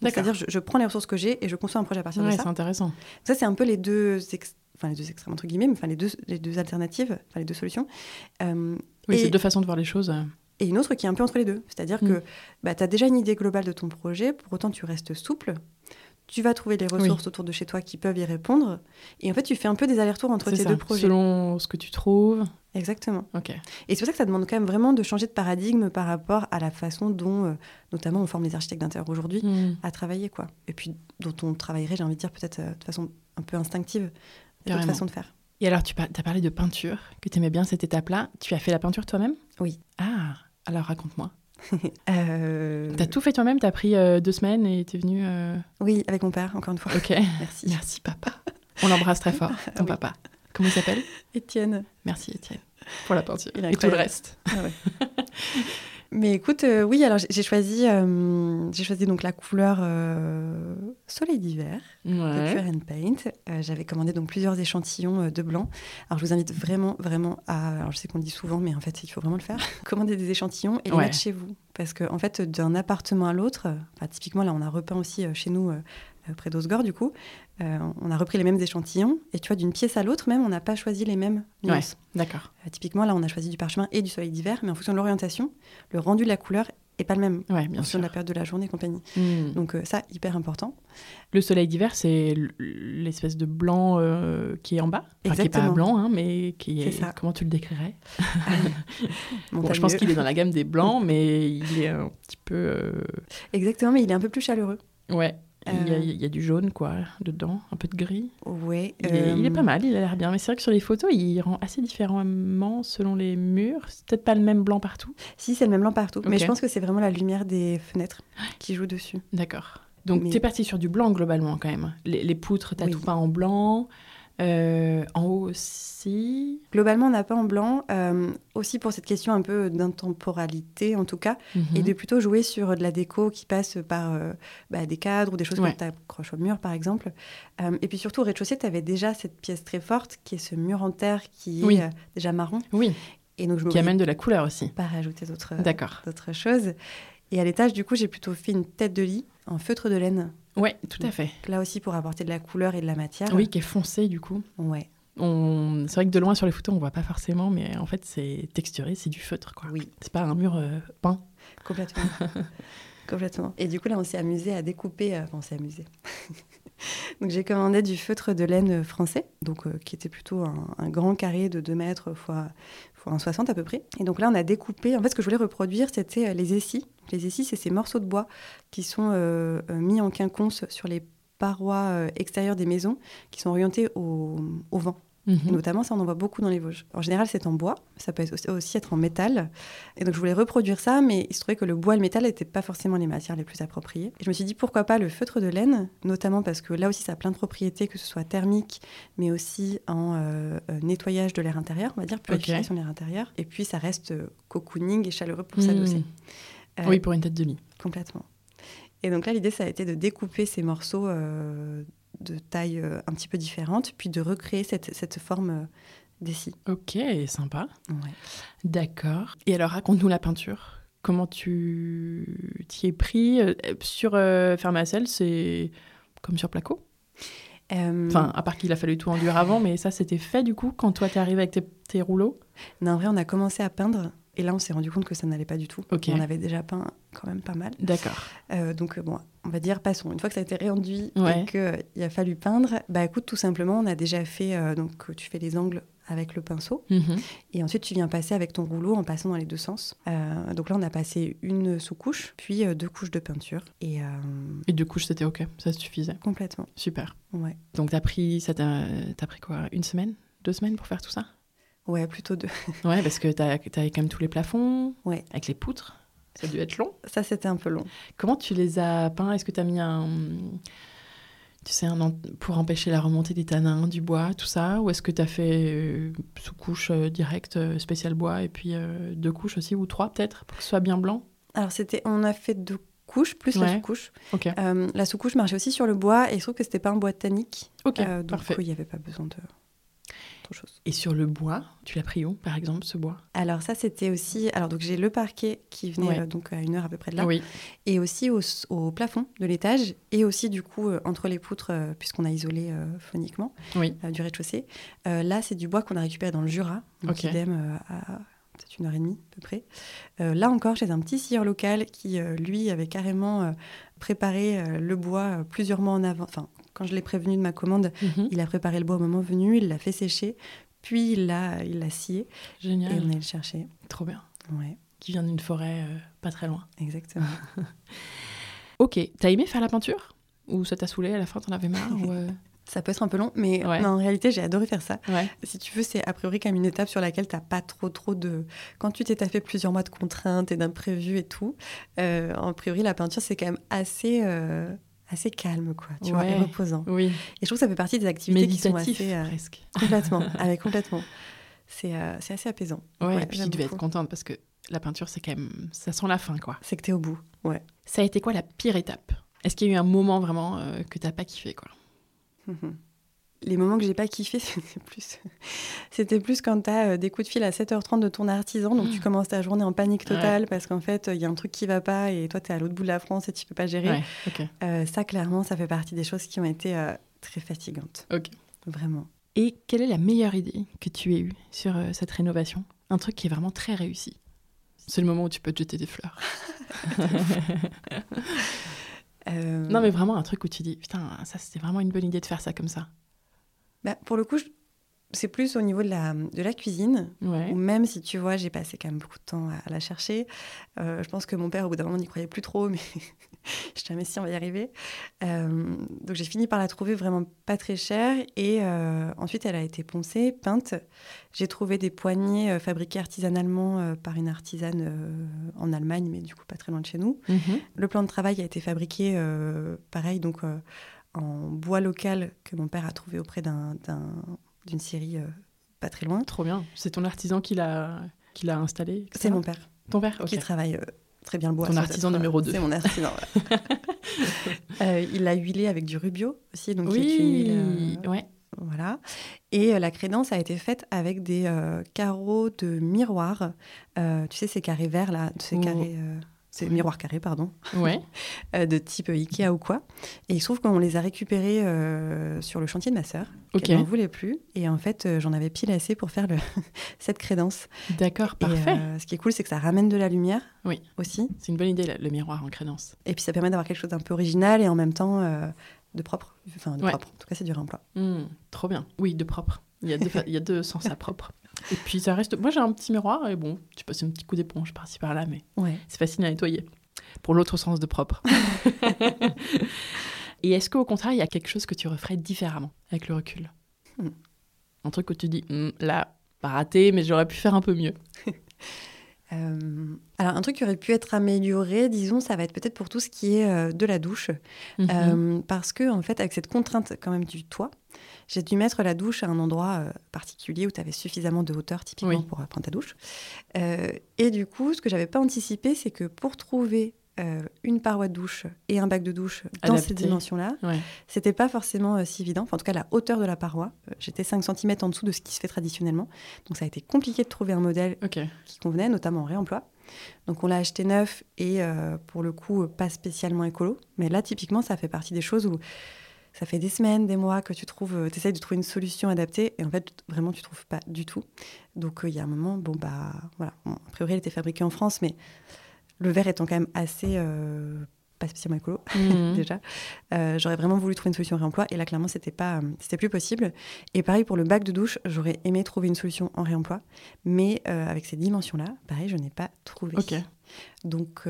C'est-à-dire, je, je, prends les ressources que j'ai et je conçois un projet à partir de ça. C'est intéressant. Ça, c'est un peu les deux, enfin les deux extrêmes entre guillemets, mais enfin les deux, les deux alternatives, enfin les deux solutions. Oui, c'est deux façons de voir les choses. Et une autre qui est un peu entre les deux. C'est-à-dire mm. que bah, tu as déjà une idée globale de ton projet, pour autant tu restes souple. Tu vas trouver les ressources autour de chez toi qui peuvent y répondre. Et en fait, tu fais un peu des allers-retours entre tes deux projets. Selon ce que tu trouves. Exactement. Ok. Et c'est pour ça que ça demande quand même vraiment de changer de paradigme par rapport à la façon dont, euh, notamment, on forme les architectes d'intérieur aujourd'hui mm. à travailler, quoi. Et puis, dont on travaillerait, j'ai envie de dire, peut-être euh, de façon un peu instinctive, d'autres façon de faire. Et alors, tu as parlé de peinture, que tu aimais bien cette étape-là. Tu as fait la peinture toi-même? Oui. Ah, alors raconte-moi. euh... T'as tout fait toi-même T'as pris euh, deux semaines et t'es venue euh Oui, avec mon père, encore une fois. Ok. Merci. Merci, papa. On l'embrasse très fort, ton Oui. papa. Comment il s'appelle? Étienne. Merci Étienne pour la peinture et tout le reste. Ah ouais. Mais écoute, euh, oui, alors j'ai- choisi, euh, j'ai choisi donc la couleur euh, soleil d'hiver de. Pure and Paint. Euh, J'avais commandé donc plusieurs échantillons de blanc. Alors je vous invite vraiment, vraiment à. Alors je sais qu'on le dit souvent, mais en fait il faut vraiment le faire. Commander des échantillons et les Ouais. mettre chez vous, parce que en fait d'un appartement à l'autre, typiquement là on a repeint aussi chez nous. Euh, près d'Osgore, du coup, euh, on a repris les mêmes échantillons. Et tu vois, d'une pièce à l'autre, même, on n'a pas choisi les mêmes nuances. D'accord. Euh, typiquement, là, on a choisi du parchemin et du soleil d'hiver, mais en fonction de l'orientation, le rendu de la couleur est pas le même. Ouais, En bien fonction sûr. de la période de la journée et compagnie. Hmm. Donc, euh, ça, hyper important. Le soleil d'hiver, c'est l'espèce de blanc qui est en bas. Enfin, qui est pas Exactement. blanc, hein, mais qui est. Ça. Comment tu le décrirais? Bon, je pense qu'il est dans la gamme des blancs, mais il est un petit peu. Exactement, mais il est un peu plus chaleureux. Ouais. Il, y a, Euh. il y a du jaune, quoi, dedans, un peu de gris. Ouais. Il, est, il est euh, pas mal, il a l'air bien. Mais c'est vrai que sur les photos, il rend assez différemment selon les murs. C'est peut-être pas le même blanc partout. Si, c'est le même blanc partout. Mais je pense que c'est vraiment la lumière des fenêtres qui joue dessus. D'accord. Donc, Mais- t'es parti sur du blanc globalement, quand même. Les, les poutres, t'as Oui. tout peint en blanc. Euh, en haut aussi. Globalement, on n'a pas en blanc, euh, aussi pour cette question un peu d'intemporalité en tout cas, et Mhm. de plutôt jouer sur de la déco qui passe par euh, bah, des cadres ou des choses Ouais. que tu accroches au mur par exemple. Et puis surtout au rez-de-chaussée, tu avais déjà cette pièce très forte qui est ce mur en terre qui Oui. est déjà marron. Oui, Et donc je qui amène de la couleur aussi. pas rajouter d'autres D'accord. d'autres choses. Et à l'étage, du coup, j'ai plutôt fait une tête de lit en feutre de laine. Ouais, tout à fait. Là aussi pour apporter de la couleur et de la matière. Oui, qui est foncé du coup. Ouais. On... C'est vrai que de loin sur les photos, on voit pas forcément, mais en fait, c'est texturé, c'est du feutre, quoi. Oui. C'est pas un mur euh, peint. Complètement. Complètement. Et du coup, là, on s'est amusé à découper. euh, Enfin, on s'est amusé. donc, j'ai commandé du feutre de laine français, donc euh, qui était plutôt un, un grand carré de 2 mètres fois, fois 1,60 à peu près. Et donc là, on a découpé. En fait, ce que je voulais reproduire, c'était les essis. Les essis, c'est ces morceaux de bois qui sont euh, euh, mis en quinconce sur les parois euh, extérieures des maisons, qui sont orientées au, au vent. Mhm. Notamment, ça, on en voit beaucoup dans les Vosges. En général, c'est en bois. Ça peut aussi- être en métal. Et donc, je voulais reproduire ça, mais il se trouvait que le bois et le métal n'étaient pas forcément les matières les plus appropriées. Et je me suis dit, pourquoi pas le feutre de laine, notamment parce que là aussi, ça a plein de propriétés, que ce soit thermique, mais aussi en euh, nettoyage de l'air intérieur, on va dire, purification de l'air intérieur. Et puis, ça reste cocooning et chaleureux pour s'adosser. Euh, Oui, pour une tête de lit. Complètement. Et donc là, l'idée, ça a été de découper ces morceaux euh, de taille euh, un petit peu différente, puis de recréer cette, cette forme d'essie. Ok, sympa. Ouais. D'accord. Et alors, raconte-nous la peinture. Comment tu t'y es pris Sur euh, Fermacell, c'est comme sur placo? Euh, Enfin, à part qu'il a fallu tout enduire avant, mais ça, c'était fait du coup quand toi t'es arrivé avec tes, tes rouleaux? Non, en vrai, on a commencé à peindre, et là, on s'est rendu compte que ça n'allait pas du tout. On avait déjà peint quand même pas mal. D'accord. Euh, donc, euh, bon, on va dire, passons. Une fois que ça a été réenduit Ouais. et qu'il a fallu peindre, bah écoute, tout simplement, on a déjà fait, euh, donc tu fais les angles avec le pinceau, Mhm. et ensuite tu viens passer avec ton rouleau en passant dans les deux sens. Euh, donc là, on a passé une sous-couche, puis euh, deux couches de peinture, et euh, Et du coup, c'était ok, ça suffisait. complètement, Super. ouais. Donc t'as pris, ça pris quoi Une semaine Deux semaines pour faire tout ça? Ouais, plutôt deux. Ouais, parce que t'as t'avais quand même tous les plafonds, Ouais. avec les poutres. Ça a dû être long. Ça, c'était un peu long. Comment tu les as peints? Est-ce que tu as mis un. Tu sais, un, en- pour empêcher la remontée des tanins, du bois, tout ça? Ou est-ce que tu as fait euh, sous-couche euh, directe, euh, spécial bois, et puis euh, deux couches aussi, ou trois peut-être, pour que ce soit bien blanc? Alors, c'était, on a fait deux couches, plus la Ouais. sous-couche. Ok. Euh, la sous-couche marchait aussi sur le bois, et je trouve que c'était pas un bois tannique. Ok, donc, parfait. il n'y avait pas besoin de autre chose. Et sur le bois, tu l'as pris où, par exemple, ce bois? Alors, ça, c'était aussi. Alors, donc, j'ai le parquet qui venait Ouais. euh, donc à une heure à peu près de là. Oui. et aussi au, au plafond de l'étage et aussi du coup euh, entre les poutres euh, puisqu'on a isolé phoniquement Oui. du rez-de-chaussée. Là c'est du bois qu'on a récupéré dans le Jura, donc Ok. idem à peut-être une heure et demie à peu près. Euh, là encore j'ai un petit scieur local qui euh, lui avait carrément euh, préparé le bois plusieurs mois en avant. Enfin quand je l'ai prévenu de ma commande, Mhm. il a préparé le bois au moment venu, il l'a fait sécher, puis il l'a il l'a scié et on Génial. allait le chercher. Trop bien. Ouais, Qui vient d'une forêt pas très loin. exactement. Ok. T'as aimé faire la peinture? Ou ça t'a saoulé à la fin, t'en avais marre ou, Ça peut être un peu long, mais Ouais. non, en réalité, j'ai adoré faire ça. Ouais. Si tu veux, c'est a priori comme une étape sur laquelle tu n'as pas trop, trop de. Quand tu t'es taffé plusieurs mois de contraintes et d'imprévus et tout, euh, a priori, la peinture, c'est quand même assez, euh, assez calme, quoi, tu vois, et reposant. Oui. Et je trouve que ça fait partie des activités qui sont assez... Euh, presque. Complètement, avec complètement. C'est euh, assez apaisant. Ouais, et puis tu devais être contente parce que la peinture, c'est quand même... Ça sent la fin, quoi. C'est que t'es au bout, ouais. Ça a été quoi la pire étape? Est-ce qu'il y a eu un moment vraiment euh, que t'as pas kiffé, quoi? Les moments que j'ai pas kiffé, c'était plus, c'était plus quand tu as euh, des coups de fil à 7h30 de ton artisan, donc tu mmh. commences ta journée en panique totale parce qu'en fait, il y a un truc qui va pas et toi, tu es à l'autre bout de la France et tu peux pas gérer. Euh, ça, clairement, ça fait partie des choses qui ont été euh, très fatigantes. Ok. Vraiment. Et quelle est la meilleure idée que tu aies eue sur cette rénovation? Un truc qui est vraiment très réussi. C'est le moment où tu peux te jeter des fleurs. Non, mais vraiment un truc où tu dis, putain, ça c'était vraiment une bonne idée de faire ça comme ça. Bah, pour le coup, c'est plus au niveau de la, de la cuisine, ou même si tu vois, j'ai passé quand même beaucoup de temps à, la chercher. Euh, je pense que mon père, au bout d'un moment, n'y croyait plus trop, mais je jamais si on va y arriver. Euh, donc j'ai fini par la trouver vraiment pas très chère, et euh, ensuite elle a été poncée, peinte. J'ai trouvé des poignées fabriquées artisanalement par une artisane en Allemagne, mais du coup pas très loin de chez nous. Mhm. Le plan de travail a été fabriqué pareil, donc en bois local que mon père a trouvé auprès d'une série euh, pas très loin. Trop bien. C'est ton artisan qui l'a installé C'est mon père. Ton père Qui travaille euh, très bien le bois. Ton artisan numéro 2. C'est mon artisan. Euh, il l'a huilé avec du rubio aussi, donc oui, une huile, ouais. Voilà. Et la crédence a été faite avec des carreaux de miroir. tu sais, ces carrés verts là, ces carrés c'est miroir carré, pardon, ouais. Euh, de type Ikea ou quoi. Et il se trouve qu'on les a récupérés euh, sur le chantier de ma sœur, qui n'en voulait plus. Et en fait, euh, j'en avais pile assez pour faire le cette crédence. D'accord, parfait. ce qui est cool, c'est que ça ramène de la lumière oui. aussi. C'est une bonne idée, le miroir en crédence. Et puis ça permet d'avoir quelque chose d'un peu original et en même temps de propre. Enfin, de propre. En tout cas, c'est du réemploi. Mmh, trop bien. Oui, de propre. Il y a deux, il y a deux sens à propre. Et puis ça reste. Moi j'ai un petit miroir et bon, tu passes un petit coup d'éponge par-ci par-là, mais c'est facile à nettoyer. Pour l'autre sens de propre. et est-ce qu'au contraire, il y a quelque chose que tu referais différemment avec le recul? Hmm. Un truc où tu dis, hmm, là, pas raté, mais j'aurais pu faire un peu mieux. Euh, alors, un truc qui aurait pu être amélioré, disons, ça va être peut-être pour tout ce qui est euh, de la douche. Mhm. Euh, parce que, en fait, avec cette contrainte quand même du toit, j'ai dû mettre la douche à un endroit particulier où tu avais suffisamment de hauteur, typiquement, pour prendre ta douche. et du coup, ce que j'avais pas anticipé, c'est que pour trouver euh, une paroi de douche et un bac de douche dans ces dimensions-là, c'était pas forcément euh, si évident. Enfin, en tout cas, la hauteur de la paroi, euh, j'étais 5 cm en dessous de ce qui se fait traditionnellement. Donc, ça a été compliqué de trouver un modèle qui convenait, notamment en réemploi. Donc, on l'a acheté neuf et pour le coup, pas spécialement écolo. Mais là, typiquement, ça fait partie des choses où ça fait des semaines, des mois que tu trouves, tu essayes de trouver une solution adaptée et en fait, vraiment, tu trouves pas du tout. Donc, il y a un moment, bon, bah, voilà. a priori, elle était fabriquée en France, mais le verre étant quand même assez euh, pas spécialement écolo mhm. déjà. Euh, j'aurais vraiment voulu trouver une solution réemploi et là clairement c'était pas euh, c'était plus possible. Et pareil pour le bac de douche, j'aurais aimé trouver une solution en réemploi, mais avec ces dimensions là, pareil je n'ai pas trouvé. Donc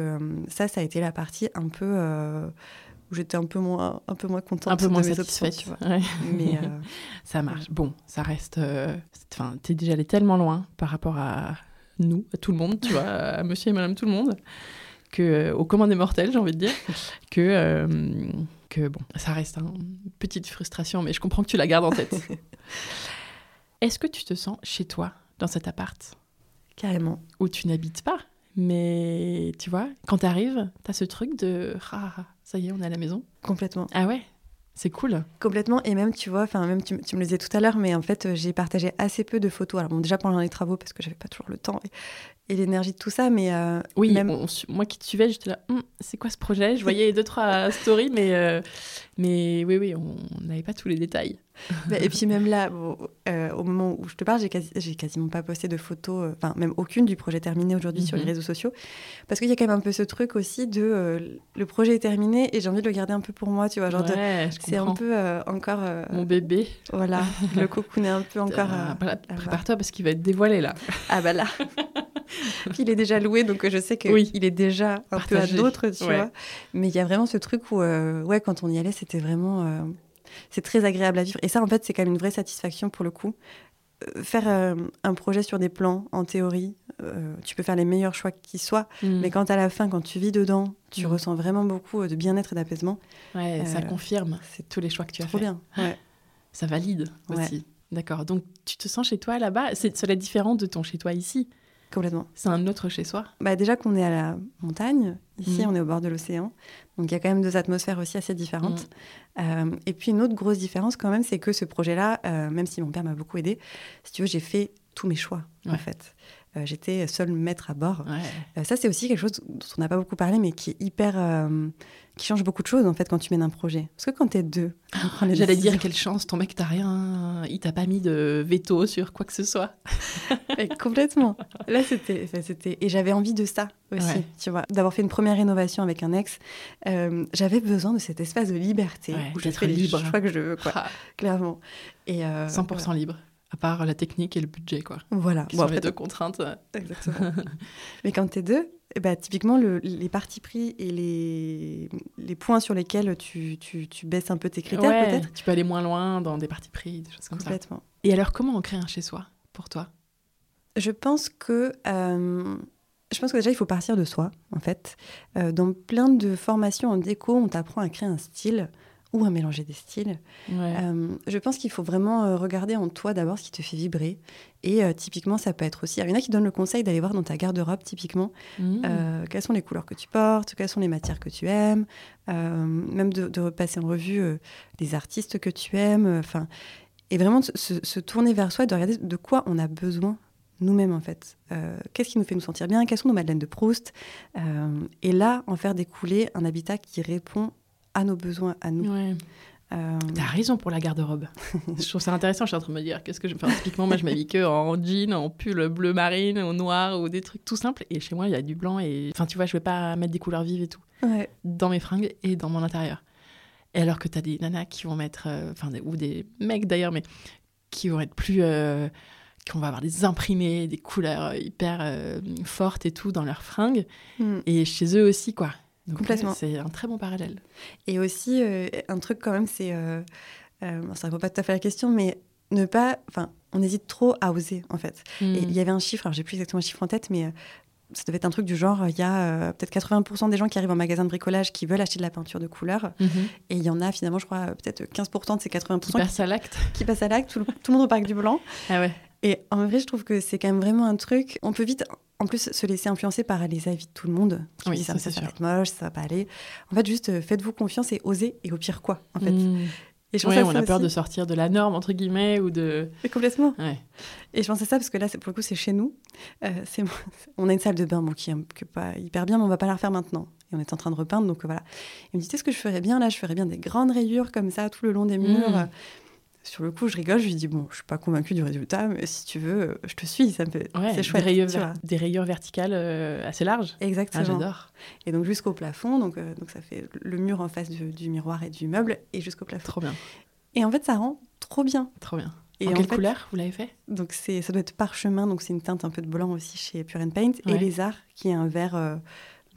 ça ça a été la partie un peu où j'étais un peu moins un peu moins contente un peu moins de satisfaite mais ça marche. Bon ça reste enfin t'es déjà allé tellement loin par rapport à nous, à tout le monde, tu vois, à monsieur et madame tout le monde, que, euh, au commun des mortels, j'ai envie de dire, que, euh, que bon, ça reste une petite frustration, mais je comprends que tu la gardes en tête. Est-ce que tu te sens chez toi, dans cet appart? Carrément. Où tu n'habites pas? Mais tu vois, quand tu arrives, tu as ce truc de ah, ça y est, on est à la maison. Complètement. Ah ouais c'est cool. Complètement. Et même, tu vois, enfin, même tu, me le disais tout à l'heure, mais en fait, j'ai partagé assez peu de photos. Alors, bon, déjà pendant les travaux, parce que j'avais pas toujours le temps et, l'énergie de tout ça, mais. Euh, oui, même... moi qui te suivais, j'étais là, hum, c'est quoi ce projet? Je voyais deux, trois stories, mais, euh, mais oui, oui, on n'avait pas tous les détails. Bah, et puis même là, euh, au moment où je te parle, j'ai quasi, quasiment pas posté de photos, enfin même aucune du projet terminé aujourd'hui sur les mhm. réseaux sociaux, parce qu'il y a quand même un peu ce truc aussi de le projet est terminé et j'ai envie de le garder un peu pour moi, tu vois, genre c'est un peu encore mon bébé, voilà, le cocoon est un peu encore. Prépare-toi parce qu'il va être dévoilé là. Ah bah là. Il est déjà loué, donc je sais qu'il oui. est déjà un peu à d'autres, tu vois. Mais il y a vraiment ce truc où, ouais, quand on y allait, c'était vraiment c'est très agréable à vivre. Et ça, en fait, c'est quand même une vraie satisfaction pour le coup. Euh, faire euh, un projet sur des plans, en théorie, euh, tu peux faire les meilleurs choix qui soient, Mm. mais quand à la fin, quand tu vis dedans, tu Mm. ressens vraiment beaucoup euh, de bien-être et d'apaisement. Ouais, ça Euh, confirme c'est tous les choix que tu as Trop fait. bien. Ouais. Ça valide Ouais. aussi. D'accord. Donc tu te sens chez toi là-bas? C'est cela différent de ton chez toi ici. Complètement. C'est un autre chez soi. Bah déjà qu'on est à la montagne, ici Mm. on est au bord de l'océan, donc il y a quand même deux atmosphères aussi assez différentes. Euh, et puis une autre grosse différence quand même, c'est que ce projet-là, euh, même si mon père m'a beaucoup aidé, si tu veux, j'ai fait tous mes choix en fait. Euh, J'étais seule maître à bord. Ouais. Euh, ça c'est aussi quelque chose dont on n'a pas beaucoup parlé, mais qui est hyper, euh, qui change beaucoup de choses en fait quand tu mènes un projet. Parce que quand t'es deux, les J'allais dire quelle chance, ton mec t'a rien, il t'a pas mis de veto sur quoi que ce soit. Complètement. Là, c'était, et j'avais envie de ça aussi, Ouais. tu vois, d'avoir fait une première rénovation avec un ex. Euh, j'avais besoin de cet espace de liberté Ouais, où je d'être fais les libre. choix que je veux, quoi, Ah, clairement. Et euh, 100% libre, à part la technique et le budget, quoi. Voilà. Qui Bon, sont après, les deux contraintes. Exactement. Mais quand t'es deux, eh ben, typiquement, le- les partis pris et les, les points sur lesquels tu, tu, tu baisses un peu tes critères, Ouais, peut-être. Tu peux aller moins loin dans des parties pris, des choses comme ça. Complètement. Et alors, comment on crée un chez soi pour toi? Je pense que euh, je pense que déjà il faut partir de soi en fait. Euh, dans plein de formations en déco, on t'apprend à créer un style ou à mélanger des styles. Ouais. Euh, je pense qu'il faut vraiment euh, regarder en toi d'abord ce qui te fait vibrer. Et euh, typiquement, ça peut être aussi. Il y en a qui donnent le conseil d'aller voir dans ta garde-robe typiquement Mmh. euh, quelles sont les couleurs que tu portes, quelles sont les matières que tu aimes, même de, de repasser en revue les artistes que tu aimes. Enfin, et vraiment de se, se tourner vers soi, et de regarder de quoi on a besoin nous-mêmes en fait. Euh, Qu'est-ce qui nous fait nous sentir bien Quelles sont nos madeleines de Proust Euh, Et là, en faire découler un habitat qui répond à nos besoins, à nous. Ouais. Euh, T'as raison pour la garde-robe. je trouve ça intéressant. Je suis en train de me dire, qu'est-ce que je faire Typiquement, moi, je m'habille que en jean, en pull bleu marine, au noir ou des trucs tout simples. Et chez moi, il y a du blanc. Et enfin, tu vois, je vais pas mettre des couleurs vives et tout ouais. dans mes fringues et dans mon intérieur. Et alors que t'as des nanas qui vont mettre, euh, enfin, des- ou des mecs d'ailleurs, mais qui vont être plus, euh, qui vont avoir des imprimés, des couleurs hyper euh, fortes et tout dans leurs fringues. Mm. Et chez eux aussi, quoi. Donc, Complètement. ouais, C'est un très bon parallèle. Et aussi, euh, un truc quand même, c'est. Euh, euh, ça répond pas tout à fait à la question, mais ne pas. Enfin, on hésite trop à oser, en fait. Et Mm. il y avait un chiffre, alors j'ai plus exactement le chiffre en tête, mais euh, ça devait être un truc du genre il y a euh, peut-être 80% des gens qui arrivent en magasin de bricolage qui veulent acheter de la peinture de couleur. Mhm. Et il y en a finalement, je crois, euh, peut-être 15% de ces 80% Qui qui, passe à l'acte. qui passent à l'acte. Tout, le- tout le monde reparle du blanc. Ah ouais. Et en vrai, je trouve que c'est quand même vraiment un truc. On peut vite, en plus, se laisser influencer par les avis de tout le monde. Qui Oui, ça, va être moche, ça va pas aller. En fait, juste euh, faites-vous confiance et osez. Et au pire, quoi, en fait. Mm. Et je pense à on a peur aussi. de sortir de la norme, entre guillemets, ou de. Complètement. Ouais. Et je pense à ça parce que là, pour le coup, c'est chez nous. Euh, on a une salle de bain bon, qui est pas hyper bien, mais on va pas la refaire maintenant. Et on est en train de repeindre, donc euh, voilà. Il me dit, tu sais ce que je ferais bien là Je ferais bien des grandes rayures comme ça tout le long des murs? Mm. Sur le coup, je rigole, je lui dis, bon, je suis pas convaincue du résultat, mais si tu veux, euh, je te suis, ça me fait... Ouais, c'est chouette, des, rayures, tu ver- vois. des rayures verticales euh, assez larges. Ah, Exactement. j'adore. et donc jusqu'au plafond, donc, euh, donc ça fait le mur en face du, du miroir et du meuble, et jusqu'au plafond. Trop bien. Et en fait, ça rend trop bien. Trop bien. Et en en quelle fait, couleur vous l'avez fait? Donc c'est, ça doit être parchemin, donc c'est une teinte un peu de blanc aussi chez Pure and Paint, Ouais. et lézard, qui est un vert, euh,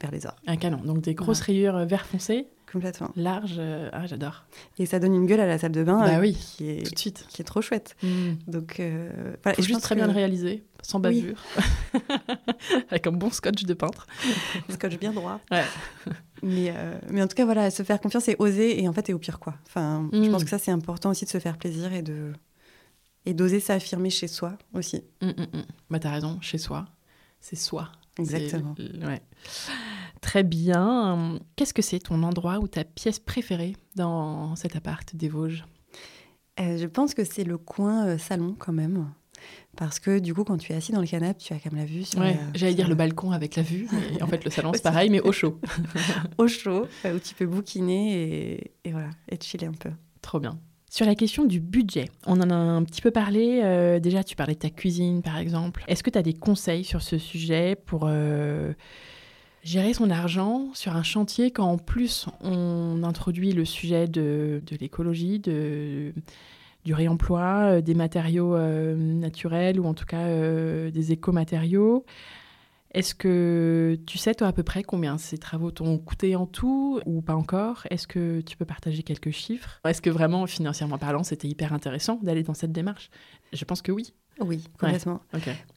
vert lézard, Un canon. Donc des grosses rayures vert foncé, complètement. larges. euh, Ah, j'adore. Et ça donne une gueule à la salle de bain Bah euh, oui, qui, est, Tout de suite. qui est trop chouette. Mm. Donc euh, voilà. Faut Et juste très bien le réaliser, sans Oui. bavure. Avec un bon scotch de peintre. scotch bien droit. Ouais. Mais, euh, mais en tout cas, voilà, se faire confiance et oser, et en fait, et au pire quoi. Enfin, je Mm. pense que ça, c'est important aussi de se faire plaisir et de et d'oser s'affirmer chez soi aussi. Mm, mm, mm. Bah t'as raison, chez soi, c'est soi. Exactement. Ouais. Très bien. Qu'est-ce que c'est ton endroit ou ta pièce préférée dans cet appart des Vosges? Euh, je pense que c'est le coin euh, salon quand même. Parce que du coup, quand tu es assis dans le canapé, tu as quand même la vue sur Ouais, la- J'allais dire le balcon avec la vue, mais en fait le salon c'est pareil, mais au chaud. au chaud, euh, où tu peux bouquiner et, et voilà, et chiller un peu. Trop bien. Sur la question du budget, on en a un petit peu parlé. euh, déjà, tu parlais de ta cuisine, par exemple. Est-ce que tu as des conseils sur ce sujet pour euh, gérer son argent sur un chantier quand en plus on introduit le sujet de, l'écologie, du réemploi, euh, des matériaux euh, naturels ou en tout cas euh, des écomatériaux. Est-ce que tu sais, toi, à peu près combien ces travaux t'ont coûté en tout ou pas encore? Est-ce que tu peux partager quelques chiffres? Est-ce que vraiment, financièrement parlant, c'était hyper intéressant d'aller dans cette démarche? Je pense que oui. Oui, complètement.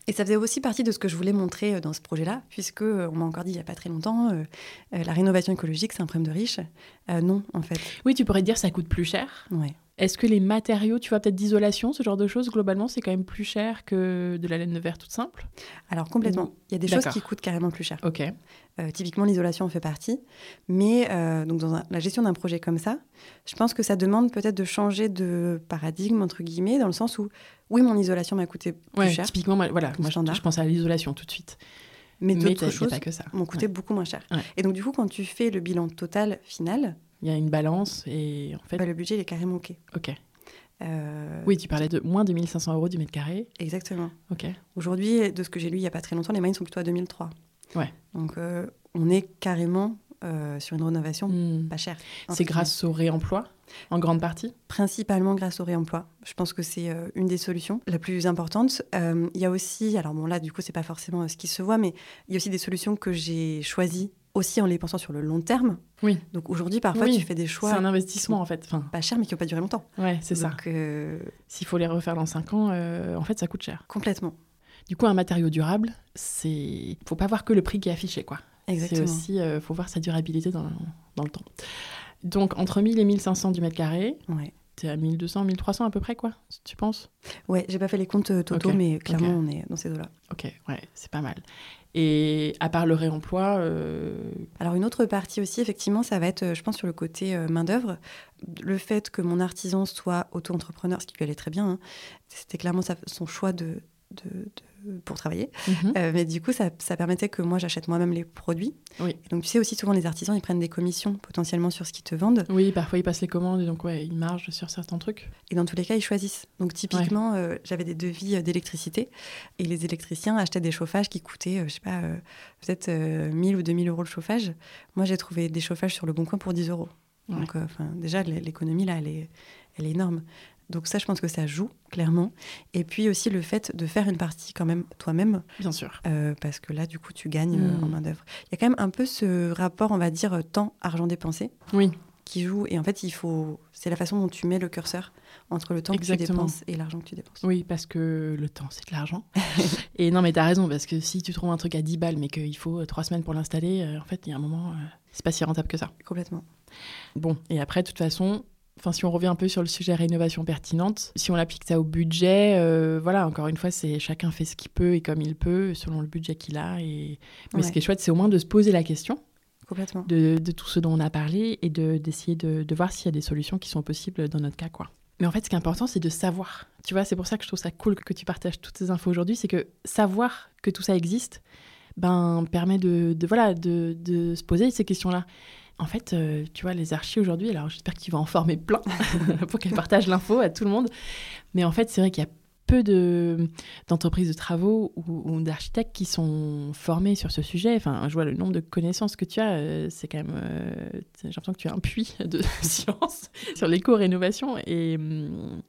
Et ça faisait aussi partie de ce que je voulais montrer euh, dans ce projet-là, puisque euh, on m'a encore dit il n'y a pas très longtemps, euh, la rénovation écologique, c'est un problème de riches. non, en fait. Oui, tu pourrais dire ça coûte plus cher. Ouais. Est-ce que les matériaux, tu vois, peut-être d'isolation, ce genre de choses, globalement, c'est quand même plus cher que de la laine de verre toute simple? Alors, complètement. Il y a des choses qui coûtent carrément plus cher. Ok. typiquement, l'isolation en fait partie. Mais donc, dans la gestion d'un projet comme ça, je pense que ça demande peut-être de changer de paradigme, entre guillemets, dans le sens où oui, mon isolation m'a coûté plus cher. Typiquement, voilà, moi, je, pense à l'isolation tout de suite. Mais, d'autres choses m'ont coûté beaucoup moins cher. Et donc, du coup, quand tu fais le bilan total final, il y a une balance et en fait. Bah, le budget, il est carrément OK. OK. Euh, oui, tu parlais de moins de 1500 euros du mètre carré. Exactement. OK. Aujourd'hui, de ce que j'ai lu il n'y a pas très longtemps, les mines sont plutôt à 2003. Ouais. Donc, euh, on est carrément euh, sur une rénovation hmm. pas chère. C'est grâce au réemploi en grande partie Principalement grâce au réemploi. Je pense que c'est euh, une des solutions la plus importante. Euh, il y a aussi, alors bon là du coup c'est pas forcément ce qui se voit, mais il y a aussi des solutions que j'ai choisies aussi en les pensant sur le long terme. Oui. Donc aujourd'hui, parfois, tu fais des choix. C'est un investissement en fait. Enfin... Pas cher, mais qui n'ont pas duré longtemps. Ouais, c'est ça. S'il faut les refaire dans 5 ans, en fait, ça coûte cher. Complètement. Du coup, un matériau durable, c'est. Faut pas voir que le prix qui est affiché, quoi. Exactement. C'est aussi, euh, faut voir sa durabilité dans, dans, le temps. Donc, entre 1000 et 1500 du mètre carré. Ouais. es à 1200, 1300 à peu près, quoi, tu penses? Ouais, j'ai pas fait les comptes euh, totaux, mais clairement, on est dans ces eaux-là. Ok, ouais, c'est pas mal. Et à part le réemploi euh, Alors, une autre partie aussi, effectivement, ça va être, je pense, sur le côté main-d'œuvre. Le fait que mon artisan soit auto-entrepreneur, ce qui lui allait très bien, hein, c'était clairement son choix de, pour travailler. Mhm. Euh, mais du coup, ça, ça, permettait que moi, j'achète moi-même les produits. Oui. donc, tu sais, aussi, souvent, les artisans, ils prennent des commissions potentiellement sur ce qu'ils te vendent. Oui, parfois, ils passent les commandes et donc, ouais, ils margent sur certains trucs. Et dans tous les cas, ils choisissent. Donc, typiquement, euh, j'avais des devis euh, d'électricité et les électriciens achetaient des chauffages qui coûtaient, je sais pas, peut-être 1000 ou 2000 euros le chauffage. Moi, j'ai trouvé des chauffages sur le bon coin pour 10 euros. Donc, déjà, l'économie, là, elle est, elle est énorme. Donc ça, je pense que ça joue clairement. Et puis aussi le fait de faire une partie quand même toi-même. Bien sûr. Euh, parce que là, du coup, tu gagnes euh, en hmm. main d'œuvre. Il y a quand même un peu ce rapport, on va dire, temps-argent dépensé. Oui. Qui joue. Et en fait, il faut. C'est la façon dont tu mets le curseur entre le temps que tu dépenses et l'argent que tu dépenses. Oui, parce que le temps, c'est de l'argent. et non, mais tu as raison, parce que si tu trouves un truc à 10 balles, mais qu'il faut euh, trois semaines pour l'installer, en fait, il y a un moment, c'est pas si rentable que ça. Complètement. Bon, et après, de toute façon, Enfin, si on revient un peu sur le sujet rénovation pertinente, si on applique ça au budget, euh, voilà, encore une fois, c'est chacun fait ce qu'il peut et comme il peut, selon le budget qu'il a. Et... Mais ce qui est chouette, c'est au moins de se poser la question. Complètement. De, tout ce dont on a parlé et d'essayer de, de, voir s'il y a des solutions qui sont possibles dans notre cas, quoi. Mais en fait, ce qui est important, c'est de savoir. Tu vois, c'est pour ça que je trouve ça cool que tu partages toutes ces infos aujourd'hui, c'est que savoir que tout ça existe, ben, permet de, de voilà, de, de se poser ces questions-là. En fait, euh, tu vois, les archis aujourd'hui, alors j'espère qu'ils vont en former plein pour qu'elles partagent l'info à tout le monde. Mais en fait, c'est vrai qu'il y a peu d'entreprises de, travaux ou, d'architectes qui sont formés sur ce sujet. Enfin, je vois le nombre de connaissances que tu as, euh, c'est quand même. Euh, j'ai l'impression que tu as un puits de science sur l'éco-rénovation et,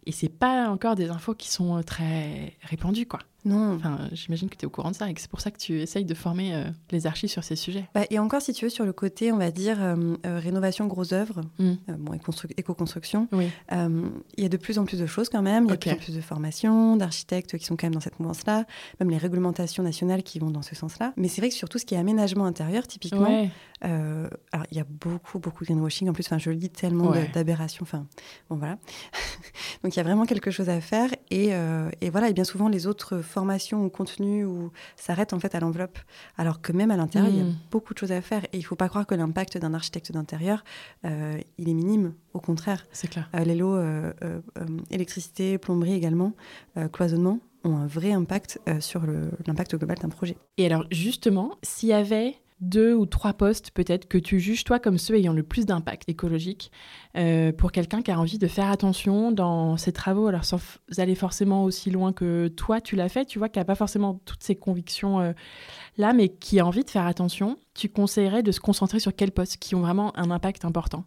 et c'est pas encore des infos qui sont très répandues, quoi. Non. Enfin, j'imagine que tu es au courant de ça et que c'est pour ça que tu essayes de former euh, les archives sur ces sujets. Bah, et encore, si tu veux, sur le côté, on va dire, euh, euh, rénovation gros œuvres, mm. bon, éco-construction, oui. il y a de plus en plus de choses quand même. Il y a de plus en plus de formations, d'architectes qui sont quand même dans cette mouvance-là, même les réglementations nationales qui vont dans ce sens-là. Mais c'est vrai que sur tout ce qui est aménagement intérieur, typiquement, alors il y a beaucoup, beaucoup de greenwashing. En plus, je lis tellement d'aberrations. Enfin, bon, voilà. Donc il y a vraiment quelque chose à faire. Et, et voilà, et bien souvent, les autres formation ou contenu ou s'arrête en fait à l'enveloppe. Alors que même à l'intérieur, il y a hmm. beaucoup de choses à faire. Et il ne faut pas croire que l'impact d'un architecte d'intérieur, euh, il est minime. Au contraire. C'est clair. Euh, les lots euh, électricité, plomberie également, cloisonnement ont un vrai impact sur l'impact global d'un projet. Et alors justement, s'il y avait deux ou trois postes peut-être que tu juges toi comme ceux ayant le plus d'impact écologique euh, pour quelqu'un qui a envie de faire attention dans ses travaux, alors sans aller forcément aussi loin que toi tu l'as fait, tu vois, qui n'a pas forcément toutes ces convictions euh, là, mais qui a envie de faire attention, tu conseillerais de se concentrer sur quels postes qui ont vraiment un impact important?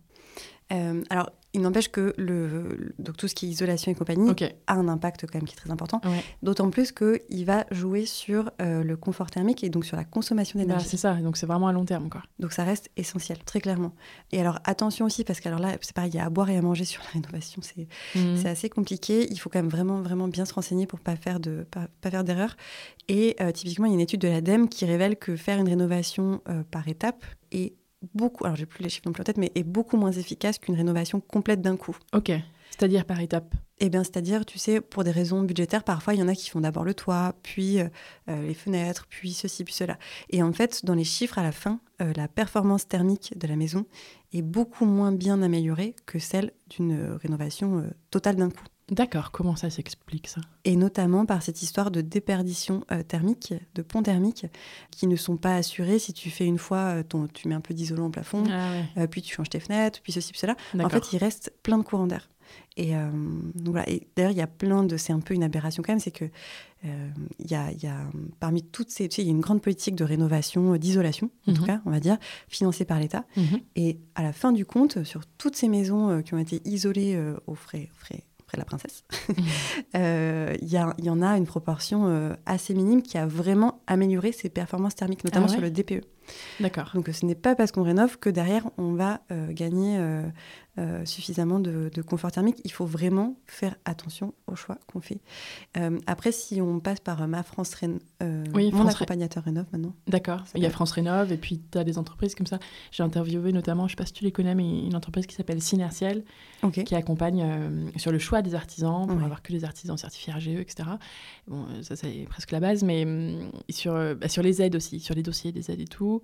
Euh, Alors, Il n'empêche que le, donc tout ce qui est isolation et compagnie a un impact quand même qui est très important. D'autant plus qu'il va jouer sur euh, le confort thermique et donc sur la consommation d'énergie. c'est ça, donc c'est vraiment à long terme. Quoi. Donc ça reste essentiel, très clairement. Et alors attention aussi, parce que alors là, c'est pareil, il y a à boire et à manger sur la rénovation, c'est mmh. assez compliqué. Il faut quand même vraiment, vraiment bien se renseigner pour ne pas faire de pas, faire d'erreur. Et euh, typiquement, il y a une étude de l'ADEME qui révèle que faire une rénovation euh, par étapes est beaucoup, alors j'ai plus les chiffres non plus en tête, mais est beaucoup moins efficace qu'une rénovation complète d'un coup. Ok. C'est-à-dire par étapes Eh bien, c'est-à-dire, tu sais, pour des raisons budgétaires, parfois, il y en a qui font d'abord le toit, puis euh, les fenêtres, puis ceci, puis cela. Et en fait, dans les chiffres, à la fin, euh, la performance thermique de la maison est beaucoup moins bien améliorée que celle d'une rénovation euh, totale d'un coup. D'accord, comment ça s'explique ça? Et notamment par cette histoire de déperdition euh, thermique, de ponts thermiques, qui ne sont pas assurés si tu fais une fois, euh, ton, tu mets un peu d'isolant au plafond, ah euh, puis tu changes tes fenêtres, puis ceci, puis cela. En fait, il reste plein de courants d'air. Et, voilà. et d'ailleurs, il y a plein de. C'est un peu une aberration quand même, c'est que il y, a, y, a, parmi toutes ces. Tu sais, il y a une grande politique de rénovation, d'isolation, en tout mhm. cas, on va dire, financée par l'État. Mhm. Et à la fin du compte, sur toutes ces maisons qui ont été isolées aux frais, aux frais après la princesse, euh, il y, y, en a une proportion euh, assez minime qui a vraiment amélioré ses performances thermiques, notamment ah sur le DPE. D'accord. Donc ce n'est pas parce qu'on rénove que derrière on va euh, gagner euh, suffisamment de, confort thermique. Il faut vraiment faire attention aux choix qu'on fait. Euh, après, si on passe par ma France Rénov, oui, mon accompagnateur Rénov maintenant. D'accord. Il y a France Rénov et puis tu as des entreprises comme ça. J'ai interviewé notamment, je ne sais pas si tu les connais, mais une entreprise qui s'appelle Synertiel qui accompagne sur le choix des artisans pour avoir que les artisans certifiés RGE, etc. Bon, ça c'est presque la base, mais hum, sur, bah, sur les aides aussi, sur les dossiers des aides et tout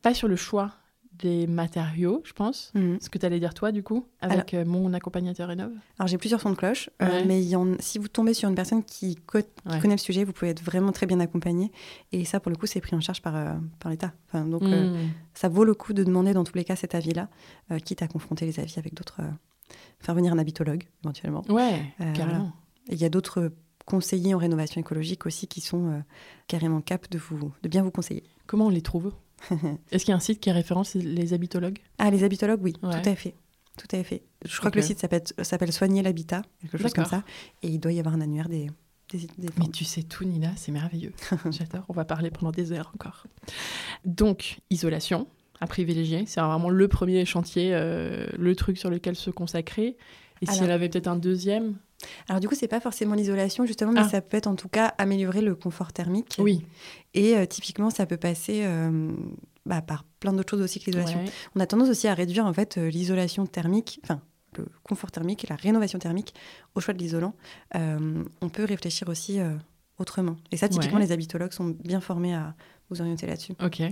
pas sur le choix des matériaux, je pense. Mhm. Ce que tu allais dire toi, du coup, avec euh, mon accompagnateur Rénov Alors, j'ai plusieurs sons de cloche, euh, mais si vous tombez sur une personne qui, connaît le sujet, vous pouvez être vraiment très bien accompagné. Et ça, pour le coup, c'est pris en charge par, euh, par l'État. Enfin, donc, mhm. ça vaut le coup de demander, dans tous les cas, cet avis-là, quitte à confronter les avis avec d'autres... faire venir un habitologue, éventuellement. Ouais, carrément. Il y a d'autres conseillers en rénovation écologique aussi qui sont carrément cap de, vous, de bien vous conseiller. Comment on les trouve Est-ce qu'il y a un site qui référence les habitologues? Ah, les habitologues, oui, tout à fait. Tout à fait. Je crois que le site s'appelle Soigner l'habitat, quelque chose comme ça. Et il doit y avoir un annuaire des, des, Mais tu sais tout, Nina, c'est merveilleux. J'adore. On va parler pendant des heures encore. Donc, isolation à privilégier. C'est vraiment le premier chantier, euh, le truc sur lequel se consacrer. Et s'il y avait peut-être un deuxième alors du coup, c'est pas forcément l'isolation justement, mais ah. ça peut être en tout cas améliorer le confort thermique. Oui. Et euh, typiquement, ça peut passer euh, bah, par plein d'autres choses aussi que l'isolation. On a tendance aussi à réduire en fait euh, l'isolation thermique, enfin le confort thermique et la rénovation thermique au choix de l'isolant. on peut réfléchir aussi autrement. Et ça, typiquement, les habitologues sont bien formés à vous orienter là-dessus. Ok.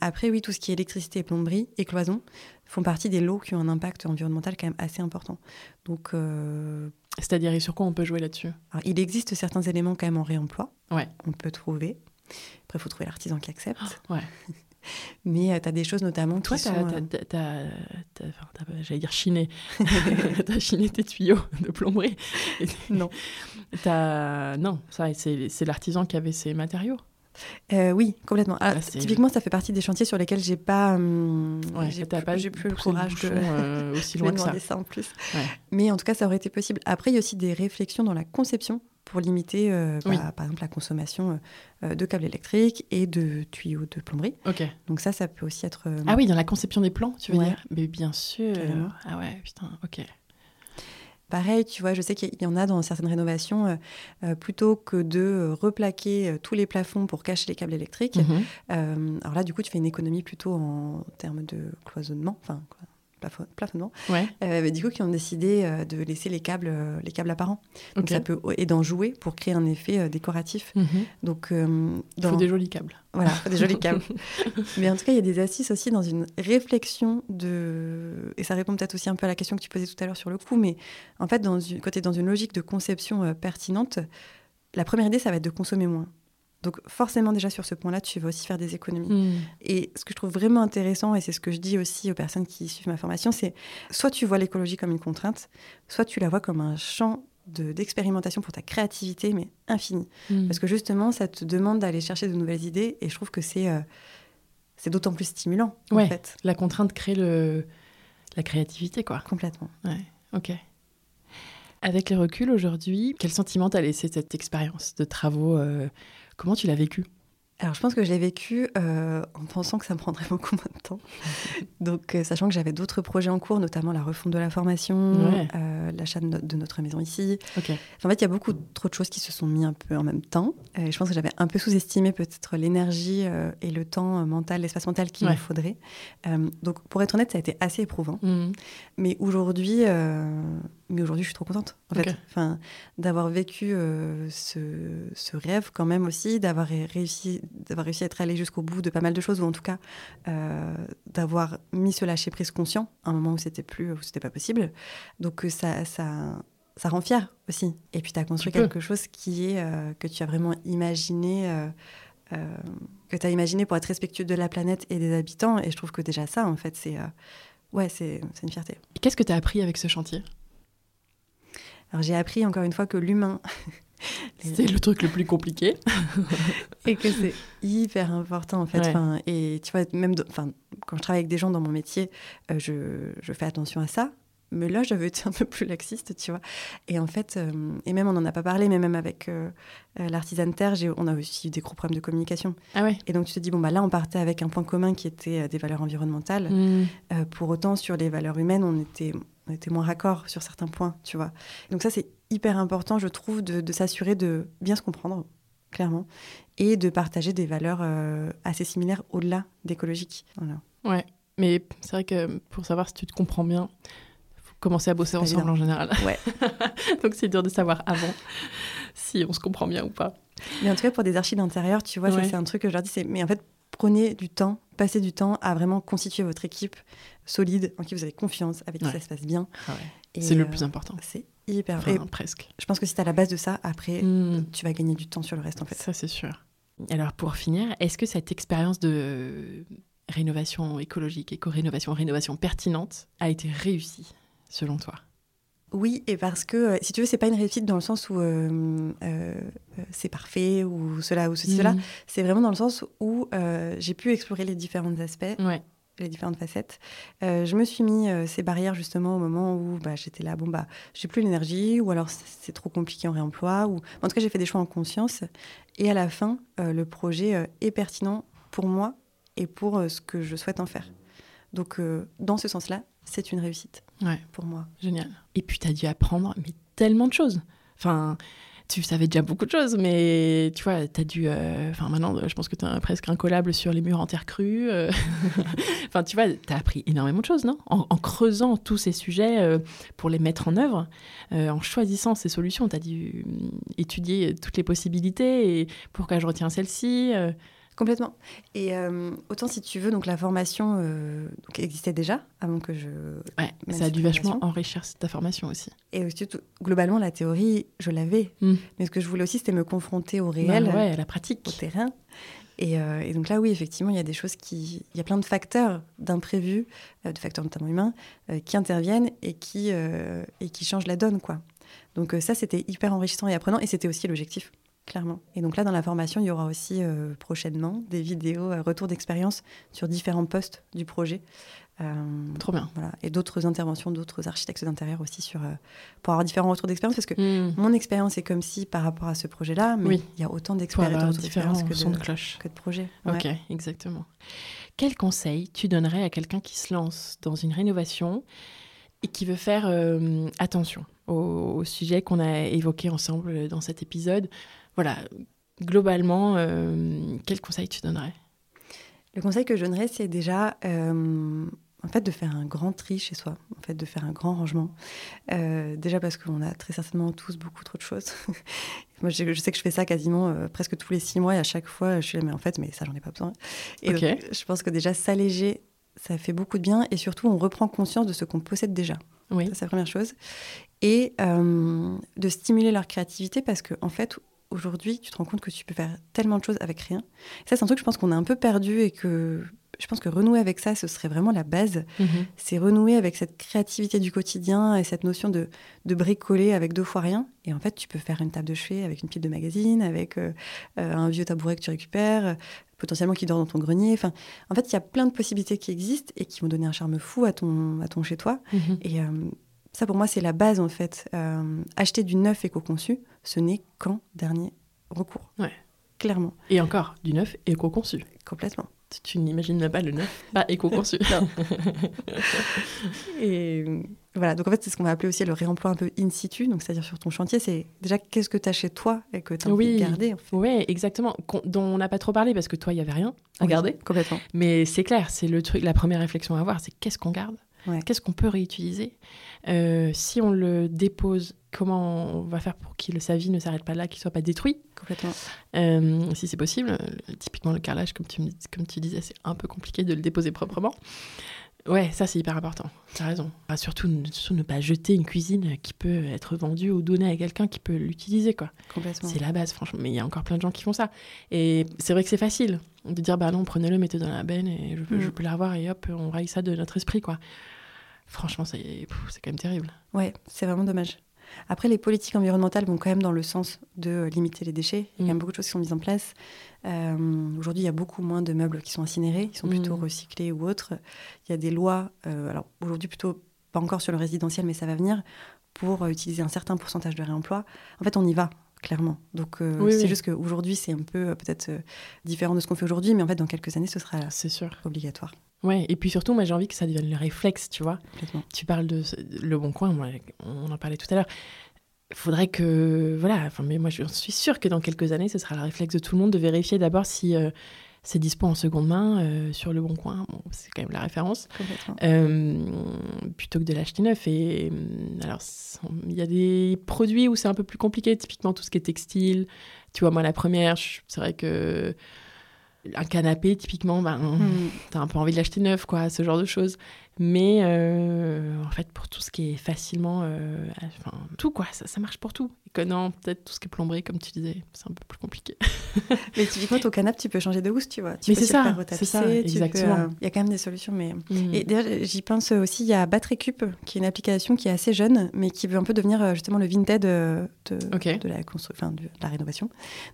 Après, oui, tout ce qui est électricité, plomberie et cloison font partie des lots qui ont un impact environnemental quand même assez important. Donc c'est-à-dire, et sur quoi on peut jouer là-dessus? Il existe certains éléments quand même en réemploi. Ouais. On peut trouver. Après, il faut trouver l'artisan qui accepte. Ouais. Mais euh, tu as des choses notamment Toi, qui sont... Euh, j'allais dire chiné. tu as chiné tes tuyaux de plomberie. non. As... Non, ça, c'est l'artisan qui avait ces matériaux. Euh, oui, complètement. Ah, ah, typiquement, ça fait partie des chantiers sur lesquels j'ai pas, hum, j'ai pas, j'ai plus le courage de euh, aussi loin que ça. ça en plus. Mais en tout cas, ça aurait été possible. Après, il y a aussi des réflexions dans la conception pour limiter, euh, bah, par exemple, la consommation de câbles électriques et de tuyaux de plomberie. Ok. Donc ça, ça peut aussi être. Ah oui, dans la conception des plans, tu veux dire? Mais bien sûr. Ah ouais, putain, ok. Pareil, tu vois, je sais qu'il y en a dans certaines rénovations, euh, euh, plutôt que de replaquer euh, tous les plafonds pour cacher les câbles électriques. Mhm. alors là, du coup, tu fais une économie plutôt en termes de cloisonnement, enfin, plafonnement. Ouais. Euh, du coup, qui ont décidé euh, de laisser les câbles, euh, les câbles apparents. Donc ça peut et d'en jouer pour créer un effet décoratif. Mhm. Donc il faut des jolis câbles. Voilà, il faut des jolis câbles. Mais en tout cas, il y a des assises aussi dans une réflexion de et ça répond peut-être aussi un peu à la question que tu posais tout à l'heure sur le coup. Mais en fait, dans une... quand tu es dans une logique de conception pertinente, la première idée, ça va être de consommer moins. Donc forcément déjà sur ce point-là, tu vas aussi faire des économies. Hmm. Et ce que je trouve vraiment intéressant, et c'est ce que je dis aussi aux personnes qui suivent ma formation, c'est soit tu vois l'écologie comme une contrainte, soit tu la vois comme un champ d'expérimentation pour ta créativité, mais infini. Hmm. Parce que justement, ça te demande d'aller chercher de nouvelles idées, et je trouve que c'est euh, c'est d'autant plus stimulant. Ouais, en fait. La contrainte crée le... la créativité, quoi. Complètement. Ouais. ok. Avec les reculs aujourd'hui, quel sentiment t'a laissé cette expérience de travaux euh, Comment tu l'as vécu? Alors, je pense que je l'ai vécu euh, en pensant que ça me prendrait beaucoup moins de temps. Donc, euh, sachant que j'avais d'autres projets en cours, notamment la refonte de la formation, euh, l'achat de, notre maison ici. en fait, il y a beaucoup trop de choses qui se sont mis un peu en même temps. Et je pense que j'avais un peu sous-estimé peut-être l'énergie et le temps mental, l'espace mental qu'il me faudrait. donc, pour être honnête, ça a été assez éprouvant. Mmh. Mais aujourd'hui, mais aujourd'hui, je suis trop contente, en fait. Enfin, d'avoir vécu euh, ce, rêve quand même aussi, d'avoir réussi, d'avoir réussi à être allé jusqu'au bout de pas mal de choses, ou en tout cas euh, d'avoir mis ce lâcher prise conscient à un moment où c'était plus, où c'était pas possible. Donc euh, ça, ça, ça rend fier aussi. Et puis tu as construit quelque chose qui est que tu as vraiment imaginé. que tu as imaginé pour être respectueux de la planète et des habitants. Et je trouve que déjà ça, en fait, c'est ouais, c'est une fierté. Qu'est-ce que tu as appris avec ce chantier? Alors j'ai appris encore une fois que l'humain... c'est le truc le plus compliqué. et que c'est hyper important en fait. Et tu vois, même quand je travaille avec des gens dans mon métier, euh, je, je, fais attention à ça. Mais là, j'avais été un peu plus laxiste, tu vois. Et en fait, euh, et même on n'en a pas parlé, mais même avec euh, l'artisan terre, on a aussi des gros problèmes de communication. Ah ouais. Et donc tu te dis, bon, bah là, on partait avec un point commun qui était des valeurs environnementales. Mmh. pour autant, sur les valeurs humaines, on était on était moins raccord sur certains points, tu vois. Donc ça, c'est hyper important, je trouve, de, s'assurer de bien se comprendre, clairement, et de partager des valeurs euh, assez similaires au-delà d'écologique. Voilà. Ouais, mais c'est vrai que pour savoir si tu te comprends bien, faut commencer à bosser ensemble en général. Ouais. Donc c'est dur de savoir avant si on se comprend bien ou pas. Mais en tout cas, pour des archives d'intérieur, tu vois, c'est un truc que je leur dis, c'est mais en fait, prenez du temps, passez du temps à vraiment constituer votre équipe solide, en qui vous avez confiance, avec qui ça se passe bien. Ah c'est le plus important. C'est hyper enfin, presque. Je pense que si tu as la base de ça, après, hmm. tu vas gagner du temps sur le reste, en fait. Ça, c'est sûr. Alors, pour finir, est-ce que cette expérience de rénovation écologique, éco-rénovation, rénovation pertinente a été réussie, selon toi? Oui, et parce que, euh, si tu veux, c'est pas une réussite dans le sens où euh, euh, c'est parfait ou cela ou ceci, cela. Hmm. C'est vraiment dans le sens où j'ai pu explorer les différents aspects. Ouais les différentes facettes. Je me suis mis ces barrières justement au moment où bah, j'étais là, bon bah j'ai plus l'énergie, ou alors c'est trop compliqué en réemploi, ou en tout cas j'ai fait des choix en conscience. Et à la fin, le projet est pertinent pour moi et pour ce que je souhaite en faire. Donc dans ce sens-là, c'est une réussite ouais. pour moi. Génial. Et puis tu as dû apprendre mais tellement de choses. Enfin, tu savais déjà beaucoup de choses, mais tu vois, tu as dû. Euh, enfin, maintenant, je pense que tu as presque incollable sur les murs en terre crue. Euh. Enfin, tu vois, tu as appris énormément de choses, non? En, creusant tous ces sujets euh, pour les mettre en œuvre, en choisissant ces solutions, tu as dû étudier toutes les possibilités et pourquoi je retiens celle-ci. Complètement. Et euh, autant si tu veux, donc la formation euh, donc, existait déjà avant que je. Ouais, ça a dû vachement enrichir ta formation aussi. Et aussi, globalement, la théorie, je l'avais. Hmm. Mais ce que je voulais aussi, c'était me confronter au réel, bah ouais, à la pratique, au terrain. Et, euh, et, donc là, oui, effectivement, il y a des choses qui. Il y a plein de facteurs d'imprévus, de facteurs notamment humains, qui interviennent et qui, et qui changent la donne, quoi. Donc ça, c'était hyper enrichissant et apprenant, et c'était aussi l'objectif clairement. Et donc là, dans la formation, il y aura aussi euh, prochainement des vidéos, euh, retours d'expérience sur différents postes du projet. Euh, Trop bien. Voilà. Et d'autres interventions d'autres architectes d'intérieur aussi sur, pour avoir différents retours d'expérience. Parce que hmm. mon expérience est comme si, par rapport à ce projet-là, mais il y a autant d'expériences que, de, de cloche. que de projets. Ok, exactement. Quel conseil tu donnerais à quelqu'un qui se lance dans une rénovation et qui veut faire attention au, au sujet qu'on a évoqué ensemble dans cet épisode? Voilà, globalement, euh, quel conseil tu donnerais? Le conseil que je donnerais, c'est déjà euh, en fait de faire un grand tri chez soi, en fait de faire un grand rangement. Euh, déjà parce qu'on a très certainement tous beaucoup trop de choses. Moi, je, sais que je fais ça quasiment presque tous les six mois et à chaque fois, je suis là, mais en fait, mais ça, j'en ai pas besoin. Et je pense que déjà s'alléger, ça fait beaucoup de bien et surtout, on reprend conscience de ce qu'on possède déjà. Oui. c'est la première chose. Et de stimuler leur créativité parce qu'en en fait, aujourd'hui, tu te rends compte que tu peux faire tellement de choses avec rien. ça, c'est un truc, je pense qu'on a un peu perdu et que je pense que renouer avec ça, ce serait vraiment la base. Mhm. C'est renouer avec cette créativité du quotidien et cette notion de, de, bricoler avec deux fois rien. Et en fait, tu peux faire une table de chevet avec une pile de magazine, avec euh, euh, un vieux tabouret que tu récupères, potentiellement qui dort dans ton grenier. Enfin, en fait, il y a plein de possibilités qui existent et qui vont donner un charme fou à ton, à ton chez-toi. Mhm. Et euh, Ça, pour moi, c'est la base, en fait. Euh, acheter du neuf éco-conçu, ce n'est qu'en dernier recours. Ouais. Clairement. Et encore, du neuf éco-conçu. Complètement. Tu- Tu n'imagines même pas le neuf, pas éco-conçu. Et euh, voilà, donc en fait, c'est ce qu'on va appeler aussi le réemploi un peu in situ, donc c'est-à-dire sur ton chantier, c'est déjà qu'est-ce que tu as chez toi et que tu as envie Oui. de garder. En fait. ouais, exactement. Dont on n'a pas trop parlé parce que toi, il y avait rien à Oui, garder. Complètement. Mais c'est clair, c'est le truc, la première réflexion à avoir, c'est qu'est-ce qu'on garde? Ouais. Qu'est-ce qu'on peut réutiliser? Euh, Si on le dépose, comment on va faire pour que sa vie ne s'arrête pas là, qu'il soit pas détruit? Complètement. Euh, Si c'est possible, euh, typiquement le carrelage, comme tu, me- comme tu disais, c'est un peu compliqué de le déposer proprement. Ouais, ça c'est hyper important. Tu as raison. Surtout, ne- surtout ne pas jeter une cuisine qui peut être vendue ou donnée à quelqu'un qui peut l'utiliser, quoi. Complètement. C'est la base, franchement. Mais il y a encore plein de gens qui font ça. Et c'est vrai que c'est facile de dire, bah non, prenez-le, mettez dans la benne et je peux, Mm. je peux la revoir et hop, on raille ça de notre esprit, quoi. Franchement, c'est quand même terrible. Ouais, c'est vraiment dommage. Après, les politiques environnementales vont quand même dans le sens de euh, limiter les déchets. Il y a quand Mm. même beaucoup de choses qui sont mises en place. Euh, Aujourd'hui, il y a beaucoup moins de meubles qui sont incinérés, ils sont plutôt Mm. recyclés ou autres. Il y a des lois, euh, alors aujourd'hui plutôt pas encore sur le résidentiel, mais ça va venir, pour utiliser un certain pourcentage de réemploi. En fait, on y va, clairement. Donc, euh, Oui, c'est oui. juste qu'aujourd'hui, c'est un peu peut-être différent de ce qu'on fait aujourd'hui, mais en fait, dans quelques années, ce sera sûr. obligatoire. Ouais, et puis surtout, moi j'ai envie que ça devienne le réflexe, tu vois. Tu parles de Le Bon Coin, moi, on en parlait tout à l'heure. Faudrait que. Voilà, enfin, mais moi je suis sûre que dans quelques années, ce sera le réflexe de tout le monde de vérifier d'abord si euh, c'est dispo en seconde main euh, sur Le Bon Coin. Bon, c'est quand même la référence. Euh, plutôt que de l'acheter neuf. Et alors, il y a des produits où c'est un peu plus compliqué, typiquement tout ce qui est textile. Tu vois, moi, la première, c'est vrai que un canapé, typiquement, ben, Mm. t'as un peu envie de l'acheter neuf, quoi, ce genre de choses. Mais euh, en fait, pour tout ce qui est facilement. euh, enfin, tout, quoi, ça, ça marche pour tout. Et que non, peut-être tout ce qui est plomberie, comme tu disais, c'est un peu plus compliqué. Mais typiquement, ton canapé, tu peux changer de housse, tu vois. Tu Mais peux c'est ça, c'est ça, peux, exactement. euh, Il y a quand même des solutions, mais... Mm. Et d'ailleurs, j'y pense aussi, il y a Batterycup, qui est une application qui est assez jeune, mais qui veut un peu devenir euh, justement le Vinted euh, de, la, constru- enfin, de la rénovation.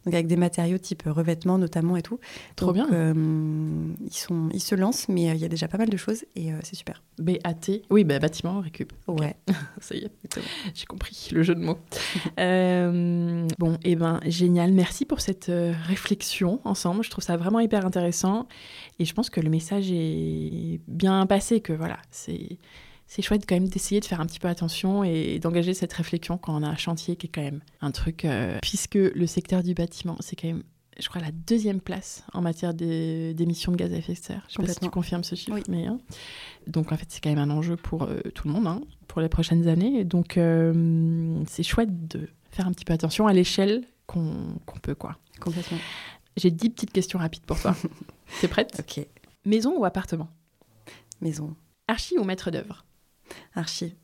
Donc avec des matériaux type revêtement notamment et tout. Trop Donc, bien. euh, ils, sont, ils se lancent, mais euh, il y a déjà pas mal de choses et euh, c'est super. BAT. Oui, bah, bâtiment, récup. Ouais. Ça y est, j'ai compris le jeu de mots. Euh, bon, et ben génial. Merci pour cette euh, réflexion ensemble. Je trouve ça vraiment hyper intéressant. Et je pense que le message est bien passé. Que voilà, c'est c'est chouette quand même d'essayer de faire un petit peu attention et d'engager cette réflexion quand on a un chantier qui est quand même un truc. euh, puisque le secteur du bâtiment, c'est quand même. Je crois la deuxième place en matière d'émissions de gaz à effet de serre. Je sais pas si tu confirmes ce chiffre, Oui. mais hein. Donc en fait c'est quand même un enjeu pour euh, tout le monde, hein, pour les prochaines années. Donc euh, c'est chouette de faire un petit peu attention à l'échelle qu'on peut quoi. Complètement. J'ai dix petites questions rapides pour toi. T'es prête? Ok. Maison ou appartement? Maison. Archi ou maître d'œuvre? Archi.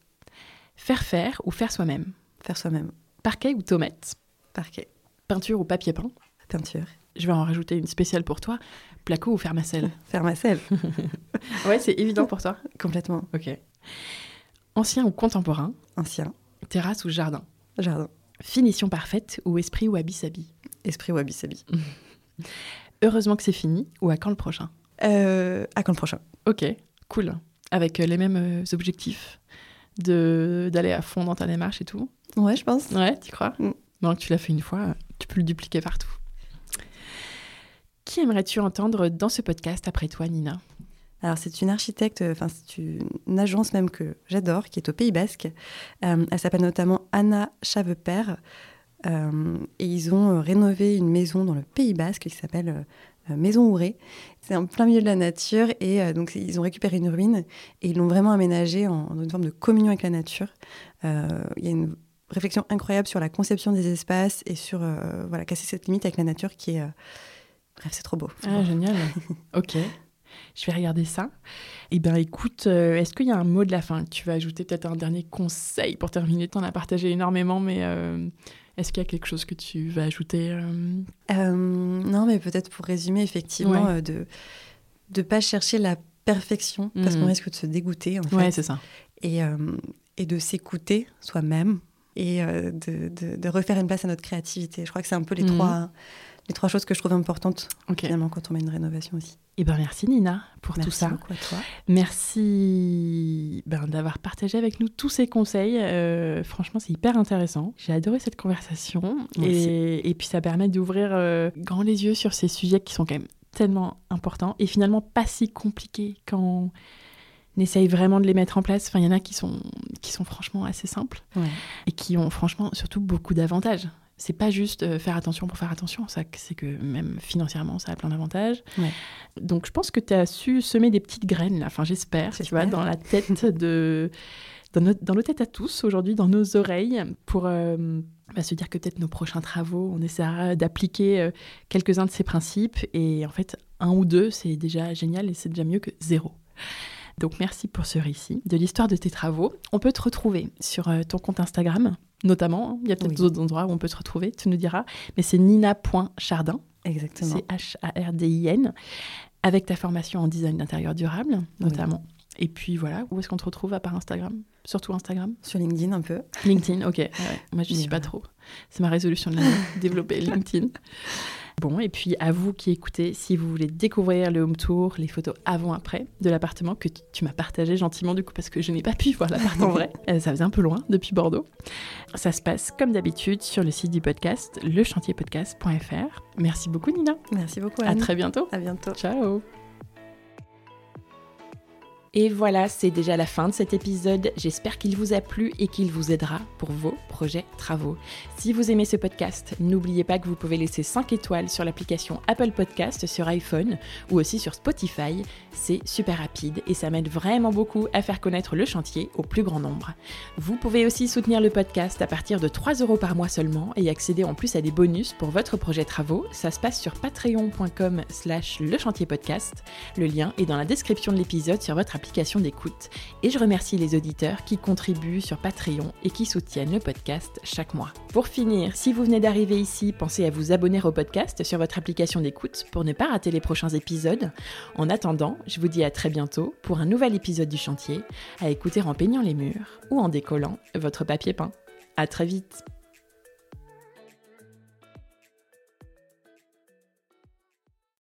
Faire faire ou faire soi-même? Faire soi-même. Parquet ou tomate Parquet. Peinture ou papier peint? Peinture. Je vais en rajouter une spéciale pour toi. Placo ou fermacelle Faire ma selle. Ouais, c'est évident pour toi. Complètement. Ok. Ancien ou contemporain? Ancien. Terrasse ou jardin? Jardin. Finition parfaite ou esprit ou habit-sabi Esprit wabi-sabi. Heureusement que c'est fini ou à quand le prochain? Euh, à quand le prochain Ok, cool. Avec euh, les mêmes euh, objectifs de d'aller à fond dans ta démarche et tout? Ouais, je pense. Ouais, tu crois? Mm. Donc tu l'as fait une fois, tu peux le dupliquer partout. Qui aimerais-tu entendre dans ce podcast après toi, Nina? Alors, c'est une architecte, enfin, c'est une agence même que j'adore, qui est au Pays Basque. Euh, elle s'appelle notamment Anna Chaveper. Euh, et ils ont euh, rénové une maison dans le Pays Basque qui s'appelle euh, Maison Ouré. C'est en plein milieu de la nature. Et euh, donc, ils ont récupéré une ruine et ils l'ont vraiment aménagée en, dans une forme de communion avec la nature. Euh, Il y a une réflexion incroyable sur la conception des espaces et sur euh, voilà, casser cette limite avec la nature qui est. Bref, c'est trop beau. Ah, génial. ok. Je vais regarder ça. Eh bien, écoute, euh, est-ce qu'il y a un mot de la fin que Tu vas ajouter peut-être un dernier conseil pour terminer? Tu en as partagé énormément, mais euh, est-ce qu'il y a quelque chose que tu vas ajouter euh, non, mais peut-être pour résumer, effectivement, Ouais. de ne pas chercher la perfection, parce Mhm. qu'on risque de se dégoûter, en fait, Ouais, c'est ça. et, et de s'écouter soi-même, et de, de- de refaire une place à notre créativité. Je crois que c'est un peu les, Mhm. trois, les trois choses que je trouve importantes Ok. finalement quand on met une rénovation aussi. Eh ben merci Nina pour Merci tout ça. beaucoup à toi. Merci ben, d'avoir partagé avec nous tous ces conseils. Euh, franchement, c'est hyper intéressant. J'ai adoré cette conversation. Et, et puis, ça permet d'ouvrir euh, grand les yeux sur ces sujets qui sont quand même tellement importants et finalement pas si compliqués quand on essaye vraiment de les mettre en place. Enfin, il y en a qui sont, qui sont franchement assez simples Ouais. et qui ont franchement surtout beaucoup d'avantages. C'est pas juste euh, faire attention pour faire attention, ça, c'est que même financièrement, ça a plein d'avantages. Ouais. Donc je pense que tu as su semer des petites graines, là. enfin j'espère, tu vois, dans la tête de... Dans dans nos têtes à tous aujourd'hui, dans nos oreilles, pour euh, bah, se dire que peut-être nos prochains travaux, on essaiera d'appliquer euh, quelques-uns de ces principes. Et en fait, un ou deux, c'est déjà génial et c'est déjà mieux que zéro. Donc merci pour ce récit de l'histoire de tes travaux. On peut te retrouver sur ton compte Instagram, notamment. Il y a peut-être Oui. d'autres endroits où on peut te retrouver, tu nous diras. Mais c'est nina.chardin, Exactement. c'est H-A-R-D-I-N, avec ta formation en design d'intérieur durable, notamment. Et puis voilà, où est-ce qu'on te retrouve à part Instagram? Surtout Instagram? Sur LinkedIn un peu. LinkedIn, ok. Ouais, Moi, je Mais suis pas trop. C'est ma résolution de l'année, développer LinkedIn. Bon, et puis à vous qui écoutez, si vous voulez découvrir le home tour, les photos avant-après de l'appartement que tu, m'as partagé gentiment du coup parce que je n'ai pas pu voir l'appart en vrai, Euh, ça faisait un peu loin depuis Bordeaux. Ça se passe comme d'habitude sur le site du podcast, lechantierpodcast.fr. Merci beaucoup Nina. Merci beaucoup. À Anne. très bientôt. À bientôt. Ciao et voilà, c'est déjà la fin de cet épisode. J'espère qu'il vous a plu et qu'il vous aidera pour vos projets travaux. Si vous aimez ce podcast, n'oubliez pas que vous pouvez laisser 5 étoiles sur l'application Apple Podcast sur iPhone ou aussi sur Spotify. C'est super rapide et ça m'aide vraiment beaucoup à faire connaître le chantier au plus grand nombre. Vous pouvez aussi soutenir le podcast à partir de 3 euros par mois seulement et accéder en plus à des bonus pour votre projet travaux. Ça se passe sur patreon.com slash le chantier podcast. Le lien est dans la description de l'épisode sur votre application d'écoute. Et je remercie les auditeurs qui contribuent sur Patreon et qui soutiennent le podcast chaque mois. Pour finir, si vous venez d'arriver ici, pensez à vous abonner au podcast sur votre application d'écoute pour ne pas rater les prochains épisodes. En attendant, je vous dis à très bientôt pour un nouvel épisode du chantier, à écouter en peignant les murs ou en décollant votre papier peint. À très vite